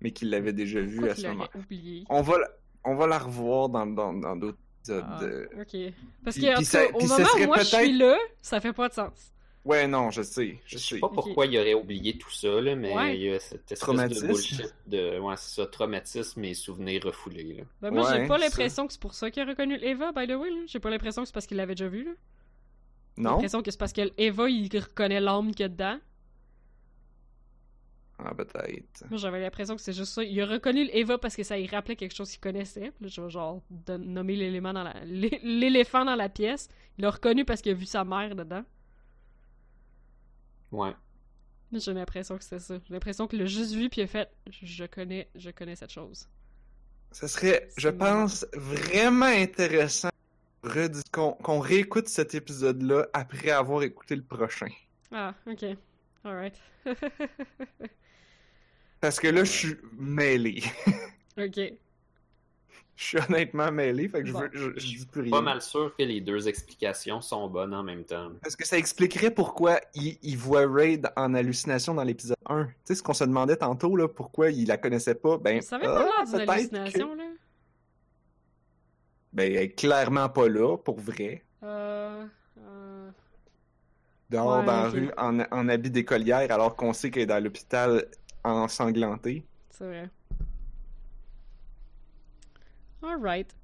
mais qu'il l'avait déjà vu Pourquoi à ce moment. oublié On va la, on va la revoir dans dans dans d'autres épisodes. Ah, ok. Parce Puis- que, en puis tout ça- cas, au puis ça moment où moi je suis là, ça fait pas de sens. Ouais, non, je sais, je Je sais. sais pas pourquoi il aurait oublié tout ça, là, mais Ouais. il y a cette espèce de bullshit de ouais, c'est ça, traumatisme et souvenirs refoulés. Là. Ben, moi, j'ai Ouais, pas ça. l'impression que c'est pour ça qu'il a reconnu l'Eva, by the way. J'ai pas l'impression que c'est parce qu'il l'avait déjà vu. là. J'ai l'impression que c'est parce que l'Eva, il reconnaît l'âme qu'il y a dedans. Ah peut-être. Moi, j'avais l'impression que c'est juste ça. Il a reconnu l'Eva parce que ça lui rappelait quelque chose qu'il connaissait. Puis là, je vais genre nommer l'élément dans la... l'é- l'éléphant dans la pièce. Il l'a reconnu parce qu'il a vu sa mère dedans. Ouais. J'ai l'impression que c'était ça. J'ai l'impression qu'il l'a juste vu puis il a fait je connais je connais cette chose. Ça serait, je C'est pense, vraiment intéressant qu'on réécoute cet épisode-là après avoir écouté le prochain. Ah, ok. Alright. Parce que là, je suis mêlé. ok. Je suis honnêtement mêlé, fait que je, Bon. veux, je, je dis plus rien. Pas mal sûr que les deux explications sont bonnes en même temps. Parce que ça expliquerait pourquoi il, il voit Raid en hallucination dans l'épisode 1. Tu sais, ce qu'on se demandait tantôt, là, pourquoi il la connaissait pas, ben, Ça avait ah, pas l'air d'une peut-être hallucination, que- là. Ben, elle est clairement pas là, pour vrai. Euh. euh, Dehors Ouais, dans la rue, en, en habit d'écolière, alors qu'on sait qu'elle est dans l'hôpital ensanglanté. C'est vrai. Alright.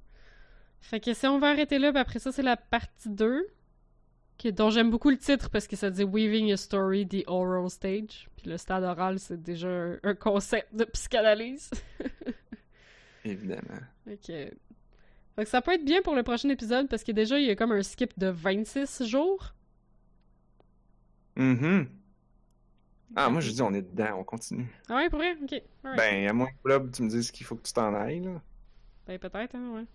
Fait que si on va arrêter là, puis après ça, c'est la partie 2. qui- dont j'aime beaucoup le titre parce que ça dit Weaving a Story, the Oral Stage. Puis le stade oral, c'est déjà un, un concept de psychanalyse. Évidemment. Ok. Fait que ça peut être bien pour le prochain épisode parce que déjà, il y a comme un skip de 26 jours. Mhm. Ah, moi, je dis, on est dedans, on continue. Ah ouais, pour vrai? Ok. Ben, à moins que Blob, tu me dises qu'il faut que tu t'en ailles, là. Ben, peut-être, hein, ouais.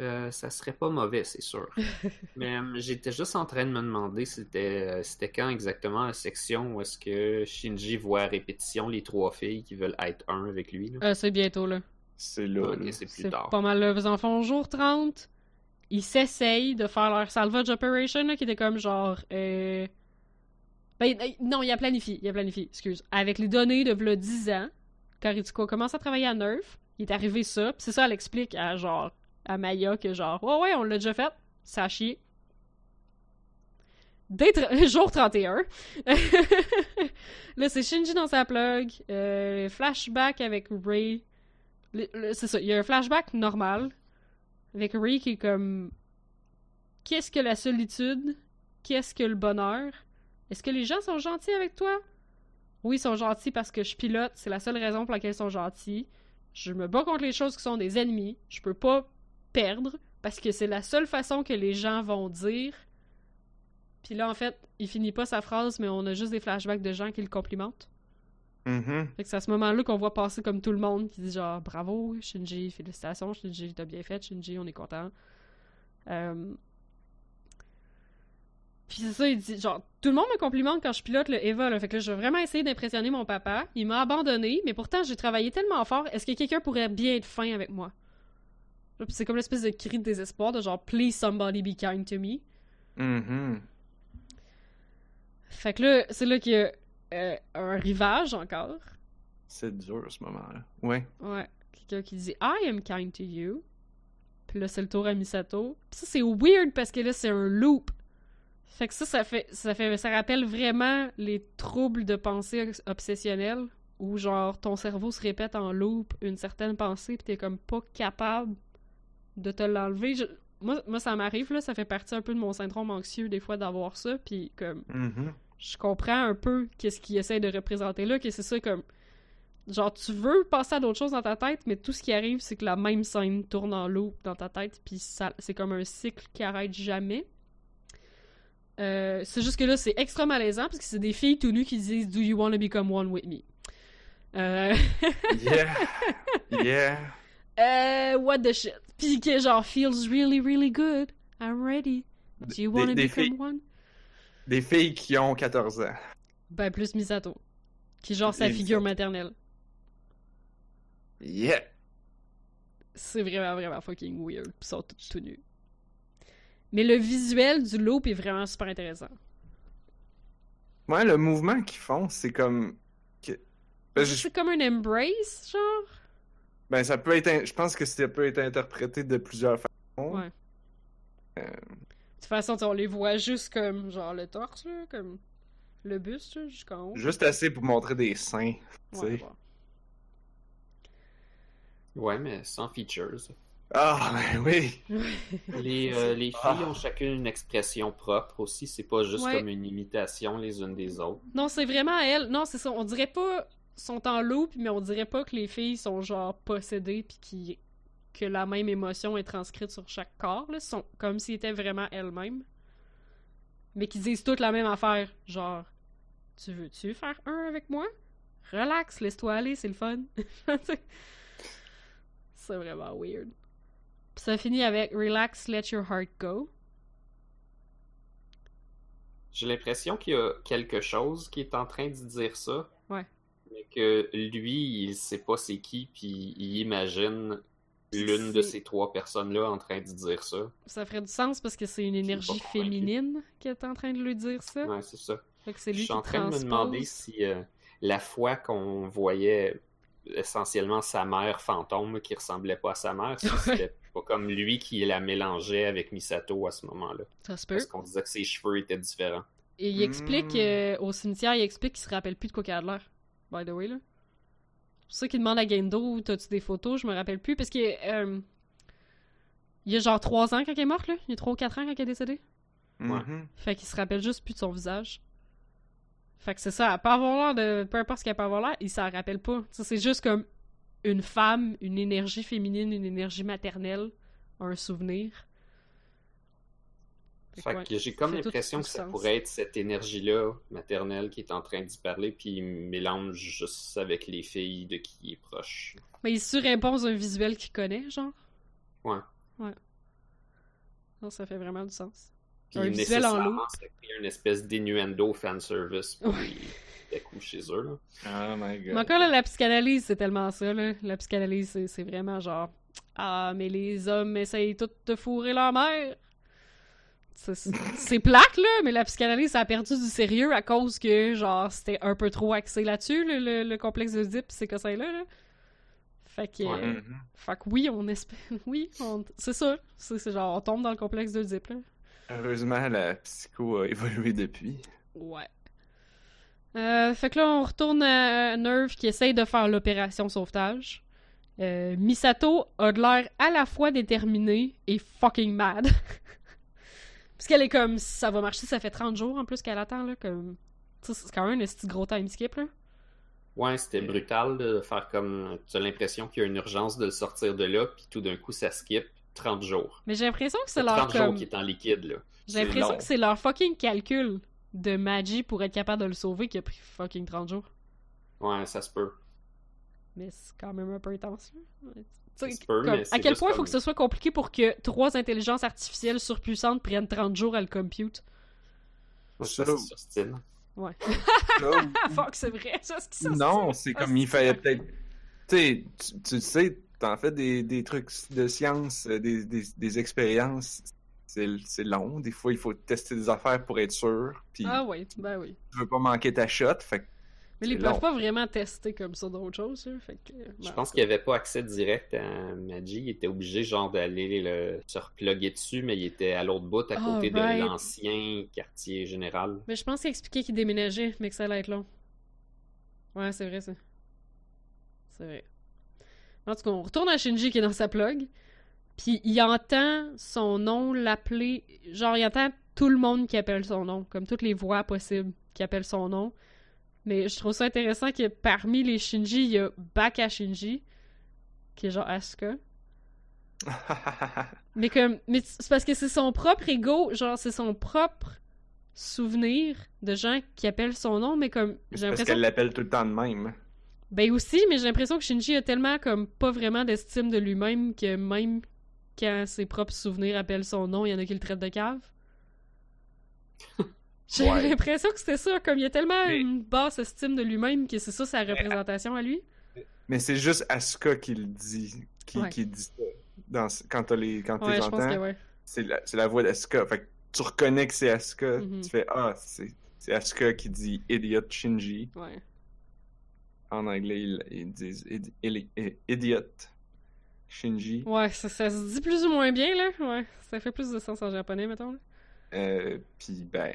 Euh, ça serait pas mauvais, c'est sûr. Mais euh, j'étais juste en train de me demander c'était euh, c'était quand exactement la section où est-ce que Shinji voit à répétition les trois filles qui veulent être un avec lui. Là? Euh, c'est bientôt, là. C'est là, Ok, là. c'est plus C'est tard. pas mal là. Ils en font jour 30. Ils s'essayent de faire leur salvage operation, là, qui était comme genre. Euh... Ben, euh, non, il a planifié. Il a planifié, excuse. Avec les données de v'là 10 ans, quand Ritsuko commence à travailler à Nerf, il est arrivé ça. Puis c'est ça, elle explique à genre. à Maya que genre. Ouais, ouais, on l'a déjà fait. Ça a chié. Dès tr- jour 31. là, c'est Shinji dans sa plug. Euh, flashback avec Ray. C'est ça, il y a un flashback normal avec Ray qui est comme Qu'est-ce que la solitude? Qu'est-ce que le bonheur? Est-ce que les gens sont gentils avec toi? Oui, ils sont gentils parce que je pilote, c'est la seule raison pour laquelle ils sont gentils. Je me bats contre les choses qui sont des ennemis, je peux pas perdre parce que c'est la seule façon que les gens vont dire. Puis là, en fait, il finit pas sa phrase, mais on a juste des flashbacks de gens qui le complimentent. Mhm. Fait que c'est à ce moment-là qu'on voit passer comme tout le monde qui dit genre bravo Shinji, félicitations Shinji, t'as bien fait Shinji, on est content. Euh... Puis c'est ça, il dit genre tout le monde me complimente quand je pilote le Eva, là. fait que là, je vais vraiment essayer d'impressionner mon papa. Il m'a abandonné, mais pourtant j'ai travaillé tellement fort. Est-ce que quelqu'un pourrait bien être fin avec moi? C'est comme l'espèce de cri de désespoir de genre please somebody be kind to me. Mhm. Fait que là, c'est là a euh, un rivage encore. C'est dur, ce moment-là. Ouais. Ouais. Quelqu'un qui dit I am kind to you. Puis là, c'est le tour à Misato. Puis ça, c'est weird parce que là, c'est un loop. Fait que ça, ça fait, ça fait, ça rappelle vraiment les troubles de pensée obs- obsessionnelle où genre ton cerveau se répète en loop une certaine pensée puis t'es comme pas capable de te l'enlever. Je- Moi, moi, ça m'arrive là, ça fait partie un peu de mon syndrome anxieux des fois d'avoir ça puis comme Mhm. Je comprends un peu qu'est-ce qu'il essaie de représenter là, que c'est ça comme genre tu veux passer à d'autres choses dans ta tête, mais tout ce qui arrive c'est que la même scène tourne en loop dans ta tête, puis ça c'est comme un cycle qui arrête jamais. Euh, c'est juste que là c'est extra malaisant parce que c'est des filles tout nues qui disent Do you want to become one with me? Euh, Yeah. Yeah. euh, what the shit? Puis que genre feels really really good. I'm ready. Do you want to become filles- one? Des filles qui ont 14 ans. Ben plus Misato. Qui est genre sa figure maternelle. Yeah. C'est vraiment, vraiment fucking weird. Ils sont tous tout nus. Mais le visuel du loop est vraiment super intéressant. Ouais, le mouvement qu'ils font, c'est comme. que- Ben, je- C'est comme un embrace, genre? ben, ça peut être. in- Je pense que ça peut être interprété de plusieurs façons. Ouais. Euh, toute façon, tu sais, on les voit juste comme, genre, le torse, là, comme le buste, jusqu'en haut. Juste assez pour montrer des seins. tu Ouais, sais. ouais. Ouais, mais sans features. Ah, ben oui. Les, euh, les filles Ah. ont chacune une expression propre aussi, c'est pas juste Ouais. comme une imitation les unes des autres. Non, c'est vraiment elle. Non, c'est ça. On dirait pas sont en loop, mais on dirait pas que les filles sont genre possédées puis qui que la même émotion est transcrite sur chaque corps. Là. sont comme s'ils étaient vraiment elles-mêmes. Mais qui disent toutes la même affaire. Genre, Tu veux-tu faire un avec moi? Relax, laisse-toi aller, c'est le fun. c'est vraiment weird. Puis ça finit avec Relax, let your heart go. J'ai l'impression qu'il y a quelque chose qui est en train de dire ça. Ouais. Mais que lui, il sait pas c'est qui, puis il imagine l'une de ces trois personnes-là en train de dire ça. Ça ferait du sens parce que c'est une énergie féminine qui est en train de lui dire ça. Ouais, c'est ça. Fait que c'est Je lui suis qui en train de me demander si euh, la fois qu'on voyait essentiellement sa mère fantôme qui ressemblait pas à sa mère, si c'était pas comme lui qui la mélangeait avec Misato à ce moment-là. Ça se peut. Parce qu'on disait que ses cheveux étaient différents. Et il explique Mm. euh, au cimetière, il explique qu'il se rappelle plus de quoi qu'il a l'air. By the way, là. C'est pour ça qu'il demande à Gendo T'as-tu des photos? Je me rappelle plus. Parce que. euh, il y a genre 3 ans quand il est mort, là. Il y a 3 ou 4 ans quand il est décédé. Mhm. Fait qu'il se rappelle juste plus de son visage. Fait que c'est ça, elle peut avoir l'air de. Peu importe ce qu'elle peut avoir l'air, il s'en rappelle pas. Ça, c'est juste comme une femme, une énergie féminine, une énergie maternelle, un souvenir. Fait que j'ai comme l'impression que ça sens. pourrait être cette énergie-là maternelle qui est en train d'y parler, puis il mélange juste avec les filles de qui il est proche. Mais il surimpose un visuel qu'il connaît, genre? Ouais. Ouais. Non, ça fait vraiment du sens. Puis Un visuel en nécessairement, loop. ça crée une espèce d'innuendo fanservice pour Ouais. les, les coups chez eux. Là. Oh my god. Mais encore là, la psychanalyse, c'est tellement ça, là. La psychanalyse, c'est- c'est vraiment genre Ah, mais les hommes essayent tout de fourrer leur mère. C'est- plate, là, mais la psychanalyse, ça a perdu du sérieux à cause que, genre, c'était un peu trop axé là-dessus, le, le- le complexe d'Oedipe, ces cossins-là, là. Fait que, Ouais. euh, fait que oui, on espère. Oui, on- c'est ça. C'est genre, on tombe dans le complexe d'Oedipe, là. Heureusement, la psycho a évolué depuis. Ouais. Euh, fait que là, on retourne à Nerve qui essaye de faire l'opération sauvetage. Euh, Misato a de l'air à la fois déterminée et fucking mad. Parce qu'elle est comme, ça va marcher, ça fait 30 jours en plus qu'elle attend, là, comme... C'est quand même un petit gros time skip, là. Ouais, c'était brutal de faire comme. Tu as l'impression qu'il y a une urgence de le sortir de là, puis tout d'un coup, ça skip 30 jours. Mais j'ai l'impression que c'est leur 30 jours qui est en liquide, là. J'ai l'impression que c'est leur fucking calcul de magie pour être capable de le sauver qui a pris fucking 30 jours. Ouais, ça se peut. Mais c'est quand même un peu intense, là. Comme, à quel point il faut comme- que ce soit compliqué pour que trois intelligences artificielles surpuissantes prennent 30 jours à le compute? Ça, ça, c'est. Ouais. Ça, Ah, fuck, c'est vrai, ça, c'est ça. non, c'est comme il fallait peut-être. Tu sais, tu- sais, t'en fais des, des trucs de science, euh, des, des, des expériences. C'est c'est long. Des fois, il faut tester des affaires pour être sûr. Puis Ah oui, ben oui. tu veux pas manquer ta shot. Fait que Mais ils peuvent pas vraiment tester comme ça d'autres choses, fait que... Je ben, pense qu'il n'y avait pas accès direct à Magi. Il était obligé, genre, d'aller le... se reploguer dessus, mais il était à l'autre bout, à Ah, côté right. de l'ancien quartier général. Mais je pense qu'il expliquait qu'il déménageait, mais que ça allait être long. Ouais, c'est vrai, ça. C'est vrai. En tout cas, on retourne à Shinji qui est dans sa plug. Puis il entend son nom l'appeler. Genre, il entend tout le monde qui appelle son nom. Comme toutes les voix possibles qui appellent son nom. Mais je trouve ça intéressant que parmi les Shinji, il y a Baka Shinji. Qui est genre Asuka. Mais comme. Mais c'est parce que c'est son propre ego. Genre, c'est son propre souvenir de gens qui appellent son nom. Mais comme. J'ai parce qu'elle l'appelle tout le temps de même. ben aussi, mais j'ai l'impression que Shinji a tellement comme pas vraiment d'estime de lui-même que même quand ses propres souvenirs appellent son nom, il y en a qui le traitent de cave. J'ai Ouais. l'impression que c'était ça, comme il y a tellement Mais- une basse estime de lui-même que c'est ça sa représentation à lui. Mais c'est juste Asuka qui le dit. Qui, Ouais. qui dit ça. Dans, quand t'as les, quand Ouais, entends, ouais. c'est la, voix d'Asuka. Fait que tu reconnais que c'est Asuka. Mhm. Tu fais Ah, c'est Asuka qui dit Idiot Shinji. Ouais. En anglais, ils, ils disent idi- ili- i- Idiot Shinji. Ouais, ça, ça se dit plus ou moins bien, là. Ouais, ça fait plus de sens en japonais, mettons. là. Euh, Puis ben.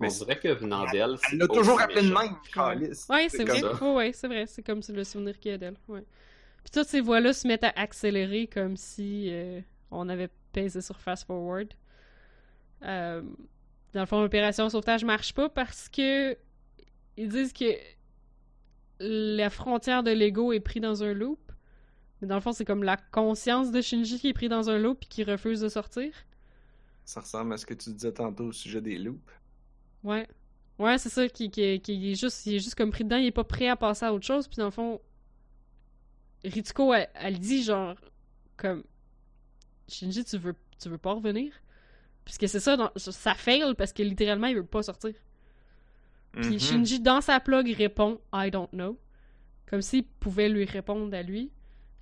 On Mais dirait que venant d'elle, c'est Elle l'a toujours appelé de même, Calice. Ouais, c'est vrai. Ouais, ouais, c'est vrai. C'est comme le souvenir qu'il y a d'elle. Ouais. Puis toutes ces voix-là se mettent à accélérer comme si euh, on avait pesé sur fast forward. Euh, dans le fond, l'opération sauvetage marche pas parce que ils disent que la frontière de l'ego est prise dans un loop. Mais dans le fond, c'est comme la conscience de Shinji qui est prise dans un loop et qui refuse de sortir. Ça ressemble à ce que tu disais tantôt au sujet des loops. Ouais. Ouais, c'est ça, qui, qui, qui est juste, il est juste comme pris dedans, il est pas prêt à passer à autre chose, puis dans le fond, Ritsuko, elle, elle dit genre, comme, Shinji, tu veux, tu veux pas revenir? Puisque c'est ça, dans- ça fail parce que littéralement, il veut pas sortir. Puis Mhm. Shinji, dans sa plug, répond I don't know. Comme s'il pouvait lui répondre à lui.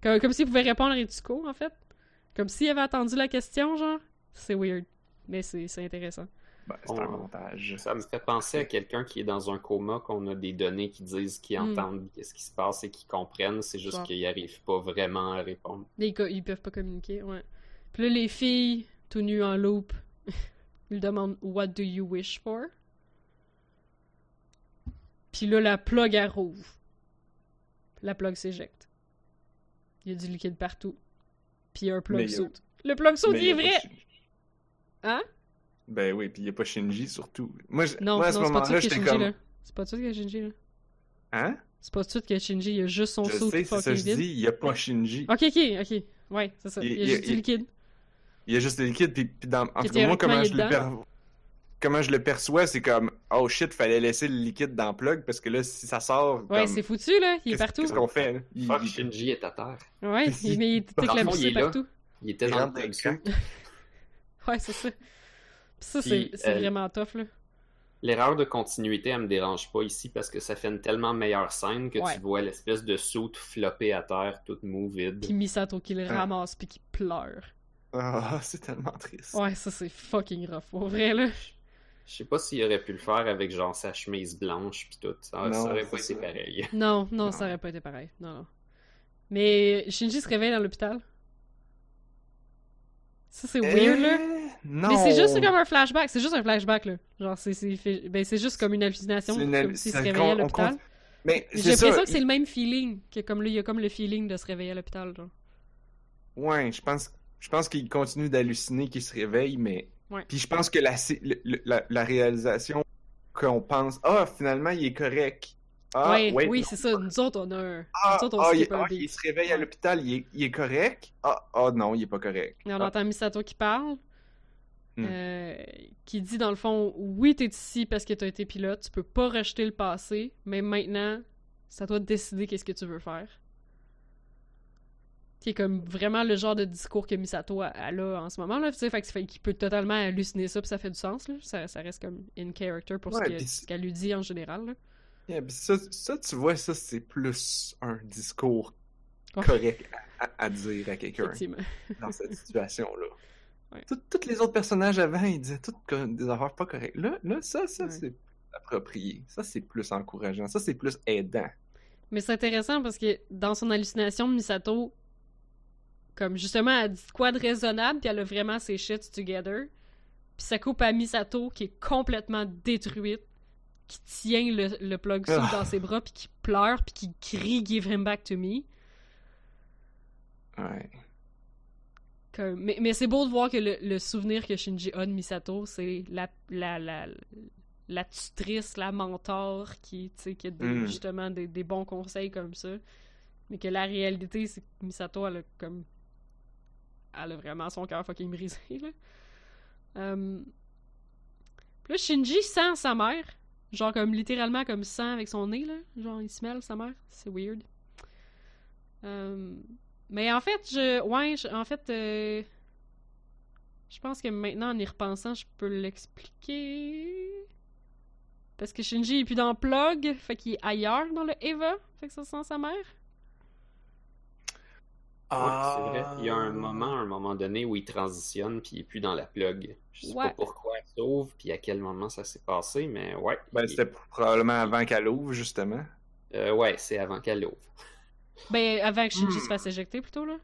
Comme, comme s'il pouvait répondre à Ritsuko, en fait. Comme s'il avait attendu la question, genre. C'est weird. Mais c'est c'est intéressant. Ben, c'est un On- montage. Ça me fait penser à quelqu'un qui est dans un coma, qu'on a des données qui disent qu'ils Mm. entendent qu'est-ce qui se passe et qu'ils comprennent. C'est juste qu'ils n'arrivent pas vraiment à répondre. Là, ils, ils peuvent pas communiquer, ouais. Puis là, les filles, tout nues en loop, ils demandent What do you wish for? Puis là, la plug, elle rouvre. La plug s'éjecte. Il y a du liquide partout. Puis il y a un plug a- saute. Le plug saute, Mais il est vrai! Hein? Ben oui, puis il n'y a pas Shinji surtout. Moi, je- Non, moi à non, ce c'est pas tout de moment-là, j'étais Shinji, comme. là. C'est pas tout de suite que Shinji, là. Hein? C'est pas tout de suite que Shinji, il a juste son saut ça fucking que je vide. dis, il n'y a pas Shinji. Ok, ok, ok. Ouais, c'est ça. Il- Il y a juste du il- liquide. Il y a juste le liquide, puis, puis dans... en tout cas, moi, comment je, le per- comment je le perçois, c'est comme, oh shit, fallait laisser le liquide dans le plug, parce que là, si ça sort, Ouais, comme, c'est foutu, là. Il est qu'est-ce- partout. Qu'est-ce qu'on fait, là? Il- Shinji est à terre. Ouais, il, mais il fond, éclaboussé il est là. partout. Il était dans le rentre dans plug le suit. Ouais, c'est ça. Puis ça, Puis, c'est euh, vraiment tough, là. L'erreur de continuité, elle me dérange pas ici parce que ça fait une tellement meilleure scène que Ouais. tu vois l'espèce de saut floppé à terre, toute mou, vide. Puis Misato qui le Ah. ramasse puis qui pleure. Ah, c'est tellement triste. Ouais, ça, c'est fucking rough. Pour vrai, là. Je sais pas s'il aurait pu le faire avec genre sa chemise blanche pis tout. Ça, Non, ça aurait pas été ça. pareil. Non, non, Non. ça aurait pas été pareil. Non, non. Mais Shinji se réveille dans l'hôpital. Ça, c'est weird, là. Non. Mais c'est juste comme un flashback. C'est juste un flashback, là. Genre, c'est ben, juste comme une hallucination. C'est une Comme s'il se réveillait à l'hôpital. compte- Mais J'ai l'impression que c'est le même feeling. Que comme là, il y a comme le feeling de se réveiller à l'hôpital, genre. Ouais, je pense, je pense qu'il continue d'halluciner, qu'il se réveille, mais. Ouais. Puis je pense que la, la réalisation qu'on pense, ah, finalement, il est correct. Ah, ouais, oui, c'est ça. Nous autres, on a un. Ah, nous autres, on ah, il, un ah, il se réveille à l'hôpital, il est, il est correct? Ah, ah, non, il est pas correct. Et on entend Misato qui parle. Hmm. euh, qui dit dans le fond Oui, t'es ici parce que t'as été pilote, tu peux pas rejeter le passé, mais maintenant, c'est à toi de décider qu'est-ce que tu veux faire. Qui est comme vraiment le genre de discours que Misato a, elle a en ce moment, là, fait qu'il peut totalement halluciner ça, puis ça fait du sens, là. Ça, ça reste comme in character pour Ouais, ce qu'elle lui dit en général, là. Yeah, puis ça, ça, tu vois, ça, c'est plus un discours correct à, dire à quelqu'un dans cette situation-là. Ouais. Tous les autres personnages avant, ils disaient toutes des affaires pas correctes. Là, là ça, ça, Ouais. c'est approprié. Ça, c'est plus encourageant. Ça, c'est plus aidant. Mais c'est intéressant parce que dans son hallucination, Misato, comme justement, elle dit quoi de raisonnable, puis elle a vraiment ses shits together. Puis ça coupe à Misato qui est complètement détruite, qui tient le, le plug suit Ah. dans ses bras, puis qui pleure, puis qui crie Give him back to me. Ouais. Comme- Mais, mais c'est beau de voir que le, le souvenir que Shinji a de Misato, c'est la, la, la, la tutrice, la mentor qui, qui a des- Mm. justement des, des bons conseils comme ça. Mais que la réalité, c'est que Misato, elle a comme. Elle a vraiment son cœur fucking brisé, là. Puis là, Shinji sent sa mère. Genre, comme littéralement, comme sent avec son nez, là. Genre, il smell sa mère. C'est weird. Euh, Mais en fait, je. Ouais, en fait. euh, Je pense que maintenant, en y repensant, je peux l'expliquer. Parce que Shinji est plus dans Plug, fait qu'il est ailleurs dans le Eva, fait que ça sent sa mère. Ouais, Ah. c'est vrai. Il y a un moment, un moment donné où il transitionne puis il est plus dans la plug. Je sais Ouais. pas pourquoi elle s'ouvre puis à quel moment ça s'est passé, mais ouais. Ben, c'était probablement avant qu'elle ouvre, justement. Euh, ouais, c'est avant qu'elle l'ouvre. Ben, avant que Shinji Hmm. se fasse éjecter, plutôt, là.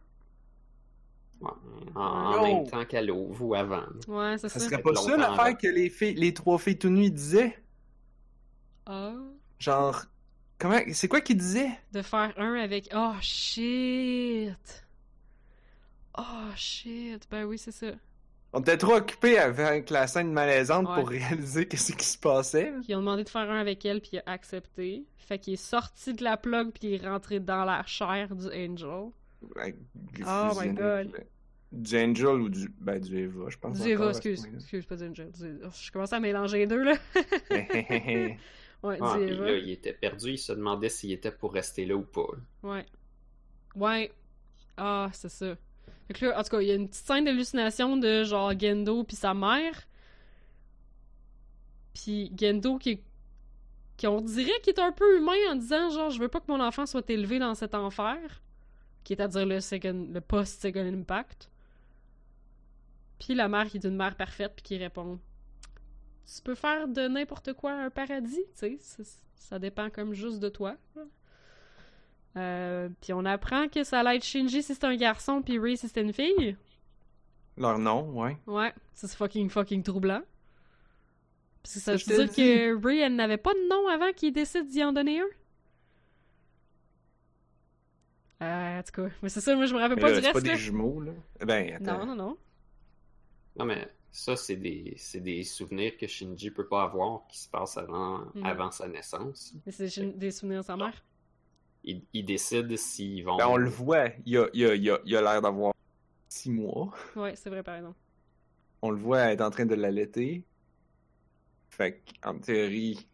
Ouais, en, même temps qu'elle ouvre ou avant. Ouais, c'est Ça ça. serait fait pas ça l'affaire que les filles, les trois filles tout nues disaient? Ah. Genre, comment, c'est quoi qu'ils disaient? De faire un avec. Oh shit! Oh shit! Ben oui, c'est ça. On était trop occupés avec la scène malaisante Ouais. pour réaliser qu'est-ce qui se passait. Ils ont demandé de faire un avec elle, puis il a accepté. Fait qu'il est sorti de la plug, puis il est rentré dans la chair du Angel. Oh my God. du Angel ou du, ben, du Eva, je pense. Du Eva, excuse. Excuse, pas du Angel. Du- je commence à mélanger les deux, là. ouais, Ah, puis là, il était perdu, il se demandait s'il était pour rester là ou pas. Ouais. Ouais. Ah, c'est ça. Fait que là, en tout cas, il y a une petite scène d'hallucination de genre Gendo puis sa mère. Puis Gendo qui, qui on dirait qu'il est un peu humain en disant genre je veux pas que mon enfant soit élevé dans cet enfer, qui est à dire le second, le post second impact. Puis la mère qui est une mère parfaite puis qui répond tu peux faire de n'importe quoi un paradis, tu sais, ça- dépend comme juste de toi. Euh, puis on apprend que ça allait être Shinji si c'était un garçon, puis Ray si c'était une fille. Leur nom, ouais. Ouais, ça, c'est fucking fucking troublant. Parce que ça veut dire le que Ray, elle n'avait pas de nom avant qu'il décide d'y en donner un. Euh, en tout cas, mais c'est ça, moi je me rappelle Mais pas là, du c'est reste. pas là. des jumeaux, là. Ben, attends. Non, non, non. Non, mais ça, c'est des, c'est des souvenirs que Shinji peut pas avoir qui se passent avant, Mhm. avant sa naissance. Mais c'est des souvenirs de sa mère? Ils, ils décident s'ils vont. Ben, on le voit, il a, il a, il a, il a l'air d'avoir six mois. Ouais, c'est vrai par exemple. On le voit être en train de l'allaiter. Fait qu'en théorie,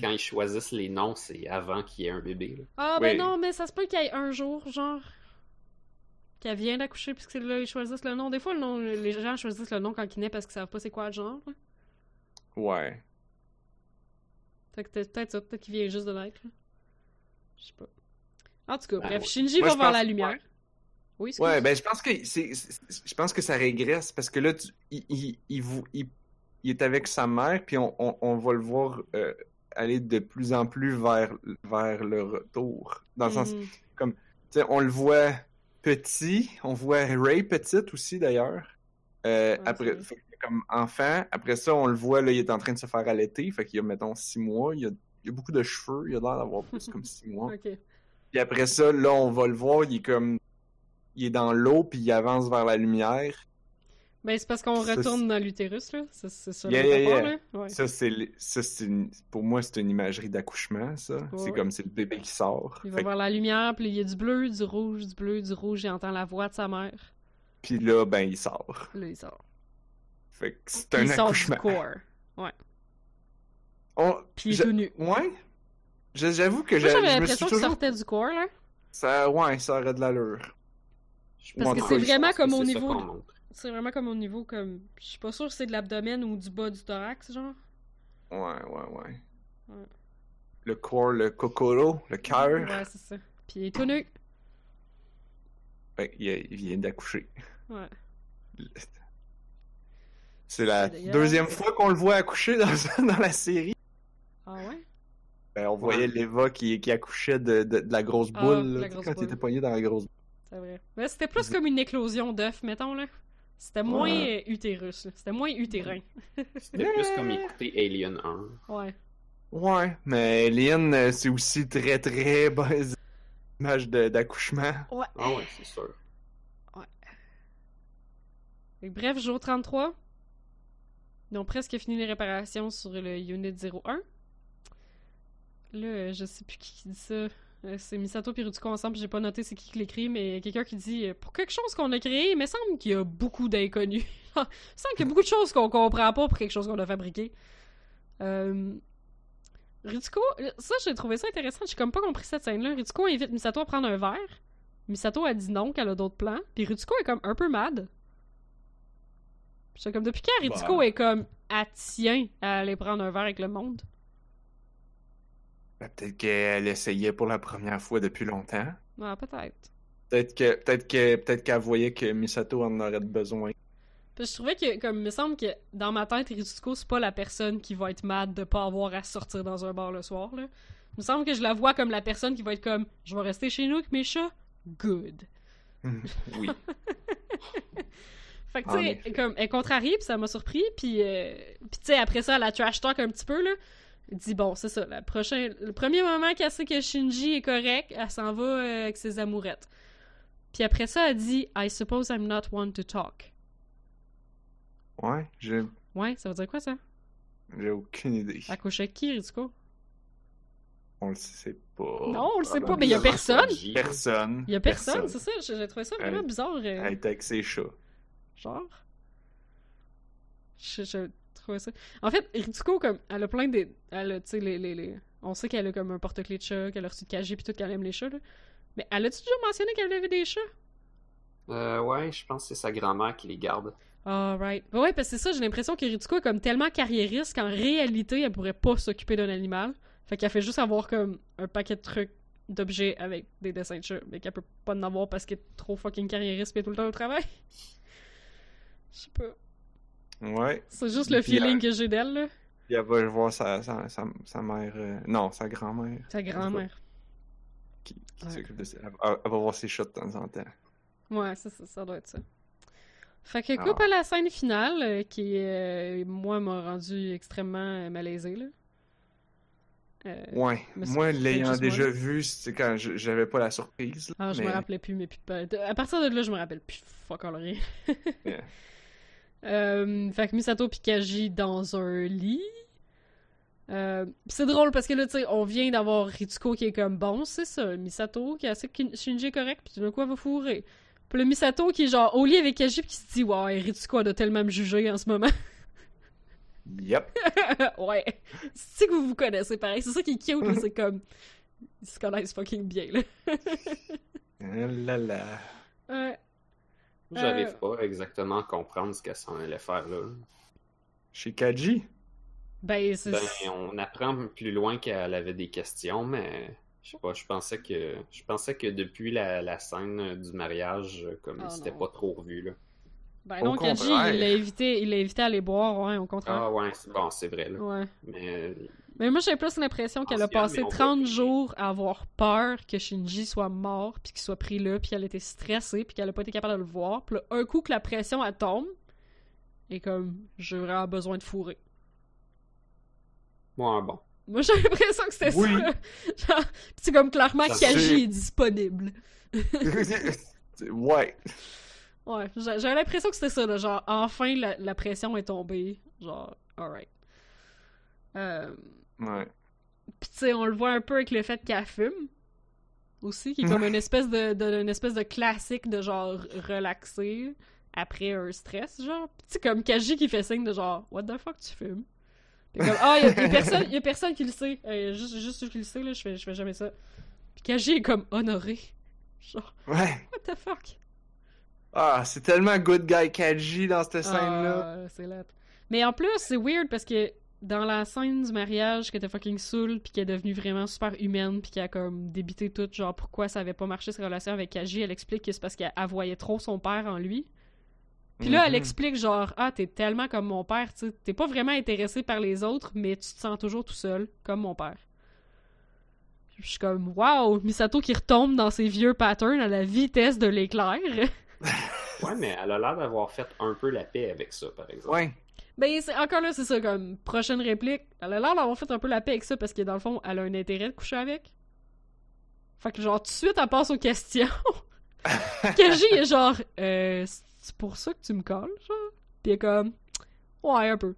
Quand ils choisissent les noms, c'est avant qu'il y ait un bébé. là. Ah, ben Oui. non, mais ça se peut qu'il y ait un jour, genre. Qu'elle vient d'accoucher, puisque là, ils choisissent le nom. Des fois, le nom, les gens choisissent le nom quand ils naissent parce qu'ils savent pas c'est quoi le genre. là. ouais. Fait que peut-être ça, peut-être qu'il vient juste de naître. là. Je sais pas. En tout cas, Ben, bref, ouais. Shinji Moi, va voir pense- la lumière. Oui, excuse. Ouais, ben je pense que c'est, je pense que ça régresse parce que là, tu- il, il, il, vou- il- il est avec sa mère, puis on, on, on va le voir euh, aller de plus en plus vers, vers le retour. Dans le sens, Mhm. tu sais, on le voit petit, on voit Ray petite aussi d'ailleurs. Euh, Ouais, après, fait comme enfant, après ça, on le voit, là, il est en train de se faire allaiter, fait qu'il y a, mettons, six mois, il y a, il a beaucoup de cheveux, il a l'air d'avoir plus comme six mois. Ok. Puis après ça, là, on va le voir, il est comme. Il est dans l'eau, puis il avance vers la lumière. Ben, c'est parce qu'on retourne dans l'utérus, là. C'est ça Yeah, le rapport, yeah. là. Ouais. Ça, c'est. une- Pour moi, c'est une imagerie d'accouchement, ça. c'est Ouais. comme c'est le bébé qui sort. Il va voir la lumière, puis il y a du bleu, du rouge, du bleu, du rouge, il entend la voix de sa mère. Puis là, ben, il sort. Là, il sort. Fait que c'est un il sort accouchement. du corps. On- Puis il est tout nu. Ouais. J'avoue que j'avais l'impression qu'il toujours. sortait du corps, là. Ça, ouais, ça aurait de l'allure. Parce que c'est vraiment comme au niveau. C'est vraiment comme au niveau, comme... Je suis pas sûre que c'est de l'abdomen ou du bas du thorax, genre. Ouais, ouais, ouais. Ouais. Le corps, le kokoro, le cœur. Ouais, c'est ça. Puis il est tout nu. Qu'il il vient d'accoucher. Ouais. C'est la deuxième fois qu'on le voit accoucher dans, dans la série. Ah ouais? Ben, on voyait l'Eva qui, qui accouchait de, de, de la grosse Ah, boule, là, grosse quand il était poigné dans la grosse boule. C'est vrai. Mais c'était plus comme une éclosion d'œuf, mettons, là. C'était moins Ouais. euh, utérus, là. C'était moins utérin. C'était plus comme écouter Alien 1. Ouais. Ouais, mais Alien, euh, c'est aussi très très bonne image de- d'accouchement. Ouais. Ah ouais, c'est sûr. Que bref, jour 33. Ils ont presque fini les réparations sur le Unit 01. Là, je sais plus qui dit ça. Euh, C'est Misato et Rutuko ensemble, j'ai pas noté c'est qui qui l'écrit, mais quelqu'un qui dit euh, Pour quelque chose qu'on a créé, il me semble qu'il y a beaucoup d'inconnus. il me semble qu'il y a beaucoup de choses qu'on comprend pas pour quelque chose qu'on a fabriqué. Euh... Ritsuko, euh, ça j'ai trouvé ça intéressant, j'ai comme pas compris cette scène-là. Ritsuko invite Misato à prendre un verre. Misato a dit non, qu'elle a d'autres plans. Puis Ritsuko est comme un peu mad. J'étais comme depuis quand Ritsuko Bah. est comme elle tient à aller prendre un verre avec le monde? Ben, peut-être qu'elle essayait pour la première fois depuis longtemps. Ah, peut-être. Peut-être que peut-être que peut-être qu'elle voyait que Misato en aurait besoin. Puis je trouvais que, comme, il me semble que dans ma tête, Ritsuko, c'est pas la personne qui va être mad de pas avoir à sortir dans un bar le soir, là. Il me semble que je la vois comme la personne qui va être comme Je vais rester chez nous avec mes chats. Good. oui. Fait que, tu sais, comme, elle contrariée, puis ça m'a surpris, puis, euh, puis tu sais, après ça, elle a trash talk un petit peu, là. Dit, bon, c'est ça, la prochain, le premier moment qu'elle sait que Shinji est correct, elle s'en va euh, avec ses amourettes. Puis après ça, elle dit, I suppose I'm not one to talk. Ouais, j'ai Ouais, ça veut dire quoi, ça? j'ai aucune idée. Accoucher avec qui, Ritsuko? On le sait pas. Non, on le sait pas, mais il y a personne. Personne. Il y a personne, c'est ça, j'ai trouvé ça vraiment bizarre. euh. Elle était avec ses chats. genre? Je, je trouvais ça. En fait, Ritsuko, comme, elle a plein de. Elle a, tu sais, les, les, les- On sait qu'elle a comme un porte-clés de chat, qu'elle a reçu de Kaji, puis tout, qu'elle aime les chats, là. Mais elle a-tu déjà mentionné qu'elle avait des chats? Euh, ouais, je pense que c'est sa grand-mère qui les garde. Ah, right. Ouais, ouais, parce que c'est ça, j'ai l'impression que Ritsuko est comme tellement carriériste qu'en réalité, elle pourrait pas s'occuper d'un animal. Fait qu'elle fait juste avoir comme un paquet de trucs, d'objets avec des dessins de chats, mais qu'elle peut pas en avoir parce qu'elle est trop fucking carriériste est tout le temps au travail. Je sais pas. Ouais. C'est juste le Puis, feeling euh, que j'ai d'elle, là. Puis elle va voir sa, sa, sa, sa mère. euh, Non, sa grand-mère. Sa grand-mère. Qui, qui Ouais. s'occupe de ça. Elle, va voir ses chats de temps en temps. Ouais, ça, ça, ça doit être ça. Fait que Ah. coupe à la scène finale, euh, qui, euh, moi, m'a rendu extrêmement malaisé, là. Euh, Ouais. Moi, l'ayant déjà moi. vu, c'est quand j'avais pas la surprise. là, Ah, je me rappelais plus, mais puis pas- À partir de là, je me rappelle plus fuck all rien. Yeah. Euh, fait que Misato pis Kaji dans un lit. Euh, pis c'est drôle parce que là, tu sais, on vient d'avoir Ritsuko qui est comme bon, c'est ça. Misato qui a assez Shinji correct, d'un coup, elle va fourrer? Pis le Misato qui est genre au lit avec Kaji pis qui se dit, ouais, Ritsuko elle doit tellement me juger en ce moment. Yep. ouais. C'est que vous vous connaissez pareil. C'est ça qui est cute, c'est comme. Ils se connaissent fucking bien, là. Ah là là. Ouais. J'arrive Euh. pas exactement à comprendre ce qu'elle s'en allait faire là. Chez Kaji? Ben, c'est. Ben, on apprend plus loin qu'elle avait des questions, mais je sais pas, je pensais que je pensais que depuis la, la scène du mariage, comme Ah, il s'était pas trop revu là. Ben Au non, Kaji, il l'a invité, il l'a invité à aller boire, ouais, au contraire. Ah ouais, c'est bon, c'est vrai là. Ouais. Mais Mais moi, j'ai plus l'impression qu'elle a passé mais on voit 30 rien. jours à avoir peur que Shinji soit mort, puis qu'il soit pris là, puis qu'elle était stressée, puis qu'elle a pas été capable de le voir. Puis là, un coup que la pression, elle tombe, et comme, j'ai vraiment besoin de fourrer. ouais, bon. Moi, j'ai l'impression que c'était Oui. ça. Genre, pis c'est comme clairement Kaji est disponible. ouais. Ouais, j'ai j'ai l'impression que c'était ça, là, genre, enfin, la, la pression est tombée. Genre, alright. Euh, Ouais. Pis tu sais, on le voit un peu avec le fait qu'elle fume. Aussi, qui est comme une espèce de, de- une espèce de classique de genre relaxer après un stress, genre. Pis tu sais, comme Kaji qui fait signe de genre, what the fuck tu fumes? Pis comme, ah, y a, y a personne, y a personne qui le sait. Euh, juste, juste qui le sait, là, je fais, je fais jamais ça. Pis Kaji est comme honoré. Genre, Ouais. what the fuck? Ah, c'est tellement good guy Kaji dans cette scène-là. Ah, c'est. Mais en plus, c'est weird parce que dans la scène du mariage, qu'elle était fucking saoule, puis qu'elle est devenue vraiment super humaine, puis qu'elle a comme débité tout, genre pourquoi ça avait pas marché sa relation avec Kaji, elle explique que c'est parce qu'elle elle voyait trop son père en lui. Puis là, elle Mhm. explique genre, ah, t'es tellement comme mon père, tu sais, t'es pas vraiment intéressé par les autres, mais tu te sens toujours tout seul, comme mon père. Puis Je suis comme, wow, Misato qui retombe dans ses vieux patterns à la vitesse de l'éclair. Ouais, mais elle a l'air d'avoir fait un peu la paix avec ça, par exemple. Ouais. Ben, c'est, encore là, c'est ça, comme prochaine réplique. Elle a l'air d'avoir fait un peu la paix avec ça parce que dans le fond, elle a un intérêt de coucher avec. Fait que, genre, tout de suite, elle passe aux questions. Kaji est genre, euh, c'est pour ça que tu me colles, genre? Pis elle est comme, ouais, un peu.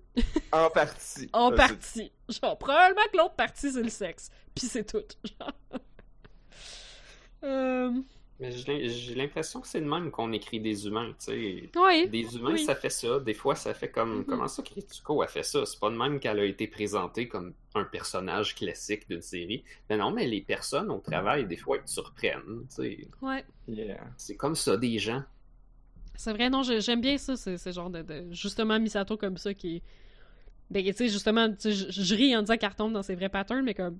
En partie. En partie. Genre, probablement que l'autre partie, c'est le sexe. Pis c'est tout. Genre. euh... Mais j'ai j'ai l'impression que c'est de même qu'on écrit des humains, tu sais. Ouais. Des humains, Oui. ça fait ça. Des fois, ça fait comme. Mhm. Comment ça que Ritsuko a fait ça? C'est pas de même qu'elle a été présentée comme un personnage classique d'une série. Mais non, mais les personnes au travail, des fois, elles te surprennent, tu sais. Ouais. Yeah. C'est comme ça, des gens. C'est vrai, non, j'ai- j'aime bien ça, c'est ce genre de, de- Justement, Misato comme ça qui. Ben, tu sais, justement, tu sais, je je ris en disant qu'elle retombe dans ses vrais patterns, mais comme.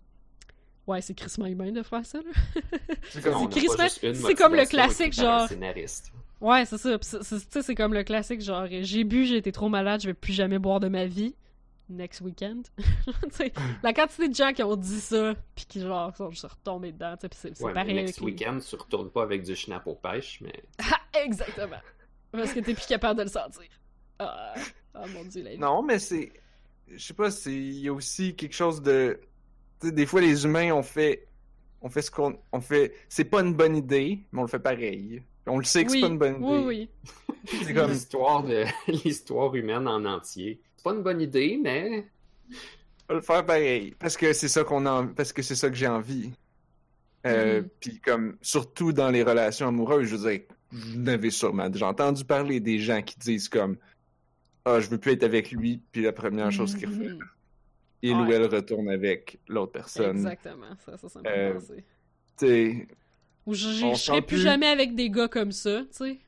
Ouais, c'est crissement humain de faire ça, là. C'est comme- c'est comme le classique, genre- scénariste. Ouais, c'est ça. Tu sais, c'est comme le classique, genre, j'ai bu, j'ai été trop malade, je vais plus jamais boire de ma vie. Next weekend. Tu sais, la quantité de gens qui ont dit ça, pis qui, genre, sont juste retombés dedans, tu sais, pis c'est Ouais, pareil next les- weekend, tu retournes pas avec du schnapp aux pêches, mais Ah, exactement. Parce que t'es plus capable de le sentir. Ah, ah, mon dieu, la vie. Non, mais c'est... Je sais pas, c'est... Il y a aussi quelque chose de... Des fois, les humains, on fait... On fait ce qu'on... On fait... C'est pas une bonne idée, mais on le fait pareil. On le sait que oui, c'est pas une bonne idée. oui, oui. C'est comme... l'histoire de l'histoire humaine en entier. C'est pas une bonne idée, mais On va le faire pareil. Parce que c'est ça qu'on a... Parce que c'est ça que j'ai envie. Euh, Mhm. Puis comme... Surtout dans les relations amoureuses, je veux dire... vous en avez sûrement déjà entendu parler des gens qui disent comme Ah, je veux plus être avec lui, puis la première chose qu'il refait, Il ou Ouais. elle retourne avec l'autre personne. Exactement, ça, ça, ça me Euh, fait penser. T'sais, Ou je, je, on je se serais parle plus jamais avec des gars comme ça, tu sais.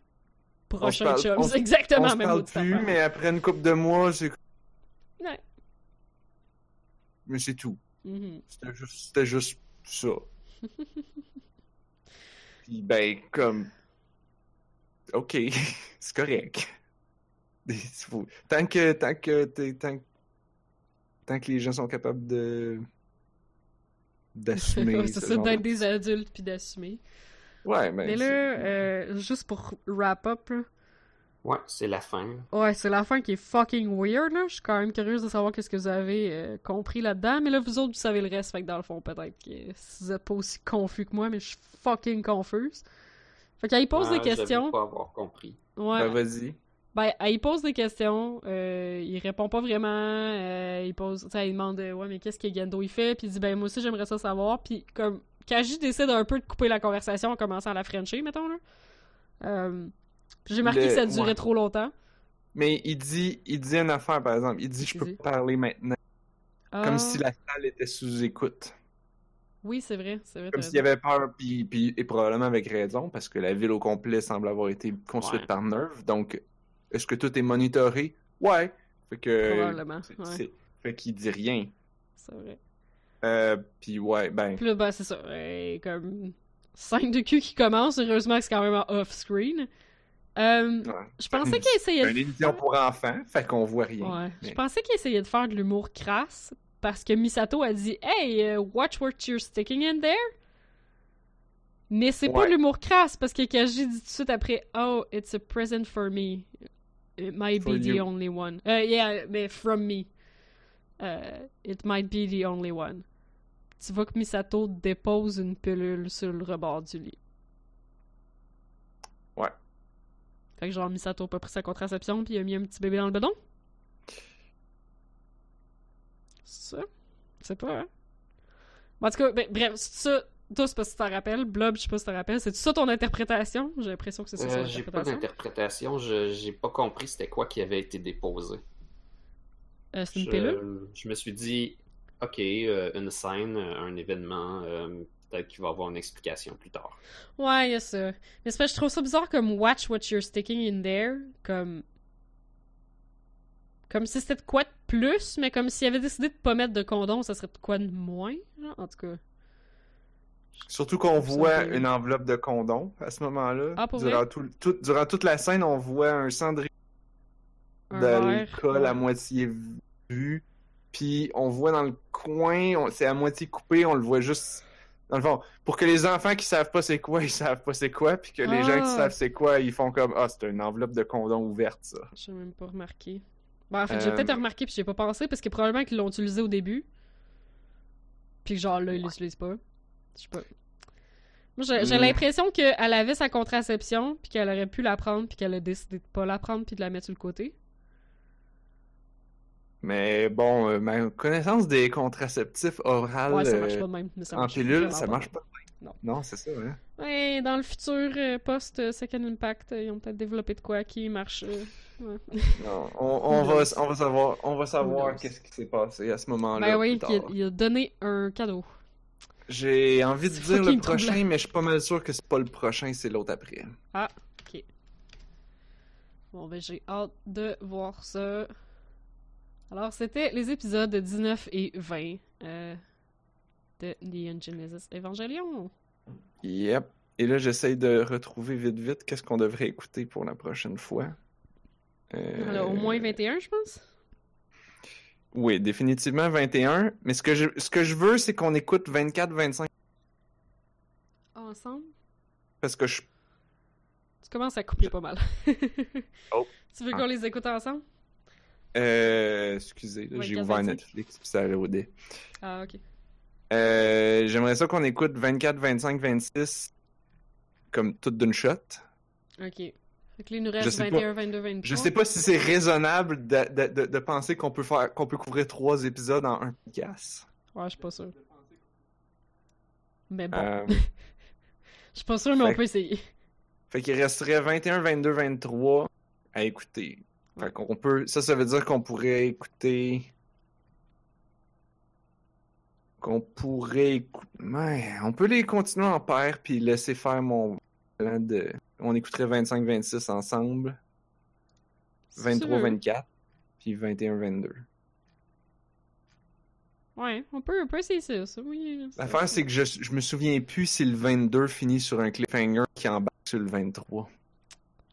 Prochain parle- chum, c'est exactement on même parle plus, affaire. mais après une couple de mois, c'est. Ouais. Mais c'est tout. C'était juste, c'était juste ça. Puis ben, comme. Ok, c'est correct. Des- faut- Tant que, tant que, t'es- tant, que les gens sont capables de. d'assumer. Ce c'est ça, d'être de- des adultes puis d'assumer. Ouais, mais. Mais là, euh, juste pour wrap up, là. Ouais, c'est la fin. Ouais, c'est la fin qui est fucking weird, là. Je suis quand même curieuse de savoir qu'est-ce que vous avez euh, compris là-dedans. Mais là, vous autres, vous savez le reste. Fait que dans le fond, peut-être que vous êtes pas aussi confus que moi, mais je suis fucking confuse. Fait qu'elle pose Ah, des questions. pas avoir compris. Ouais. Ben, vas-y. Ben, il pose des questions, euh, il répond pas vraiment, euh, il pose, tu sais, il demande, euh, ouais, mais qu'est-ce que Gendo il fait, puis il dit, ben, moi aussi, j'aimerais ça savoir, puis comme, Kaji décide un peu de couper la conversation en commençant à la frencher, mettons, là. Euh, j'ai marqué Le- que ça durait ouais. trop longtemps. Mais il dit, il dit une affaire, par exemple. Il dit Je peux dit? parler maintenant. Ah, Comme si la salle était sous écoute. Oui, c'est vrai, c'est vrai. Comme s'il y avait peur, puis, puis, et probablement avec raison, parce que la ville au complet semble avoir été construite Ouais. par Nerve. Donc, est-ce que tout est monitoré? Ouais. Fait que. Probablement, ouais. Fait qu'il dit rien. C'est vrai. Euh, puis ouais, ben. Puis là, ben, c'est ça, euh, comme, scène de cul qui commence, heureusement que c'est quand même en off-screen. Euh, ouais. je pensais qu'il essayait C'est de une édition pour enfants, fait qu'on voit rien. Ouais. Je pensais qu'il essayait de faire de l'humour crasse parce que Misato a dit Hey, uh, watch what you're sticking in there. Mais c'est pas Ouais. l'humour crasse parce que Kaji dit tout de suite après Oh, it's a present for me. It might For be the you. only one. Euh, yeah, from me. Euh, it might be the only one. Tu vois que Misato dépose une pilule sur le rebord du lit. Ouais. Fait que genre Misato a pas pris sa contraception puis il a mis un petit bébé dans le bedon? C'est ça? Sais pas, hein? Bon, en tout cas, ben, bref, c'est ça. Toi, c'est parce que tu t'en rappelles. Blob, je sais pas si tu t'en rappelles. C'est ça ton interprétation? J'ai l'impression que c'est ça, Euh, j'ai pas interprétation. d'interprétation, je- j'ai pas compris c'était quoi qui avait été déposé. Euh, c'est une je, pilule? je me suis dit, ok, euh, une scène, un événement, euh, peut-être qu'il va y avoir une explication plus tard. Ouais, il y a ça. Mais c'est je trouve ça bizarre comme watch what you're sticking in there. Comme. Comme si c'était de quoi de plus, mais comme s'il avait décidé de pas mettre de condom, ça serait de quoi de moins, genre, en tout cas. Surtout qu'on voit une enveloppe de condom à ce moment-là. Ah, durant, tout, tout- durant toute la scène, on voit un cendrier d'alcool ouais. à moitié vu. Puis on voit dans le coin, c'est à moitié coupé, on le voit juste. Dans le fond, pour que les enfants qui savent pas c'est quoi, ils savent pas c'est quoi, puis que les gens qui Ah. savent c'est quoi, ils font comme Ah, c'est une enveloppe de condom ouverte, ça. J'ai même pas remarqué. Bon, en fait, j'ai Euh, peut-être remarqué puis j'ai pas pensé parce que probablement qu'ils l'ont utilisé au début. Puis que genre là, ils l'utilisent pas. Je pas. Moi, j'ai j'ai Mm. l'impression qu'elle avait sa contraception puis qu'elle aurait pu la prendre puis qu'elle a décidé de pas la prendre puis de la mettre sur le côté. Mais bon, euh, ma connaissance des contraceptifs orales Ouais, ça marche euh, pas de même. mais ça en pilule, ça pas marche de pas. Non. Non, c'est ça, hein. même. Ouais, dans le futur euh, post-Second Impact, ils ont peut-être développé de quoi qui marche. euh, ouais. Non, on, va, on va savoir, on va savoir qu'est-ce qui s'est passé à ce moment-là. Ben oui, il a donné un cadeau. J'ai envie de dire le prochain, troublant. mais je suis pas mal sûr que c'est pas le prochain, c'est l'autre après. Ok. Bon, ben j'ai hâte de voir ça. Alors, c'était les épisodes 19 et 20 euh, de Neon Genesis Evangelion. Yep. Et là, j'essaye de retrouver vite vite qu'est-ce qu'on devrait écouter pour la prochaine fois. Euh, Alors, au moins 21, je pense. Oui, définitivement 21. Mais ce que je, ce que je veux, c'est qu'on écoute 24, 25. Ensemble? Parce que je. Tu commences à couper pas mal. Oh. Tu veux Ah. qu'on les écoute ensemble? Euh, excusez, j'ai 24, ouvert 25. Netflix puis ça a loadé. Ah, ok. Euh, J'aimerais ça qu'on écoute 24, 25, 26 comme toutes d'une shot. Ok. Là, il nous Je reste sais 21, 22, 23. Je sais pas si c'est raisonnable de, de, de, de penser qu'on peut faire qu'on peut couvrir trois épisodes en un podcast. Ouais, je suis pas sûr. Mais bon. Euh, Je suis pas sûr, mais on peut essayer. Fait qu'il resterait 21, 22, 23 à écouter. Fait qu'on peut. Ça, ça veut dire qu'on pourrait écouter. Qu'on pourrait écouter. Ouais, on peut les continuer en paire puis laisser faire mon plan de. On écouterait 25, 26 ensemble. Si 23, tu veux. 24. Puis 21, 22. Ouais, on peut, on peut essayer ça, ça, oui. L'affaire, c'est que je, je me souviens plus si le 22 finit sur un cliffhanger qui embarque sur le 23.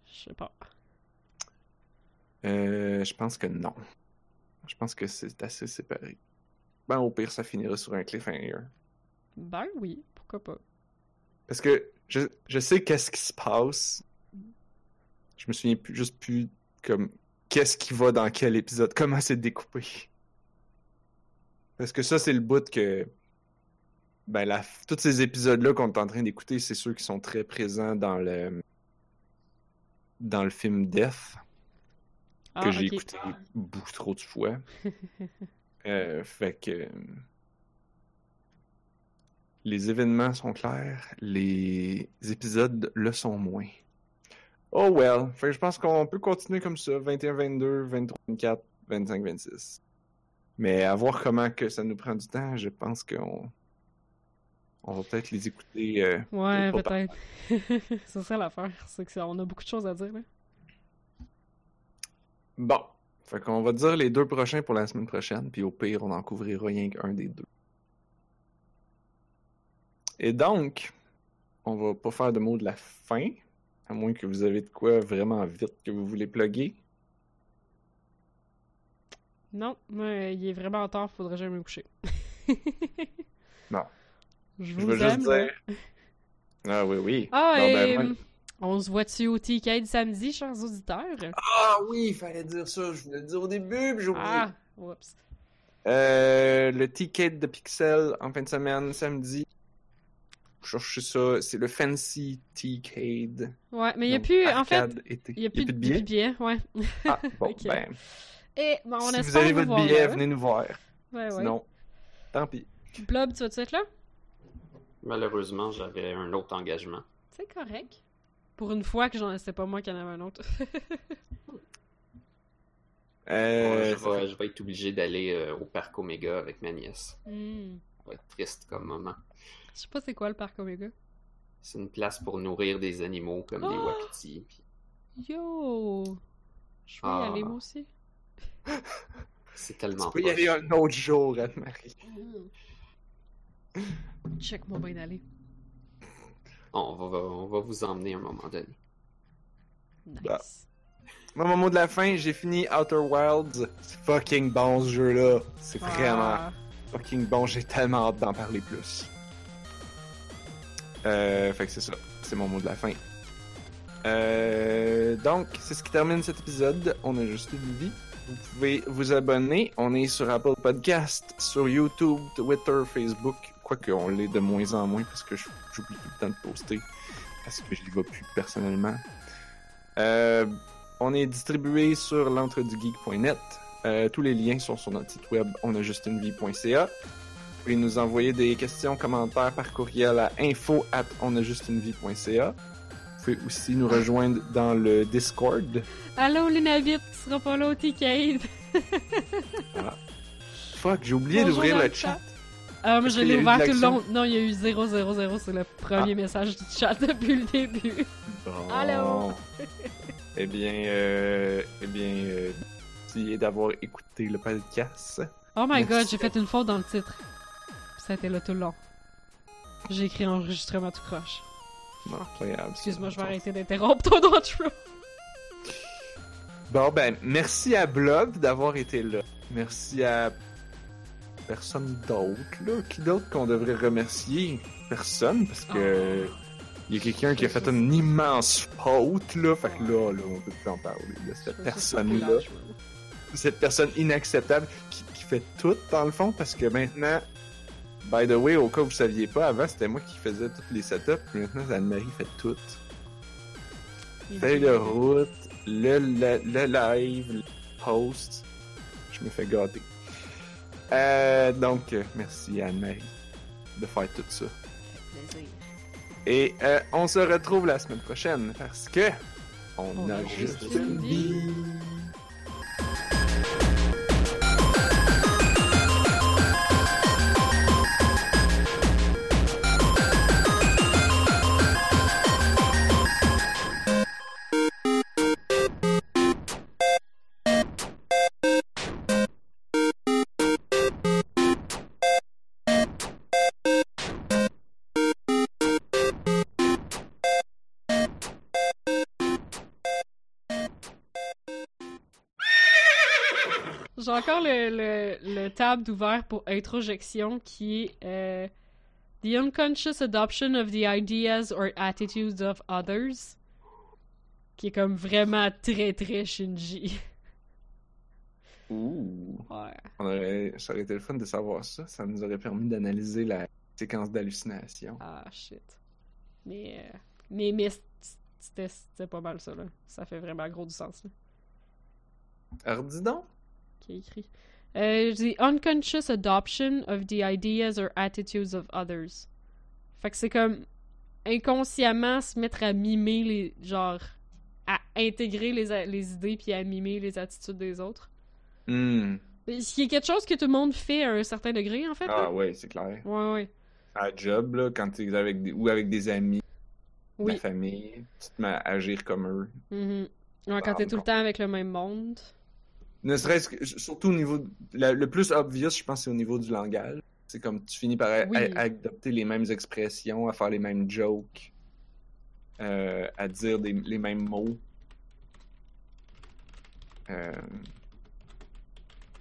Je sais pas. Euh, je pense que non. Je pense que c'est assez séparé. Ben, au pire, ça finira sur un cliffhanger. Ben oui, pourquoi pas. Parce que je, je sais qu'est-ce qui se passe. Je me souviens plus, juste plus comme qu'est-ce qui va dans quel épisode, comment c'est découpé. Parce que ça, c'est le bout que. Ben, la, tous ces épisodes-là qu'on est en train d'écouter, c'est ceux qui sont très présents dans le. dans le film Death. que Ah, j'ai écouté beaucoup trop de fois. Euh, fait que les événements sont clairs, les épisodes le sont moins. Oh well, fait que je pense qu'on peut continuer comme ça, 21, 22, 23, 24, 25, 26. Mais à voir comment que ça nous prend du temps, je pense qu'on on va peut-être les écouter. euh, Ouais, peut-être. c'est ça l'affaire, c'est que on a beaucoup de choses à dire, là. Bon, fait qu'on va dire les deux prochains pour la semaine prochaine, puis au pire, on en couvrira rien qu'un des deux. Et donc, on va pas faire de mots de la fin, à moins que vous avez de quoi vraiment vite que vous voulez plugger. Non, moi, il est vraiment tard, faudrait jamais me coucher. Non. Je Je vous veux juste aime. dire. Ah oui, oui. Ah, et ben, moi- on se voit-tu au TK samedi, chers auditeurs? Ah oui, il fallait dire ça, je voulais le dire au début, puis j'ai oublié. Ah, oups. Euh, le ticket de Pixel en fin de semaine, samedi. Cherchez ça, c'est le Fancy T-Cade. Ouais, mais il y a plus, en fait, il y a plus, de billets. ouais. Ah, bon, Ok. ben, Et bon, on si espère vous avez votre voir billet, là. venez nous voir. Ouais, ouais. Sinon, tant pis. Blob, tu vas-tu être là? Malheureusement, j'avais un autre engagement. C'est correct. Pour une fois que j'en c'était pas moi qui en avait un autre. Euh, Ouais, je, vais, je être obligé d'aller euh, au parc Omega avec ma nièce. Hmm. Ça va être triste comme moment. Je sais pas c'est quoi le parc Omega. C'est une place pour nourrir des animaux comme des Oh! wapitis. Yo! Je vais y Ah. aller moi aussi. C'est Tu tellement peux y aller un autre jour, Anne-Marie. Check moi bien aller. On va, on va vous emmener à un moment donné. Nice. Bah. Moi, mon mot de la fin, j'ai fini Outer Wilds. C'est fucking bon ce jeu-là. C'est vraiment Ah. fucking bon. J'ai tellement hâte d'en parler plus. Euh, fait que c'est ça. C'est mon mot de la fin. Euh, donc, c'est ce qui termine cet épisode. On a juste une vie. Vous pouvez vous abonner. On est sur Apple Podcast, sur YouTube, Twitter, Facebook. Quoique on l'est de moins en moins parce que j'oublie tout le temps de poster. Parce que je n'y vais plus personnellement. Euh, on est distribué sur l'entredugeek.net. Euh, tous les liens sont sur notre site web onajustunevie.ca. Vous pouvez nous envoyer des questions, commentaires par courriel à info at onajustunevie.ca. Vous pouvez aussi nous rejoindre dans le Discord. Allô, Lunavit, qui sera pas là au TK. Fuck, j'ai oublié d'ouvrir le chat. Ah, moi Est-ce je l'ai ouvert tout le l'action? long. Non, il y a eu 000, c'est le premier Ah. message du chat depuis le début. Bon. Allô? eh bien, euh, eh bien, euh, merci d'avoir écouté le podcast. Oh my Merci. god, j'ai fait une faute dans le titre. Ça a été là tout le long. J'ai écrit enregistrement tout croche. Pas grave. Excuse-moi, je vais arrêter d'interrompre ton outro. Bon, ben, merci à Blob d'avoir été là. Merci à personne d'autre, là. Qui d'autre qu'on devrait remercier? Personne, parce que il y a quelqu'un qui a fait une immense faute, là. Fait que là, là, on peut plus en parler, là. Cette personne-là, cette personne inacceptable qui, qui fait tout, dans le fond, parce que maintenant, by the way, au cas où vous saviez pas, avant, c'était moi qui faisais tous les setups, puis maintenant, Anne-Marie fait tout. Feuille de route, le, le, le live, le post. Je me fais gâter. Euh, donc, euh, merci Anne-Marie de faire tout ça. Plaisir. Et euh, on se retrouve la semaine prochaine parce que on, On a a juste une vie. Le, le, tab d'ouvert pour introjection qui est euh, The unconscious adoption of the ideas or attitudes of others. Qui est comme vraiment très très Shinji. Ouh. Ouais. On aurait... Ça aurait été le fun de savoir ça. Ça nous aurait permis d'analyser la séquence d'hallucination. Ah shit. Mais, euh, mais, mais c'était c'était pas mal ça là. Ça fait vraiment gros du sens là. Alors dis donc. Qui est écrit. Euh, the unconscious adoption of the ideas or attitudes of others. Fait que c'est comme inconsciemment se mettre à mimer les. genre. à intégrer les, a- les idées puis à mimer les attitudes des autres. Hmm. Ce qui est quelque chose que tout le monde fait à un certain degré en fait. Ah ouais, c'est clair. Ouais, ouais. À job, là, quand tu es avec des... ou avec des amis, Oui. la famille, tu te mets à agir comme eux. Mhm. Ouais, quand t'es tout le temps avec le même monde. Ne serait-ce que, surtout au niveau, la- le plus obvious, je pense, c'est au niveau du langage. C'est comme tu finis par adopter les mêmes expressions, à faire les mêmes jokes, euh, à dire des- les mêmes mots. Euh,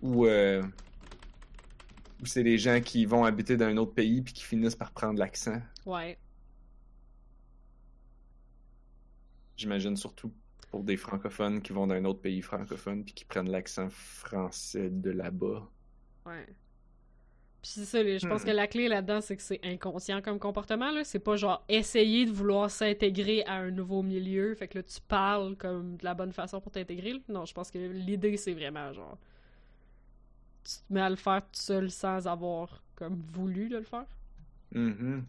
ou euh, ou c'est des gens qui vont habiter dans un autre pays puis qui finissent par prendre l'accent. Ouais. J'imagine surtout pour des francophones qui vont dans un autre pays francophone puis qui prennent l'accent français de là-bas. Ouais. Puis c'est ça, je pense Hmm. que la clé là-dedans, c'est que c'est inconscient comme comportement, là. C'est pas genre essayer de vouloir s'intégrer à un nouveau milieu, fait que là, tu parles comme de la bonne façon pour t'intégrer. là. Non, je pense que l'idée, c'est vraiment genre. Tu te mets à le faire tout seul sans avoir comme voulu de le faire. Mhm.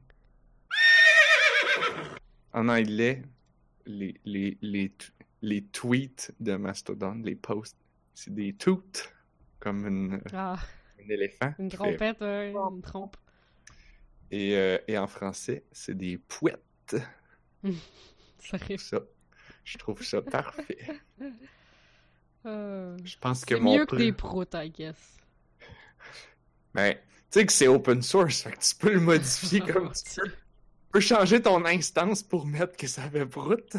En anglais, les, les, les, t- les tweets de Mastodon, les posts, c'est des toots, comme une, Ah, un éléphant. une qui fait- trompette, ouais, une trompe. Et, euh, et en français, c'est des pouettes. Ça arrive. Ça, je trouve ça parfait. Euh, Je pense que C'est mon mieux que des proutes, I guess. Ben, tu sais que c'est open source, fait que tu peux le modifier comme tu veux. Tu peux changer ton instance pour mettre que ça fait prout.